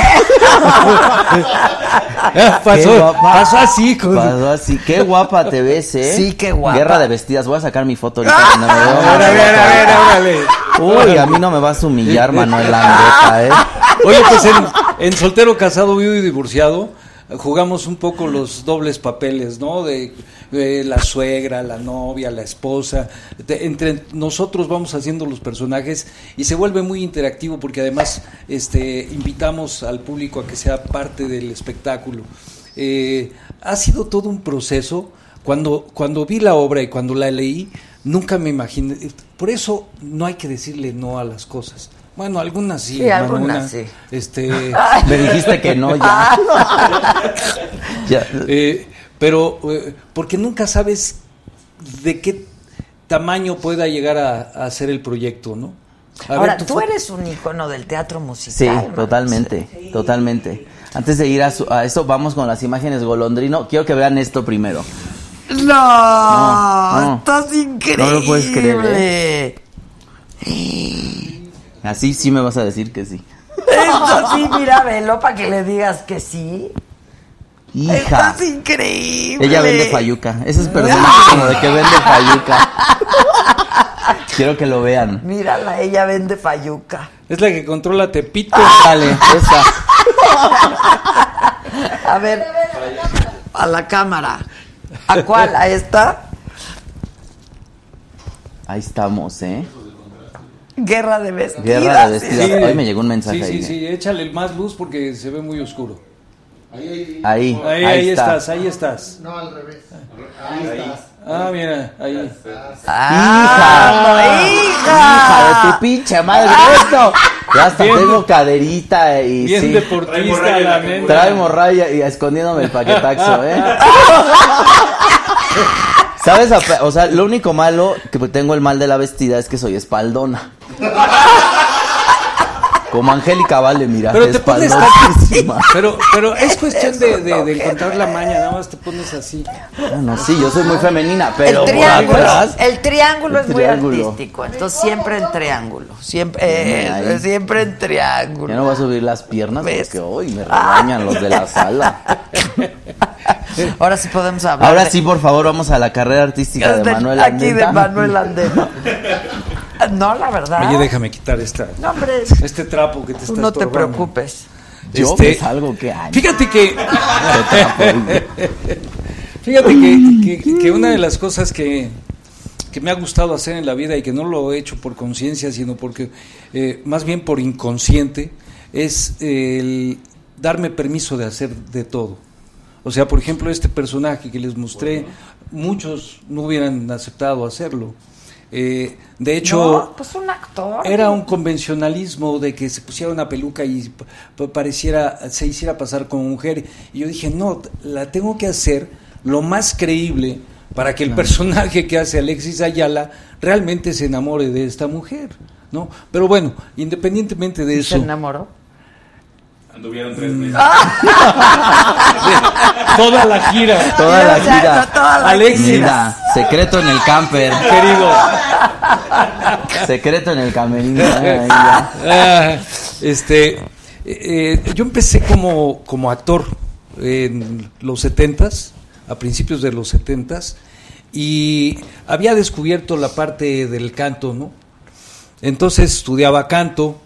pasó, Qué guapa. pasó así. Con... Pasó así. Qué guapa te ves, ¿eh? Sí, qué guapa. Guerra de vestidas. Voy a sacar mi foto ahorita. cuando me veo A ver, a ver, a ver. Uy, a mí no me vas a humillar, Manuel Langueta, ¿eh? Oye, pues en, soltero, casado, vivo y divorciado, jugamos un poco los dobles papeles, ¿no? De, la suegra, la novia, la esposa. Entre nosotros vamos haciendo los personajes y se vuelve muy interactivo porque además este, invitamos al público a que sea parte del espectáculo. Eh, ha sido todo un proceso. Cuando, cuando vi la obra y cuando la leí, nunca me imaginé. Por eso no hay que decirle no a las cosas. Bueno, algunas sí. Sí, algunas sí. Este, Me dijiste que no, ya. Ya. eh, pero eh, porque nunca sabes de qué tamaño pueda llegar a, a ser el proyecto, ¿no? A ver, Ahora, tú eres un icono del teatro musical. Sí, man. totalmente, totalmente. Antes de ir a, su- a eso, vamos con las imágenes golondrino. Quiero que vean esto primero. No, no. estás increíble. No lo puedes creer, ¿eh? Así sí me vas a decir que sí. Esto sí, mira, velo para que le digas que sí. Hija. Estás increíble. Ella vende fayuca. Ese es personaje como de que vende fayuca. Quiero que lo vean. Mírala, ella vende fayuca. Es la que controla Tepito. Dale, esa. A ver, a la cámara. ¿A cuál? ¿A esta? Ahí estamos, ¿eh? Guerra de vestidas. Guerra de vestidas. Sí. Hoy me llegó un mensaje Sí, ahí. sí, sí, échale más luz porque se ve muy oscuro. Ahí, Ahí, ahí, ahí, está. estás, ahí estás. No, al revés. Ahí estás. Ah, mira, ahí. ¡Ah, Hija de tu pinche madre, esto. Ya hasta Bien. tengo caderita y Bien sí. deportista la nena. Trae morralla y escondiéndome el paquetaxo, ¿eh? ¿Sabes? O sea, lo único malo que tengo el mal de la vestida es que soy espaldona. Como Angélica Vale, mira. Pero te pones. Pero, pero es cuestión de, de- de encontrar la maña, nada más te pones así. Bueno, sí, yo soy muy femenina, pero el triángulo, atrás- el triángulo El es muy artístico, entonces siempre en triángulo, siempre, eh, ahí. siempre en triángulo. Ya no voy a subir las piernas ¿Ves? porque hoy me regañan los de la sala. Ahora sí podemos hablar. Ahora de- sí, por favor, vamos a la carrera artística de del- Manuel aquí de Andeta. Manuel Andeno. No, la verdad. Oye, déjame quitar esta, No, hombre, este trapo que te está no te preocupes. Yo Este, me salgo que año. Fíjate que Qué Fíjate que, que- que una de las cosas que, que me ha gustado hacer en la vida y que no lo he hecho por conciencia, sino porque eh, más bien por inconsciente, es el darme permiso de hacer de todo. O sea, por ejemplo, este personaje que les mostré, muchos no hubieran aceptado hacerlo. Eh, de hecho, No, pues un actor. era un convencionalismo de que se pusiera una peluca y pareciera, se hiciera pasar como mujer. Y yo dije, no, la tengo que hacer lo más creíble para que el personaje que hace Alexis Ayala realmente se enamore de esta mujer, ¿no? Pero bueno, independientemente de ¿Se eso, enamoró? Anduvieron tres meses. toda la gira, Toda la gira. no toda la Alexis. Mira, secreto en el camper. querido. Secreto en el camerino. Ah, este, eh, eh, yo empecé como, como actor en los setentas, a principios de los setentas, y había descubierto la parte del canto, ¿no? Entonces estudiaba canto,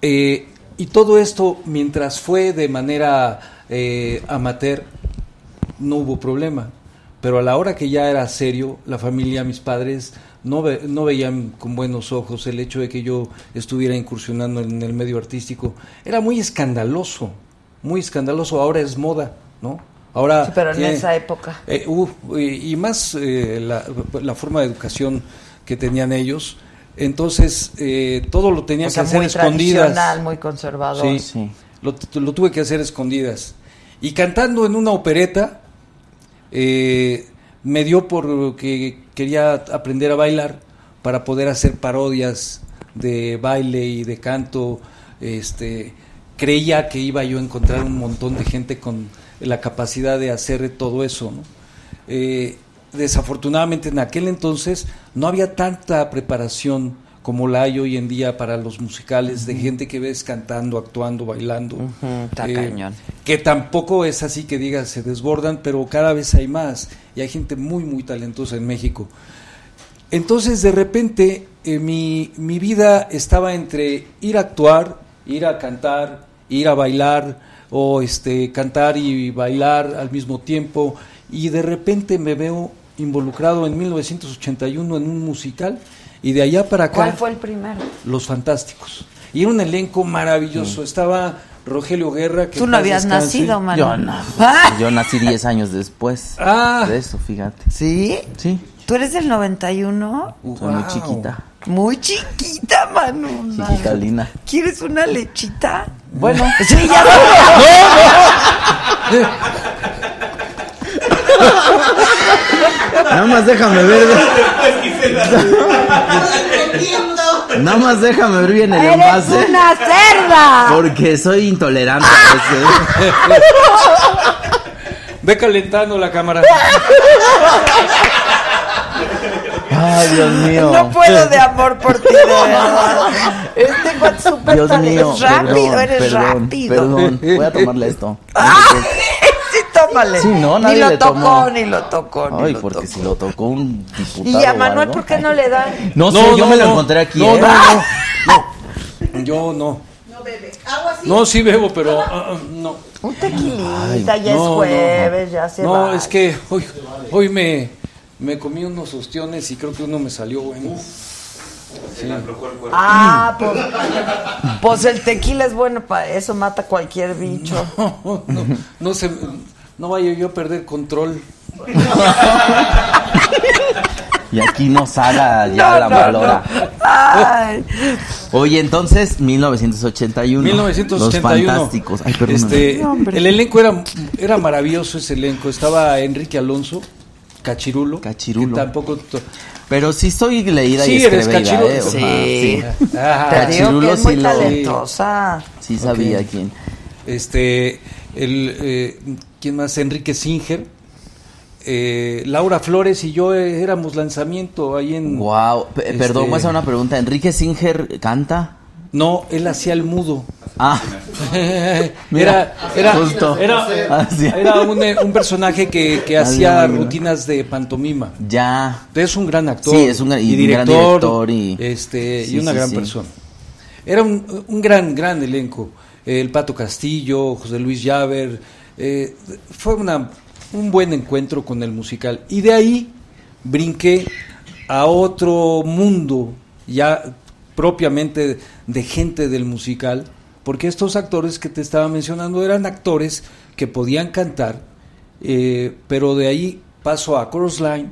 eh, y todo esto, mientras fue de manera eh, amateur, no hubo problema. Pero a la hora que ya era serio, la familia, mis padres, no, ve- no veían con buenos ojos el hecho de que yo estuviera incursionando en el medio artístico. Era muy escandaloso, muy escandaloso. Ahora es moda, ¿no? Ahora Sí, pero en tiene- esa época. eh, uh, y, y más eh, la, la forma de educación que tenían ellos. Entonces, eh, todo lo tenía O sea, que hacer muy escondidas. muy conservador. Sí, Sí. Lo, lo tuve que hacer escondidas. Y cantando en una opereta, eh, me dio por que quería aprender a bailar para poder hacer parodias de baile y de canto. Este, creía que iba yo a encontrar un montón de gente con la capacidad de hacer todo eso. ¿no? Eh, desafortunadamente en aquel entonces no había tanta preparación como la hay hoy en día para los musicales, de gente que ves cantando, actuando, bailando. Está Eh, cañón. Que tampoco es así que digas se desbordan, pero cada vez hay más y hay gente muy, muy talentosa en México. Entonces, de repente, eh, mi, mi vida estaba entre ir a actuar, ir a cantar, ir a bailar, o este, cantar y bailar al mismo tiempo. Y de repente me veo involucrado en 1981 en un musical, y de allá para acá, ¿Cuál fue el primero? Los Fantásticos. Y era un elenco maravilloso. Estaba Rogelio Guerra. Que Tú no habías descanse. nacido, Manu. Yo no. Yo nací 10 años después Ah. de eso, fíjate. ¿Sí? Sí, ¿Tú eres del 91? soy muy chiquita. Muy chiquita, Manu. Chiquita Lina. ¿Quieres una lechita? Bueno. Sí, ya Nada más déjame ver. Nada más déjame ver bien el ¡Eres envase. una cerda! Porque soy intolerante. Ve calentando la cámara. Ay, Dios mío. No puedo de amor por ti, de verdad. Este cuate es súper Dios mío. rápido, perdón, eres perdón, rápido. Perdón, voy a tomarle esto. Sí, tómale. Sí, no, ni nadie lo le tocó, tomó. ni lo tocó, ni Ay, lo porque tocó. si lo tocó un diputado. ¿Y a Manuel por qué no le dan? No, sé, yo me lo encontré aquí. No, ¿eh? no, no, no. Yo no. No bebe. Agua sí. No, sí bebo, pero ah, ah, no. Un tequilita, Ay, ya es no, no, jueves, ya se No, va. es que hoy, hoy me, me comí unos ostiones y creo que uno me salió bueno. Cuerpo. Ah, pues, pues el tequila es bueno para eso, mata cualquier bicho. No, no, no se, no vaya yo a perder control. Y aquí nos haga ya No, la no, no. Oye, entonces, 1981. 1981. Los fantásticos. Ay, perdón. Este, No, el elenco era, era maravilloso ese elenco. Estaba Enrique Alonso, Cachirulo. Cachirulo. que tampoco Pero sí soy leída Sí, y eres cachirulo. ¿eh? Sí. sí. Te digo que Cachirulo es muy sí lo- talentosa. Sí sabía quién. Este, el, eh, ¿quién más? Enrique Singer. Eh, Laura Flores y yo eh, éramos lanzamiento ahí en... Wow. Este- Perdón, voy a hacer una pregunta. ¿Enrique Singer canta? No, él hacía el mudo. Ah, era, era, Justo. era, Ah, era un, eh, un personaje que, que hacía rutinas de pantomima. ya. Es un gran actor. Sí, es un gran- y un gran director y- este, Sí, y una sí, gran sí. persona. Era un, un gran, gran elenco. El Pato Castillo, José Luis Llaver. eh, fue una, un buen encuentro con el musical. Y de ahí brinqué a otro mundo, ya propiamente de gente del musical, porque estos actores que te estaba mencionando eran actores que podían cantar, eh, pero de ahí paso a Chorus Line,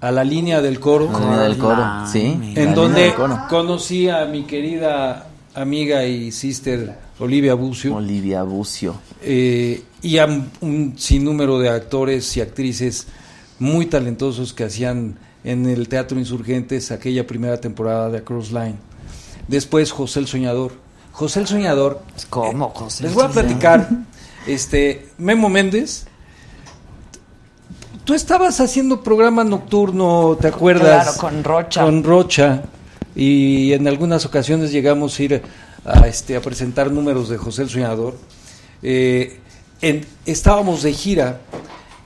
a la línea del coro, La línea del coro, sí. La en línea donde del coro. conocí a mi querida amiga y sister Olivia Bucio Olivia Bucio. eh, y a un sinnúmero de actores y actrices muy talentosos que hacían en el Teatro Insurgentes aquella primera temporada de Cross Line. Después José el Soñador. José el Soñador. ¿Cómo, José? Les voy a platicar. Este, Memo Méndez. Tú estabas haciendo programa nocturno, ¿te acuerdas? Claro, con Rocha. Con Rocha. Y en algunas ocasiones llegamos a ir a, este, a presentar números de José el Soñador. Eh, en- estábamos de gira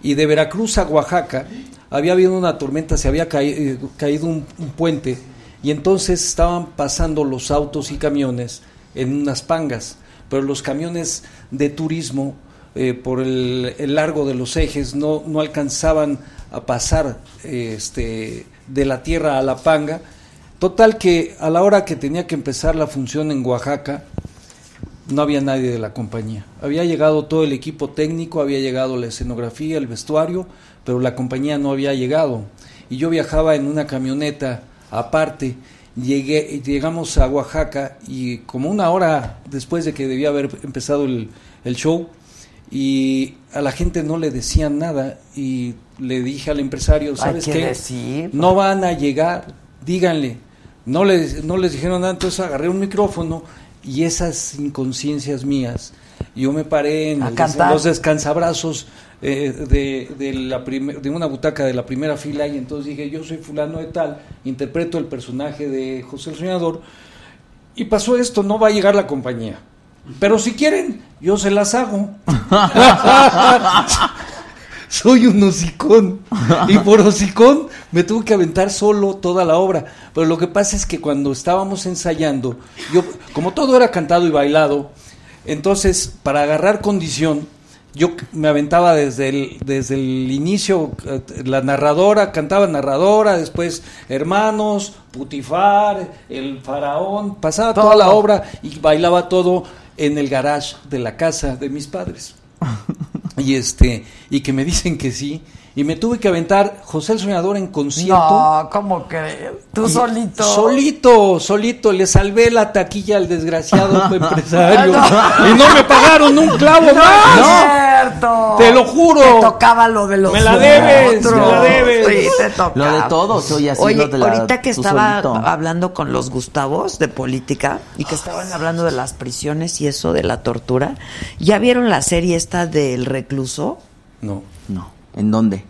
y de Veracruz a Oaxaca había habido una tormenta, se había eh, caído un, un puente y entonces estaban pasando los autos y camiones en unas pangas, pero los camiones de turismo eh, por el, largo de los ejes no, no alcanzaban a pasar este, de la tierra a la panga. Total que a la hora que tenía que empezar la función en Oaxaca, no había nadie de la compañía. Había llegado todo el equipo técnico, había llegado la escenografía, el vestuario, pero la compañía no había llegado. Y yo viajaba en una camioneta aparte. Llegué, llegamos a Oaxaca y como una hora después de que debía haber empezado el, el show, y a la gente no le decían nada y le dije al empresario, ¿sabes que qué? decir. No van a llegar, díganle. No les, no les dijeron nada, entonces agarré un micrófono y esas inconsciencias mías yo me paré en el- los descansabrazos eh, de, de, la primer- de una butaca de la primera fila y entonces dije, yo soy fulano de tal, interpreto el personaje de José el Soñador y pasó esto, no va a llegar la compañía. Pero si quieren, yo se las hago. Soy un hocicón. Y por hocicón me tuve que aventar solo toda la obra. Pero lo que pasa es que cuando estábamos ensayando, yo, como todo era cantado y bailado, entonces para agarrar condición, yo me aventaba desde el, desde el inicio, eh, la narradora, cantaba narradora, después hermanos, Putifar, el faraón, pasaba toda la obra y bailaba todo en el garage de la casa de mis padres y este y que me dicen que sí y me tuve que aventar José el Soñador en concierto No, ¿cómo crees? Tú solito. solito solito le salvé la taquilla al desgraciado empresario No. y no me pagaron un clavo No más es cierto. Te lo juro. Te tocaba lo de los Me la debes, otros. me la debes. Sí, te tocaba. Lo de todos, oye, así Oye, lo de la- ahorita que estaba solito. hablando con los Gustavos de política y que estaban hablando de las prisiones y eso de la tortura, ¿ya vieron la serie esta del recluso? no No. ¿En dónde?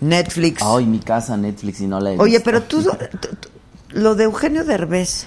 Netflix. Ay, mi casa, Netflix, y no la he Oye, visto. pero tú, tú- tú- lo de Eugenio Derbez,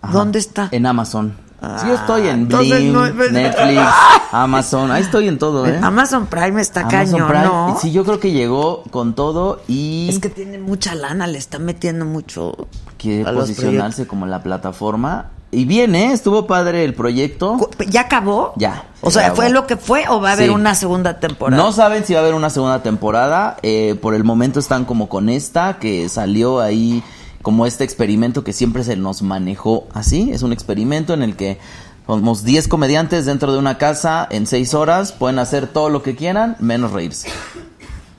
Ajá. ¿dónde está? En Amazon. Ah, sí, yo estoy en Blim, no- Netflix, Amazon. Ahí estoy en todo, ¿eh? Amazon Prime está Amazon Prime. ¿no? Sí, yo creo que llegó con todo y Es que tiene mucha lana, le está metiendo mucho quiere posicionarse como la plataforma. Y bien, ¿eh? Estuvo padre el proyecto. ¿Ya acabó? Ya. O sea, Acabó. ¿fue lo que fue o va a haber Sí. una segunda temporada? No saben si va a haber una segunda temporada. eh, por el momento están como con esta, que salió ahí como este experimento que siempre se nos manejó así. Es un experimento en el que somos 10 comediantes dentro de una casa en 6 horas. Pueden hacer todo lo que quieran, menos reírse.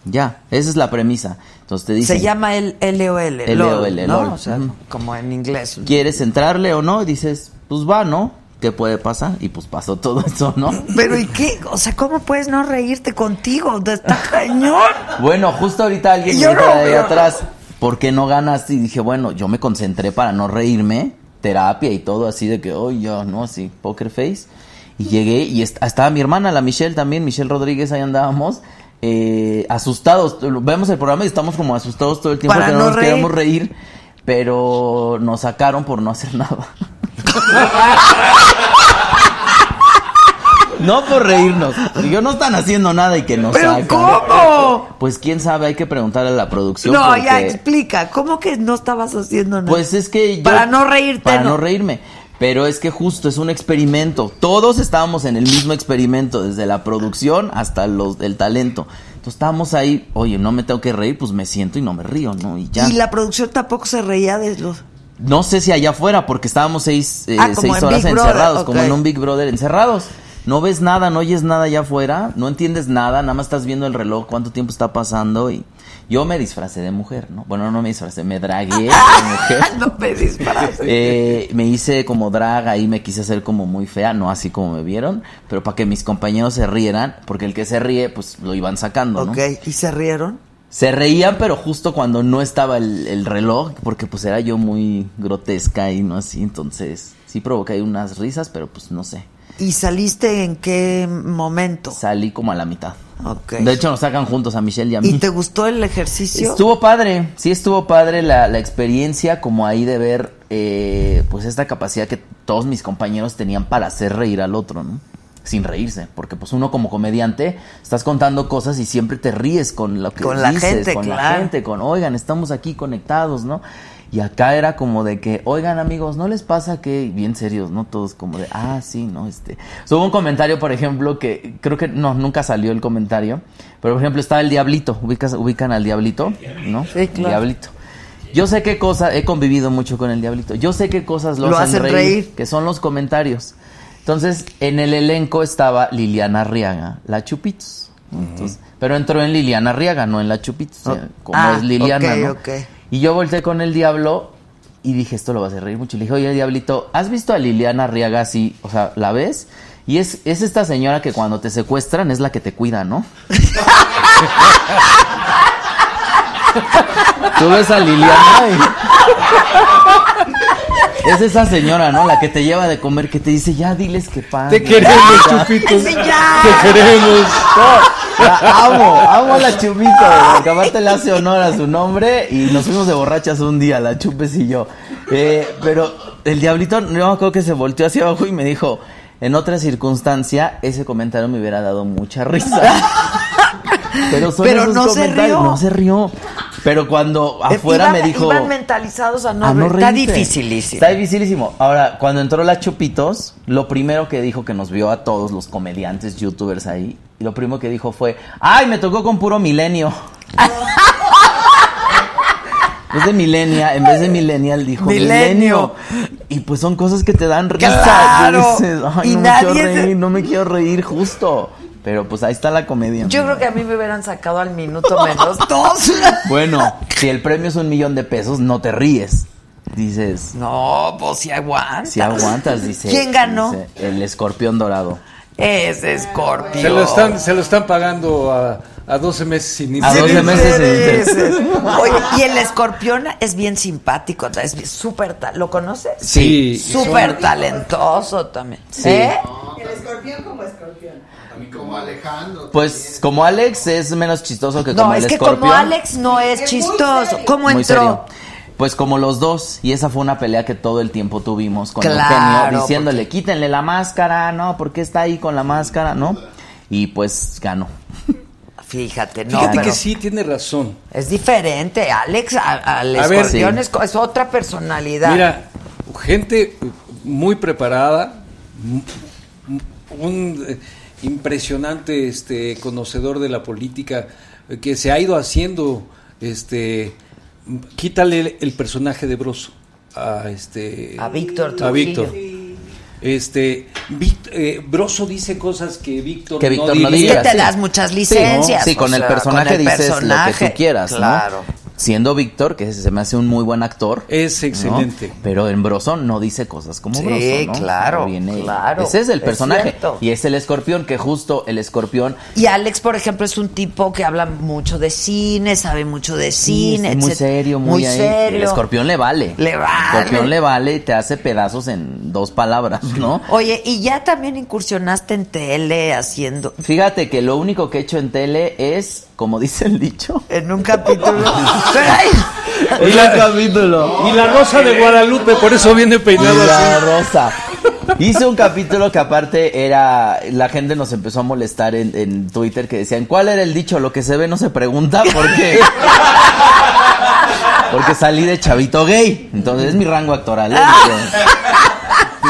Ya, esa es la premisa. Entonces te dicen, Se llama el LOL, LOL, ¿no? LOL. O sea, como en inglés. ¿quieres entrarle o no? Y dices, pues va, ¿no? ¿Qué puede pasar? Y pues pasó todo eso, ¿no? Pero ¿y qué? O sea, ¿cómo puedes no reírte contigo? Está cañón. Bueno, justo ahorita alguien me no, de atrás, ¿por qué no ganaste? Y dije, bueno, yo me concentré para no reírme, terapia y todo así de que, hoy yo, ¿no? Así, poker face. Y llegué y est- estaba mi hermana, la Michelle también, Michelle Rodríguez, ahí andábamos, eh, asustados. Vemos el programa y estamos como asustados todo el tiempo Para que no, no nos reír. queríamos reír, pero nos sacaron por no hacer nada. No por reírnos. Yo no están haciendo nada y que nos ¿Pero sacan. cómo? Pues quién sabe, hay que preguntarle a la producción. No, porque- ya explica. ¿Cómo que no estabas haciendo nada? Pues es que yo- Para no reírte, Para no. no reírme. Pero es que justo es un experimento. Todos estábamos en el mismo experimento, desde la producción hasta los el talento. Entonces estábamos ahí, oye, no me tengo que reír, pues me siento y no me río, ¿no? Y ya. Y la producción tampoco se reía de los... No sé si allá afuera, porque estábamos seis, eh, Ah, seis en horas Big Brother, encerrados, como en un Big Brother, encerrados. No ves nada, no oyes nada allá afuera, no entiendes nada, nada más estás viendo el reloj, cuánto tiempo está pasando y yo me disfracé de mujer, ¿no? Bueno, no me disfracé, me dragué de mujer. no me disfraces. Eh, me hice como drag, ahí me quise hacer como muy fea, no así como me vieron, pero para que mis compañeros se rieran, porque el que se ríe, pues lo iban sacando, ¿no? Ok, ¿y se rieron? Se reían, pero justo cuando no estaba el, el reloj, porque pues era yo muy grotesca y no así, entonces sí provoqué unas risas, pero pues no sé. ¿Y saliste en qué momento? Salí como a la mitad. De hecho nos sacan juntos a Michelle y a mí. ¿Y te gustó el ejercicio? Estuvo padre, sí estuvo padre la, la experiencia como ahí de ver eh, pues esta capacidad que todos mis compañeros tenían para hacer reír al otro, ¿no? Sin reírse, porque pues uno como comediante estás contando cosas y siempre te ríes con lo que Con la dices, gente, con la gente, con oigan, estamos aquí conectados, ¿no? Y acá era como de que, oigan amigos, ¿no les pasa que, bien serios, ¿no? Todos como de, ah, sí, ¿no? Este, So, hubo un comentario, por ejemplo, que creo que no, nunca salió el comentario, pero por ejemplo estaba el Diablito, ¿ubicas, ubican al Diablito, ¿no? Sí, claro. Diablito. Yo sé qué cosas, he convivido mucho con el Diablito, yo sé qué cosas lo, Lo hacen, hacen reír, reír. que son los comentarios. Entonces, en el elenco estaba Liliana Arriaga, la Chupitos. Entonces, pero entró en Liliana Arriaga, no en la Chupitos, sea, como Ah, es Liliana, ok, ¿no? ok. Y yo volteé con el diablo y dije, esto lo va a hacer reír mucho. Y le dije, oye, diablito, ¿has visto a Liliana Arriaga así? O sea, ¿la ves? Y es, es esta señora que cuando te secuestran es la que te cuida, ¿no? Tú ves a Liliana Es esa señora, ¿no? La que te lleva de comer, que te dice, ya diles que pan. Te queremos, Chupitos. Te queremos. La amo, amo a la Chupito, porque aparte le hace honor a su nombre y nos fuimos de borrachas un día, la Chupes y yo. Eh, pero el diablito, yo me acuerdo que se volteó hacia abajo y me dijo, en otra circunstancia, ese comentario me hubiera dado mucha risa. Pero, son Pero esos no se comentarios, rió. no se rió. Pero cuando afuera Iban- me dijo... Iban mentalizados a no, a no Está dificilísimo. Está dificilísimo. Ahora, cuando entró la Chupitos, lo primero que dijo que nos vio a todos los comediantes, youtubers ahí, y lo primero que dijo fue, ¡ay, me tocó con puro milenio! Es de milenia, en vez de millennial dijo Milenio. milenio. Y pues son cosas que te dan risa. Claro. Dices, Ay, Y no me quiero se- reír, no me quiero reír justo. Pero pues ahí está la comedia. Yo creo que a mí me hubieran sacado al minuto menos dos. Bueno, si el premio es un millón de pesos, no te ríes. Dices, No, pues si aguantas. si aguantas, dice. ¿Quién ganó? dice, el escorpión dorado. Ese Scorpio. Se lo están, se lo están pagando a, a 12 meses sin A 12 intereses. meses sin interés. Oye, y el escorpión es bien simpático, es bien- súper, ¿lo conoces? Sí. Súper talentoso también. Sí. ¿Eh? El escorpión como escorpión. Como Alejandro. Pues como Alex es menos chistoso que No, como es el que escorpión. como Alex no es Es muy chistoso. ¿Cómo Muy entró? serio. Pues como los dos, y esa fue una pelea que todo el tiempo tuvimos con Claro, Eugenio, diciéndole, quítenle la máscara, no, ¿por qué está ahí con la máscara? ¿No? Y pues ganó. Fíjate, no, Fíjate pero que sí, tiene razón. es diferente. Alex a- al A ver, sí. es, es otra personalidad. Mira, gente muy preparada, un eh, impresionante este conocedor de la política eh, que se ha ido haciendo este quítale el, personaje de Broso a este A Víctor a. Víctor. Este eh, Broso dice cosas que Víctor Que no Víctor no diría. Es que te das muchas Sí, licencias. Sí, con el sea, personaje con el dices lo que tú quieras, ¿no? Siendo Víctor, que se me hace un muy buen actor. Es ¿no? excelente. Pero en Broso no dice cosas como Sí, claro, Viene- claro, Ese es el personaje. y es el escorpión, que justo el escorpión Y Alex, por ejemplo, es un tipo que habla mucho de cine, sabe mucho de Sí, cine, es muy serio, muy, muy ahí. serio. El escorpión le vale. Le vale. El escorpión le vale y te hace pedazos en dos palabras, ¿no? Oye, y ya también incursionaste en tele haciendo Fíjate que lo único que he hecho en tele es, como dice el dicho, en un capítulo. Un capítulo. Y la Rosa de Guadalupe, por eso viene peinado Y la así. rosa. Hice un capítulo que aparte era, la gente nos empezó a molestar en, en Twitter que decían, ¿cuál era el dicho? Lo que se ve no se pregunta, porque porque salí de chavito gay, entonces es mi rango actoral. ¿eh?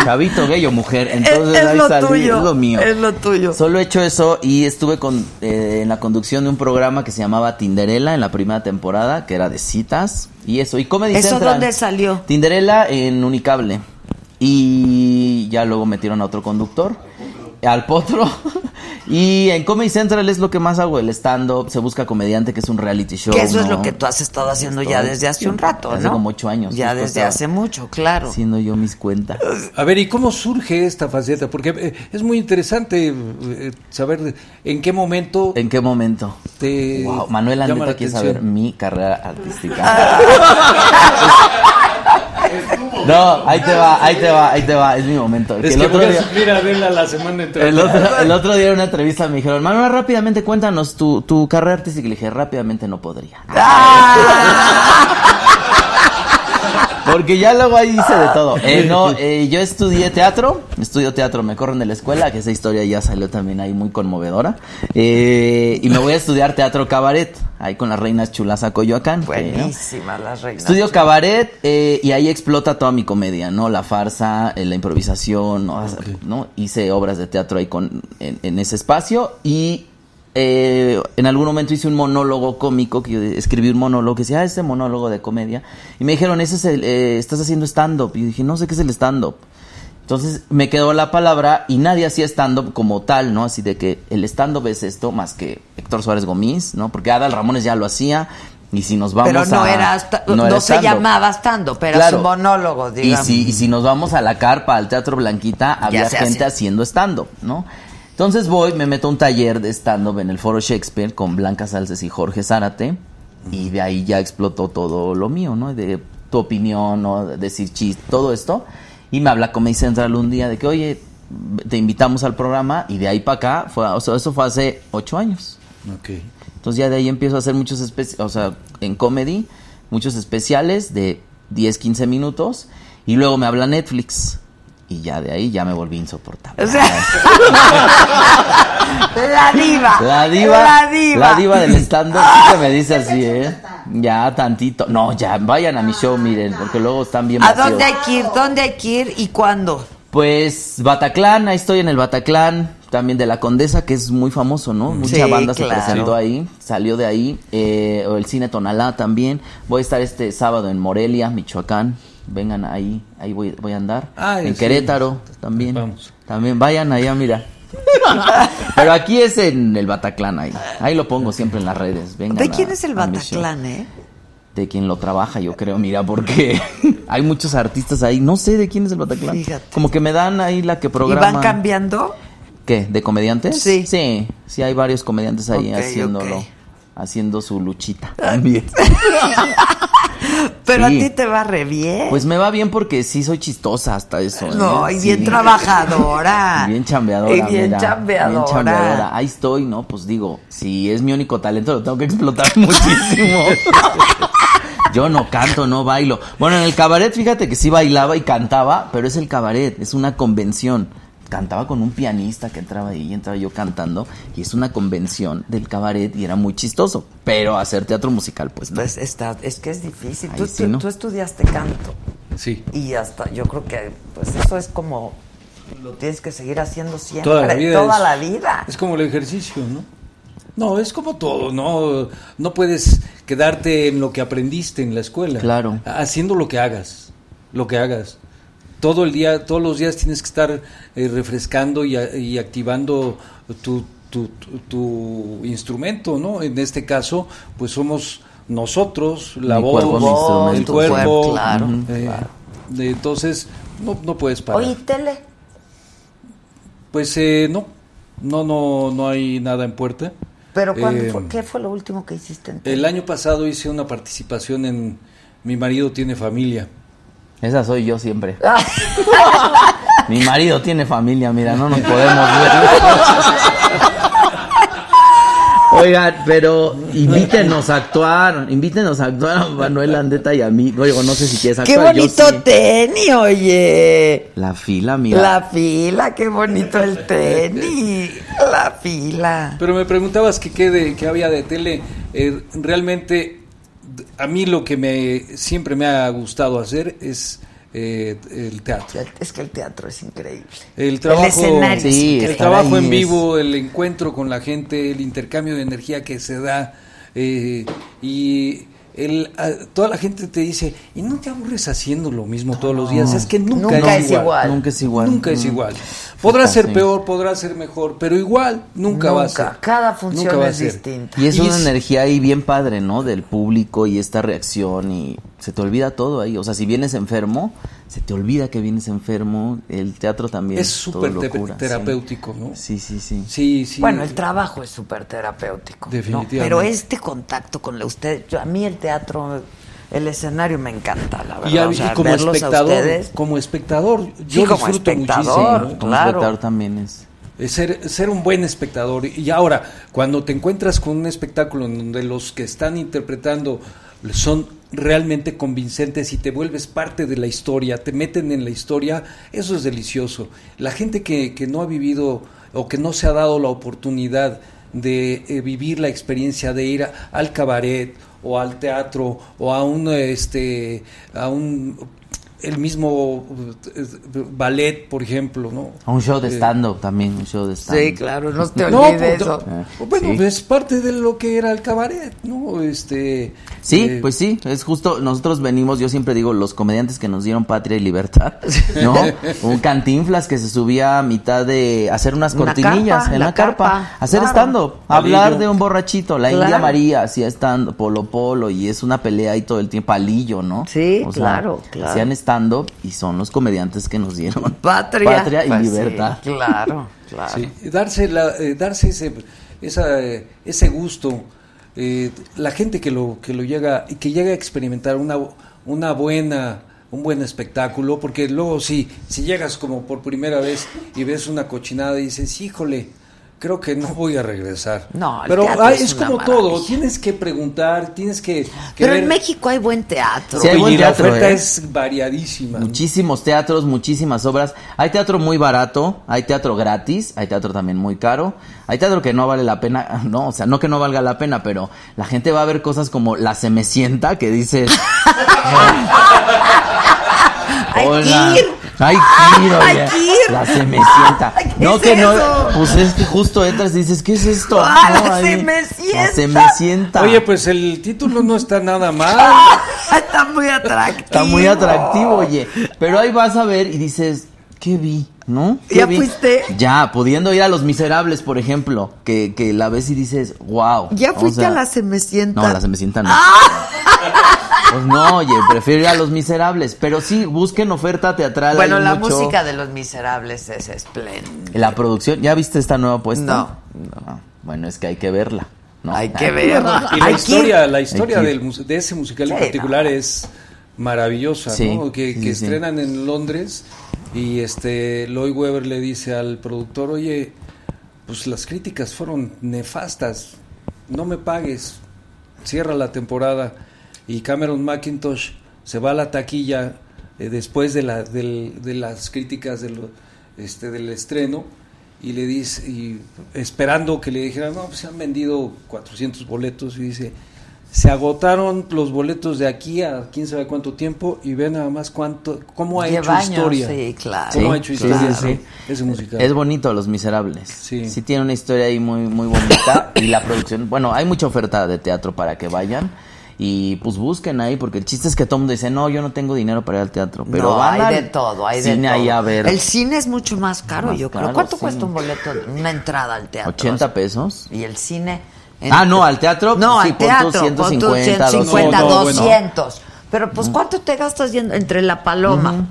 Chavito gay o mujer, entonces es ahí lo salí, tuyo, es lo mío. es lo tuyo. Solo he hecho eso y estuve con, eh, en la conducción de un programa que se llamaba Tinderella en la primera temporada, que era de citas y eso. ¿Y Comedy ¿Eso Central. dónde salió? Tinderella en Unicable. Y ya luego metieron a otro conductor, al potro. y en Comedy Central es lo que más hago, el stand-up, se busca comediante, que es un reality show. que eso es lo que tú has estado haciendo ya desde hace un rato, hace ¿no? como ocho años, Ya desde hace mucho, claro. Haciendo yo mis cuentas. A ver, ¿y cómo surge esta faceta? Porque eh, es muy interesante eh, saber en qué momento ¿En qué momento? te Wow, Manuel Andeta quiere saber mi carrera artística. no, ahí te va, ahí te va, ahí te va, es mi momento. Es el que otro voy a día- a la semana entrante. El otro, el otro día en una entrevista me dijeron, Manuel, rápidamente cuéntanos tu, tu carrera artística. Y le dije, rápidamente no podría. Porque ya luego ahí hice de todo. Eh, no, eh, yo estudié teatro, estudio teatro, me corren de la escuela, que esa historia ya salió también ahí muy conmovedora. Eh, y me voy a estudiar teatro cabaret, ahí con las reinas Chulaza Coyoacán. que, ¿no? Buenísimas las reinas. Estudio cabaret y ahí explota toda mi comedia, ¿no? La farsa, la improvisación, ¿no? ¿no? Hice obras de teatro ahí con, en, en ese espacio y eh, en algún momento hice un monólogo cómico, que yo escribí un monólogo que decía, ah, este monólogo de comedia. Y me dijeron, ese es el, eh, estás haciendo stand-up. Y yo dije, no sé qué es el stand-up. Entonces me quedó la palabra y nadie hacía stand-up como tal, ¿no? Así de que el stand-up es esto más que Héctor Suárez Gómez, ¿no? Porque Adal Ramones ya lo hacía. Y si nos vamos Pero no a... era, hasta- no, era se llamaba estando, pero Claro. su monólogo, Y digamos. si, y si nos vamos a la carpa, al Teatro Blanquita, había gente hace. haciendo stand-up, ¿no? Entonces voy, me meto a un taller de stand-up en el Foro Shakespeare con Blanca Salces y Jorge Zárate. Y de ahí ya explotó todo lo mío, ¿no? De tu opinión o decir chiste, todo esto. Y me habla Comedy Central un día de que, oye, te invitamos al programa y de ahí para acá, fue, o sea, eso fue hace ocho años. Ok. Entonces ya de ahí empiezo a hacer muchos especiales, o sea, en comedy, muchos especiales de 10, 15 minutos y luego me habla Netflix y ya de ahí ya me volví insoportable. O sea, la diva. La diva, La diva. la diva del stand-up sí que me dice así, ¿eh? Ya tantito. No, ya, vayan a mi show, miren, porque luego están bien ¿A vacíos. dónde hay que ir? ¿Dónde hay que ir y cuándo? Pues Bataclan, ahí estoy en el Bataclan, también de la Condesa, que es muy famoso, ¿no? Mucha Sí, banda se presentó ahí, salió de ahí, eh, o el cine Tonalá también. Voy a estar este sábado en Morelia, Michoacán. Vengan ahí, ahí voy, voy a andar. Ay, en sí. Querétaro también. Vamos. También vayan allá, mira. Pero aquí es en el Bataclan ahí. Ahí lo pongo siempre en las redes. Vengan ¿De a- quién es el Bataclan, eh? de quien lo trabaja, yo creo, mira, porque hay muchos artistas ahí, no sé de quién es el Bataclan. Fíjate. Como que me dan ahí la que ¿Y programa. van cambiando? ¿Qué? ¿De comediantes? Sí. Sí, sí hay varios comediantes ahí Ok, haciéndolo. Haciendo su luchita también. Pero Sí. a ti te va re bien. Pues me va bien porque sí soy chistosa hasta eso. ¿eh? no, y Sí. bien trabajadora. Y bien chambeadora. Y bien mira, chambeadora. bien chambeadora. Ahí estoy, ¿no? Pues digo, si es mi único talento, lo tengo que explotar muchísimo. Yo no canto, no bailo. Bueno, en el cabaret, fíjate que sí bailaba y cantaba, pero es el cabaret, es una convención. Cantaba con un pianista que entraba ahí y entraba yo cantando, y es una convención del cabaret y era muy chistoso. Pero hacer teatro musical, pues no. Pues está, es que es difícil. Tú, sí, tú- ¿no? tú estudiaste canto Sí. y hasta yo creo que pues eso es como lo tienes que seguir haciendo siempre, Toda la vida. toda es- la vida. Es como el ejercicio, ¿no? No, es como todo, no, no puedes quedarte en lo que aprendiste en la escuela. Claro. Haciendo lo que hagas, lo que hagas. Todo el día, todos los días tienes que estar eh, refrescando y, a- y activando tu, tu, tu- tu instrumento, ¿no? En este caso, pues somos nosotros, la Mi voz, cuerpo, el cuerpo. cuerpo, claro, eh, claro. de- entonces, no, no puedes parar. Oye, tele. Pues eh, no, no, no, no hay nada en puerta. Pero ¿cuándo Eh, fue- ¿qué fue lo último que hiciste en tele? El año pasado hice una participación en Mi marido tiene familia. Esa soy yo siempre. Mi marido tiene familia, mira, no nos podemos ver. Oigan, pero invítenos a actuar, invítenos a actuar a Manuel Andeta y a mí. Oigo, no sé si quieres ¡Qué actuar. yo bonito sí. tenis, oye! La fila, mira. La fila, qué bonito el tenis. La fila. Pero me preguntabas que qué, de, qué había de tele. Eh, realmente, a mí lo que me siempre me ha gustado hacer es eh, el teatro. Es que el teatro es increíble. El trabajo, escenario es Sí, el estar trabajo en es- vivo, el encuentro con la gente, el intercambio de energía que se da eh, y el, a- toda la gente te dice y no te aburres haciendo lo mismo todos los días. Es que nunca, Nunca es, es igual. igual. Nunca es igual. Nunca es Mm. igual. Podrá ser sí. peor, podrá ser mejor, pero igual nunca, va a ser. Cada función Nunca va a es ser. distinta. Y es Y una es- energía ahí bien padre, ¿no? Del público y esta reacción y se te olvida todo ahí. O sea, si vienes enfermo, se te olvida que vienes enfermo. El teatro también Es todo súper te- locura, sí. terapéutico, ¿no? Sí, sí, sí. Sí, sí. Bueno, el trabajo es súper terapéutico. ¿no? Definitivamente. Pero este contacto con la usted, yo- a mí el teatro, el escenario me encanta, la verdad. y, a- O sea, y como espectador, ustedes. como espectador, yo Sí, como disfruto espectador. muchísimo. Como Claro. espectador también es. Es Ser, ser un buen espectador. Y ahora, cuando te encuentras con un espectáculo en donde los que están interpretando son realmente convincentes y te vuelves parte de la historia, te meten en la historia, eso es delicioso. La gente que, que no ha vivido o que no se ha dado la oportunidad de eh, vivir la experiencia de ir al cabaret o al teatro o a un este a un el mismo ballet, por ejemplo, ¿no? Un show de Eh, stand-up también, un show de stand-up. Sí, claro, no te no, olvides pues, eso. Eh, bueno, sí. es parte de lo que era el cabaret, ¿no? Este, Sí, eh, pues sí, es justo, nosotros venimos, yo siempre digo, los comediantes que nos dieron patria y libertad, ¿no? Un cantinflas que se subía a mitad de hacer unas Una cortinillas carpa, en la la carpa, carpa, hacer claro. stand-up, hablar de un borrachito, la Claro. India María hacía stand polo polo y es una pelea ahí todo el tiempo, palillo, ¿no? Sí, claro, claro. Hacían stand-up y son los comediantes que nos dieron Patria. patria y Pues sí, libertad. claro, claro. sí, darse, la, eh, darse ese, esa, eh, ese gusto, eh, la gente que lo, que lo llega, y que llega a experimentar una, una buena un buen espectáculo, porque luego si, si llegas como por primera vez y ves una cochinada y dices, híjole, creo que no voy a regresar. No, el pero teatro ay, es es, una como todo, tienes que preguntar, tienes que, que Pero ver. en México hay buen teatro. Sí, hay buen y la teatro, oferta ¿eh? es variadísima. Muchísimos teatros, muchísimas obras. Hay teatro muy barato, hay teatro gratis, hay teatro también muy caro, hay teatro que no vale la pena, no, o sea, no que no valga la pena, pero la gente va a ver cosas como La Semecienta, que dices... Hay Hay oye. que ir. La Semecienta. ¿Qué No es que no, pues es que justo entras y dices, ¿qué es esto? Ah, No, La ahí- Semecienta. La Semecienta. Oye, pues el título no está nada mal. Está muy atractivo. Está muy atractivo, oye. Pero ahí vas a ver y dices, ¿qué vi? ¿No? ¿Qué ¿Ya vi? fuiste? Ya, pudiendo ir a Los Miserables, por ejemplo, que, que la ves y dices, wow. ¿Ya O fuiste sea, a la Semecienta? No, a la Semecienta no. Pues no, oye, prefiero ir a Los Miserables. Pero sí, busquen oferta teatral. Bueno, la mucho. música de Los Miserables es espléndida. La producción, ¿ya viste esta nueva puesta? No. No. Bueno, es que hay que verla. ¿no? Hay que verla. Y la Hay historia, la historia que del, de ese musical en Sí, particular no. es maravillosa, Sí, ¿no? Que, sí, que sí. estrenan en Londres y este Lloyd Webber le dice al productor, oye, pues las críticas fueron nefastas, no me pagues, cierra la temporada y Cameron McIntosh se va a la taquilla eh, después de, la, del- de las críticas de lo- este, del estreno y le dice, y esperando que le dijeran, no, pues se han vendido 400 boletos y dice, se agotaron los boletos de aquí a quién sabe cuánto tiempo y ve nada más cuánto, cómo ha Lleva hecho años, historia. sí, claro. Cómo ha Sí, hecho sí, historia sí, ese- sí. ese musical. Es bonito Los Miserables. Sí. Sí tiene una historia ahí muy muy bonita y la producción, bueno, hay mucha oferta de teatro para que vayan y pues busquen ahí porque el chiste es que todo el mundo dice, "No, yo no tengo dinero para ir al teatro", pero no, van hay de todo, hay de todo. ahí a ver El cine es mucho más caro, Más yo creo. caro, ¿Cuánto sí. cuesta un boleto, una entrada al teatro? 80 pesos. Y el cine. en- Ah, no, al teatro, No, sí, al teatro. pon tú 150, 150, No, no, bueno. 200. Pero pues, ¿cuánto te gastas yendo entre la paloma?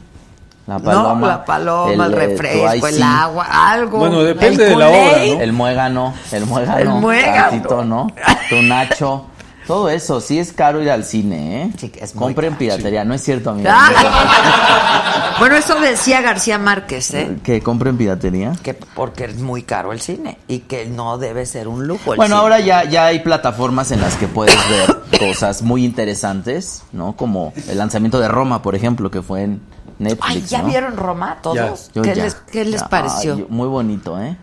La paloma, no, la paloma, el, eh, refresco, el agua, algo. Bueno, depende El de la obra. ¿no? El muégano, el muégano. El muégano. tantito, ¿no? Tu nacho. Todo eso, sí es caro ir al cine, ¿eh? Sí, es muy Compren caro. piratería, no es cierto, amigo. Ah. bueno, eso decía García Márquez, ¿eh? Que compren piratería. Que porque es muy caro el cine y que no debe ser un lujo. el Bueno, cine. ahora ya, ya hay plataformas en las que puedes ver cosas muy interesantes, ¿no? Como el lanzamiento de Roma, por ejemplo, que fue en Netflix. Ay, ¿ya ¿no? vieron Roma todos? ¿Qué, ya. les, qué les Ya, pareció? ay, muy bonito, ¿eh?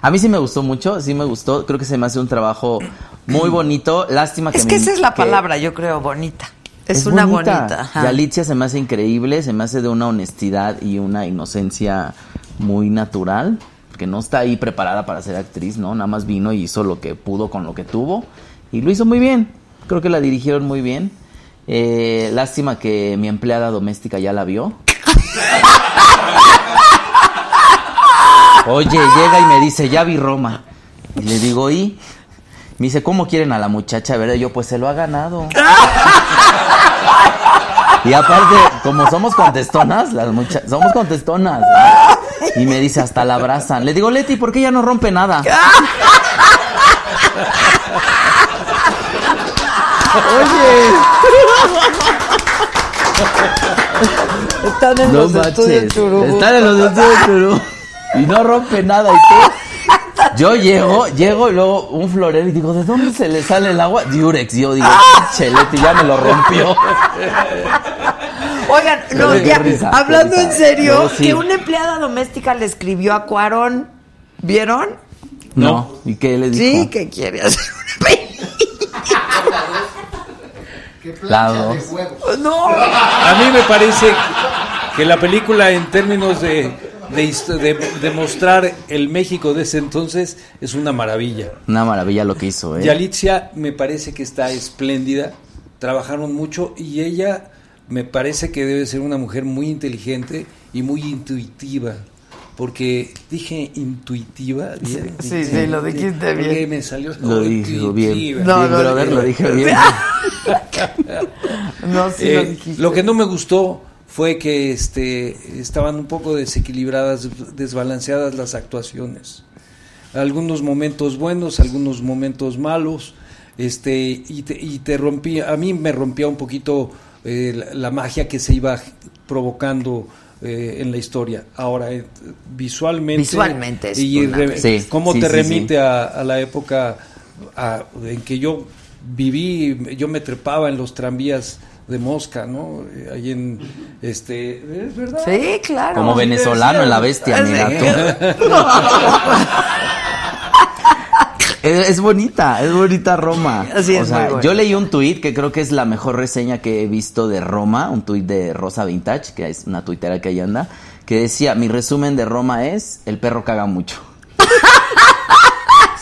A mí sí me gustó mucho, sí me gustó. Creo que se me hace un trabajo muy bonito. Lástima que es me- que esa es la que- palabra, yo creo, bonita. Es, una bonita. ajá. Y Alicia se me hace increíble, se me hace de una honestidad y una inocencia muy natural, porque no está ahí preparada para ser actriz, ¿no? Nada más vino y hizo lo que pudo con lo que tuvo y lo hizo muy bien. Creo que la dirigieron muy bien. Eh, lástima que mi empleada doméstica ya la vio. Oye, llega y me dice, ya vi Roma. Y le digo, ¿y? Me dice, ¿cómo quieren a la muchacha? ¿Verdad? Y yo, pues se lo ha ganado. Y aparte, como somos contestonas, las mucha- somos contestonas. ¿no? Y me dice, hasta la abrazan. Le digo, Leti, ¿por qué ella no rompe nada? Están en No los estudios manches. Están en los estudios Churubusco. Y no rompe nada. ¿Y tú? Yo llego, llego y luego un florero y digo, ¿de dónde se le sale el agua? Diurex. Yo digo, Chelete, ya me lo rompió. Oigan, no, Qué ya, risa, qué hablando risa. en serio, sí. que una empleada doméstica le escribió a Cuarón. ¿Vieron? No. ¿Y qué le dijo? Sí, que quiere hacer una La plancha de dos. huevos. No. A mí me parece que la película en términos de, de, de- de mostrar el México de ese entonces es una maravilla. Una maravilla lo que hizo, ¿eh? Y Alicia me parece que está espléndida, trabajaron mucho y ella me parece que debe ser una mujer muy inteligente y muy intuitiva. Porque dije intuitiva. sí, sí, lo dijiste bien. me salió Lo dijo bien. No, no, no. lo dije bien. No, sí Eh, lo dijiste. lo que no me gustó fue que este estaban un poco desequilibradas, desbalanceadas las actuaciones. Algunos momentos buenos, algunos momentos malos, este y te, y te rompía, a mí me rompía un poquito eh, la, la magia que se iba provocando eh, en la historia. Ahora, eh, visualmente, Visualmente es y una. Sí, cómo sí, te sí, remite. A, a la época a- en que yo viví, yo me trepaba en los tranvías de Mosca, ¿no? Eh, Ahí en, este, es verdad. Sí, claro. Como venezolano en la bestia, mira tú. Es, es bonita, es bonita Roma. Sí, es o sea, yo leí un tuit que creo que es la mejor reseña que he visto de Roma, un tuit de Rosa Vintage, que es una tuitera que ahí anda, que decía, mi resumen de Roma es, el perro caga mucho.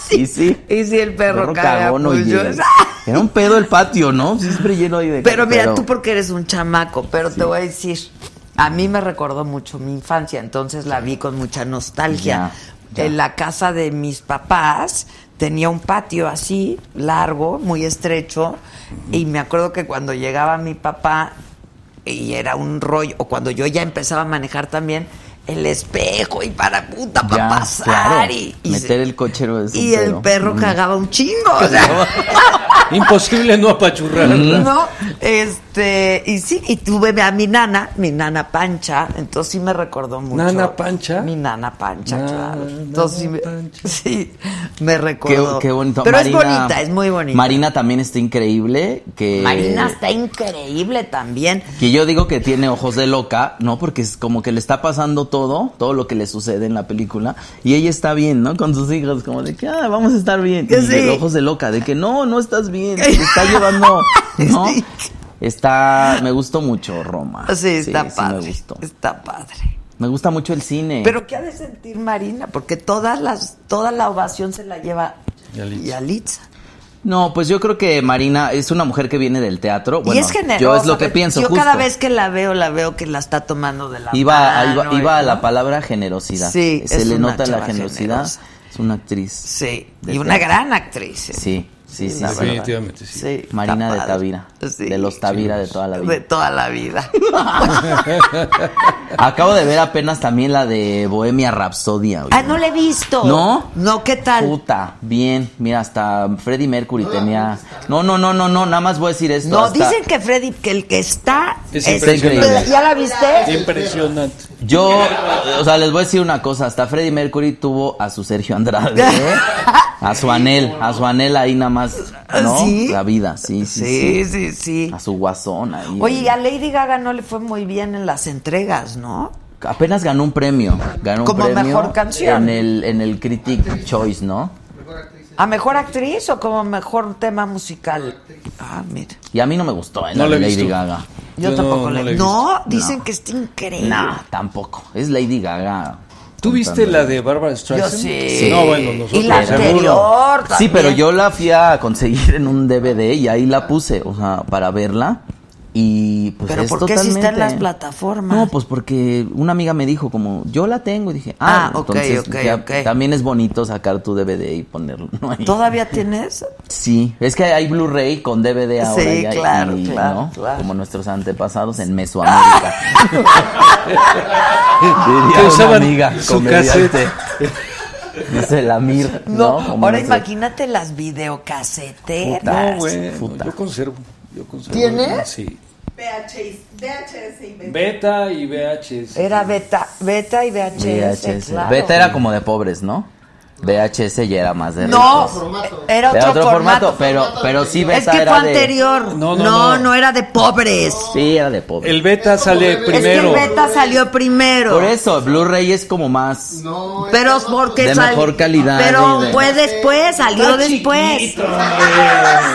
sí, sí. Y si el perro, caga mucho. Era un pedo el patio, ¿no? Siempre lleno ahí de... Pero mira, tú porque eres un chamaco, pero te voy a decir, a mí me recordó mucho mi infancia, entonces la vi con mucha nostalgia. Ya, ya. En la casa de mis papás tenía un patio así, largo, muy estrecho, y me acuerdo que cuando llegaba mi papá, y era un rollo, o cuando yo ya empezaba a manejar también, el espejo y para puta, para Ya, pasar, claro. y, y Meter el cochero y el perro Mm. cagaba un chingo, o sea... Imposible no apachurrarla. No, este, y sí, y tuve a mi nana, mi nana Pancha, entonces sí me recordó mucho. ¿Nana Pancha? Mi nana Pancha, Nana claro. Entonces sí me, Pancha. sí, me Qué, recordó. qué bonito. Pero Marina- es bonita, es muy bonita. Marina también está increíble. Que, Marina está increíble también. Que yo digo que tiene ojos de loca, ¿no? Porque es como que le está pasando todo, todo lo que le sucede en la película. Y ella está bien, ¿no? Con sus hijos, como de que, ah, vamos a estar bien. Y Sí. de ojos de loca, de que no, no estás bien. Te está llevando, ¿no? Sí. Está, me gustó mucho Roma. Sí, está sí padre. me gustó. Está padre. Me gusta mucho el cine. Pero ¿qué ha de sentir Marina? Porque todas las, toda la ovación se la lleva Yalitza. Yalitza. No, pues yo creo que Marina es una mujer que viene del teatro. Bueno, y es generosa. yo es lo que pienso. Yo justo. cada vez que la veo, la veo que la está tomando de la Iba, mano. iba, iba a la palabra generosidad. Sí, Se es le una nota la generosidad. generosa. Es una actriz. Sí, y una gran actriz. ¿eh? Sí, sí, sí. Definitivamente, sí. Sí, Marina de. Tavira. Sí. De los Tavira de toda la vida. De toda la vida. Acabo de ver apenas también la de Bohemia Rhapsodia. oye. ah, no la he visto. ¿No? No, ¿qué tal? Puta, bien. Mira, hasta Freddie Mercury tenía. No, no, no, no, no. Nada más voy a decir esto. No, hasta- dicen que Freddy, que el que está... Es impresionante. ¿Ya la viste? Impresionante. Yo, o sea, les voy a decir una cosa. Hasta Freddie Mercury tuvo a su Sergio Andrade. ¿eh? A su anel. A su anel ahí nada más. ¿No? ¿Sí? La vida, sí, sí, Sí, sí. sí, sí. A su guasón ahí. Oye, y a Lady Gaga no le fue muy bien en las entregas, ¿no? Apenas ganó un premio. Ganó un Como premio mejor canción. En el, en el Critic Choice, ¿no? ¿A mejor actriz o como mejor tema musical? Ah, mira. Y a mí no me gustó, ¿eh? No la de Lady visto. Gaga. Yo, Yo tampoco no- le... no he No, dicen No. que está increíble. No, tampoco. Es Lady Gaga. ¿Tú viste la de Barbara Streisand? Yo sí. No, bueno, nosotros Y la anterior Sí, pero yo la fui a conseguir en un DVD y ahí la puse, o sea, para verla. Y pues ¿Pero es por qué si está en las plataformas? No, pues porque una amiga me dijo como, yo la tengo y dije, ah, Ah, ok, entonces ok, ya ok. también es bonito sacar tu DVD y ponerlo ¿no? ahí. ¿Todavía tienes? Sí, es que hay Blu-ray con DVD ahora Sí, ya, claro, y, claro, ¿no? claro. Como nuestros antepasados en Mesoamérica. Diría una usaban amiga su comediante. Dice la Mir, ¿no? No, Como ahora imagínate las videocaseteras. No, güey. Puta. Yo conservo. Yo conservo. ¿Tienes? Sí. VHS, VHS y VHS. Beta y VHS. Era beta, beta y VHS. VHS. claro. Beta era como de pobres, ¿no? VHS ya era más de No, ricos. era otro, Era otro formato. formato, pero, pero sí Es Beta que fue era de... anterior. No, No no, no, no. era de pobres. Sí, era de pobres. El beta sale Es que primero. el beta salió primero. Por eso, Blu-ray es como más... No, Pero porque De sal- mejor calidad, Pero de- fue después, salió después.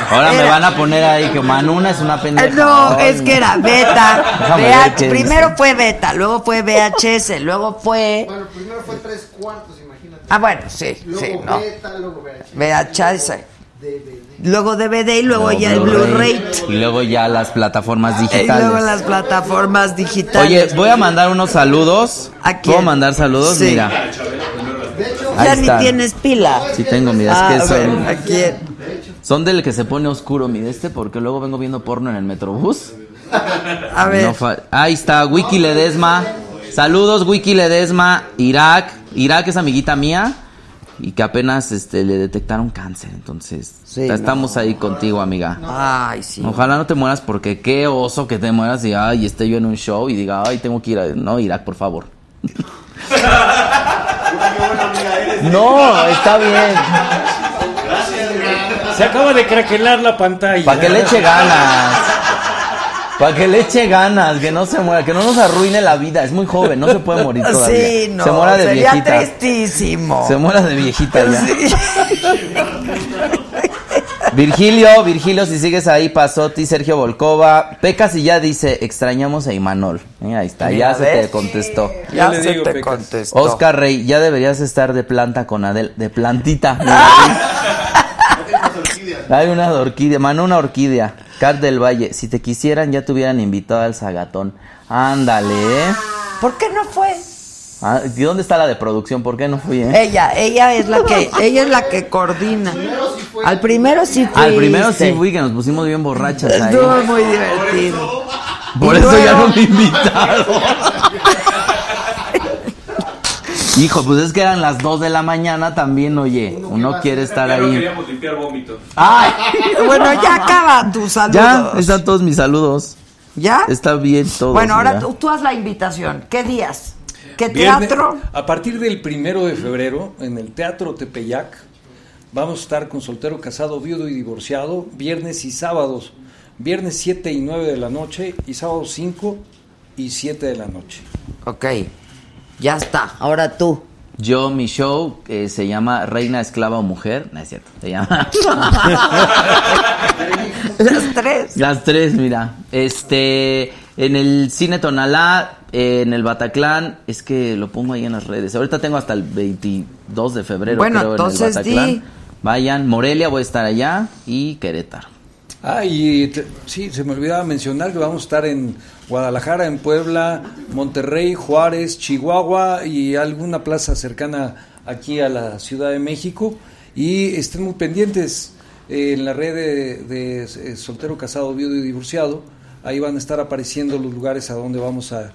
Ahora me van a poner ahí que Manuna es una pendeja. No, Ay, es que era beta. VH primero fue beta, luego fue VHS, luego fue. Bueno, primero fue tres cuartos. Ah, bueno, sí, Luego sí, no. beta, luego VHS. VHS. DVD. Luego DVD y luego luego ya el Blu-ray. Y luego ya las plataformas Y digitales. luego las plataformas Oye, digitales. voy a mandar unos saludos. ¿A quién? ¿Puedo mandar saludos? Sí. Mira. ya Ahí ni están. tienes pila. Sí tengo, mira, Ah, es que ver, son, ¿a quién? son del que se pone oscuro, mire este, porque luego vengo viendo porno en el Metrobús. A ver. No Ahí está, Wiki Ledesma. Saludos, Wiki Ledesma, Irak. Irak es amiguita mía. y que apenas este le detectaron cáncer, entonces Sí, estamos ahí contigo, amiga. Ay, sí. Ojalá no te mueras porque qué oso que te mueras y ay, esté yo en un show y diga, ay, tengo que ir a no, Irak, por favor. no, está bien. Se acaba de craquelar la pantalla. Para que le eche ganas. Para que le eche ganas, que no se muera, que no nos arruine la vida. Es muy joven, no se puede morir todavía. Sí, no. se muera de sería viejita. tristísimo. Se muera de viejita ya. Sí. Virgilio, Virgilio, si sigues ahí, Pasotti, Sergio Volcova. Pecas y ya dice, extrañamos a Imanol. Eh, ahí está, Mira, ya se te contestó. Ya le se digo, te Pecas. contestó. Oscar Rey, ya deberías estar de planta con Adel, de plantita. Hay una de orquídea, mano una orquídea. Cat del Valle, si te quisieran ya te hubieran invitado al Zagatón. Ándale, ¿eh? ¿Por qué no fue? Ah, ¿Y dónde está la de producción? ¿Por qué no fui, eh? Ella, ella es la que, ella es la que coordina. Al primero sí fuiste. Al primero sí fui, que nos pusimos bien borrachas ahí. Estuvo muy divertido. Por eso ya no me invitaron. Hijo, pues es que eran las 2 de la mañana también, oye. Uno quiere estar Ya no ahí. queríamos limpiar vómitos. ¡Ay! Bueno, ya acaba tus saludos. Ya, están todos mis saludos. ¿Ya? Está bien todo. Bueno, ahora tú, tú haz la invitación. ¿Qué días? ¿Qué Viernes- teatro? a partir del primero de febrero, en el Teatro Tepeyac, vamos a estar con Soltero, Casado, Viudo y Divorciado, viernes y sábados. Viernes 7 y 9 de la noche y sábado 5 y 7 de la noche. Ok, ya está. Ahora tú. Yo, mi show eh, se llama Reina, Esclava o Mujer. No es cierto, se llama. Las tres. Las tres, mira. Este, en el Cine Tonalá, eh, en el Bataclan, es que lo pongo ahí en las redes. Ahorita tengo hasta el 22 de febrero, Bueno, creo, entonces en el Bataclan. di. Vayan, Morelia voy a estar allá y Querétaro. Ah, y te- sí, se me olvidaba mencionar que vamos a estar en Guadalajara, en Puebla, Monterrey, Juárez, Chihuahua y alguna plaza cercana aquí a la Ciudad de México. Y estén muy pendientes eh, en la red de, de, eh, soltero, casado, viudo y divorciado. Ahí van a estar apareciendo los lugares a donde vamos a,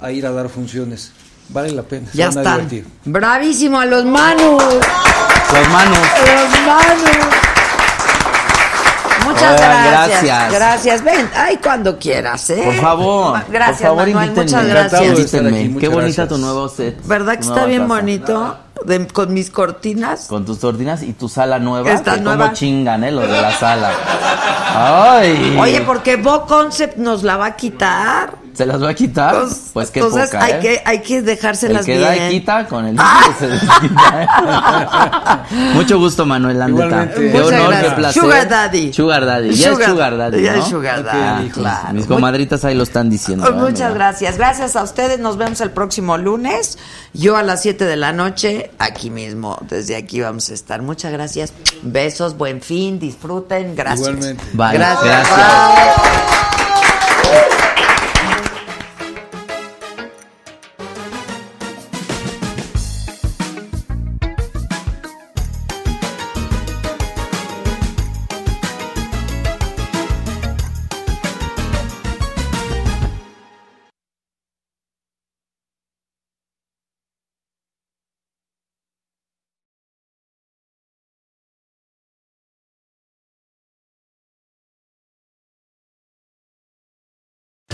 a ir a dar funciones. Vale la pena. se Ya van a están. divertir. Bravísimo a los manos. Los manos. Los manos. Muchas Oigan, gracias. gracias. Gracias. Ven, ay, cuando quieras, ¿eh? Por favor, Gracias, por favor, Manuel. invítenme. Muchas gracias. Invítenme. aquí, Qué muchas bonita gracias. tu nuevo set. ¿Verdad que está bien casa. bonito? De- con mis cortinas. Con tus tortinas y tu sala nueva. Está que nueva. Como chingan, ¿eh? Los de la sala. Ay. Oye, porque Bo Concept nos la va a quitar. ¿Se las va a quitar? Pues, Pues, qué entonces poca, hay ¿eh? que hay que El dejárselas que bien. da y quita, con el líquido se desquita. ¿eh? Mucho gusto, Manuel, la neta. Qué Muchas honor, gracias. qué placer. Sugar Daddy. Sugar Daddy. Ya es Sugar Daddy, Ya ¿no? es Sugar Daddy, claro. Mis comadritas ahí lo están diciendo. Pues ¿eh? muchas gracias. Gracias a ustedes. Nos vemos el próximo lunes. Yo a las 7 de la noche, aquí mismo. Desde aquí vamos a estar. Muchas gracias. Besos, buen fin. Disfruten. Gracias. Igualmente. Bye. Gracias. Gracias. Bye.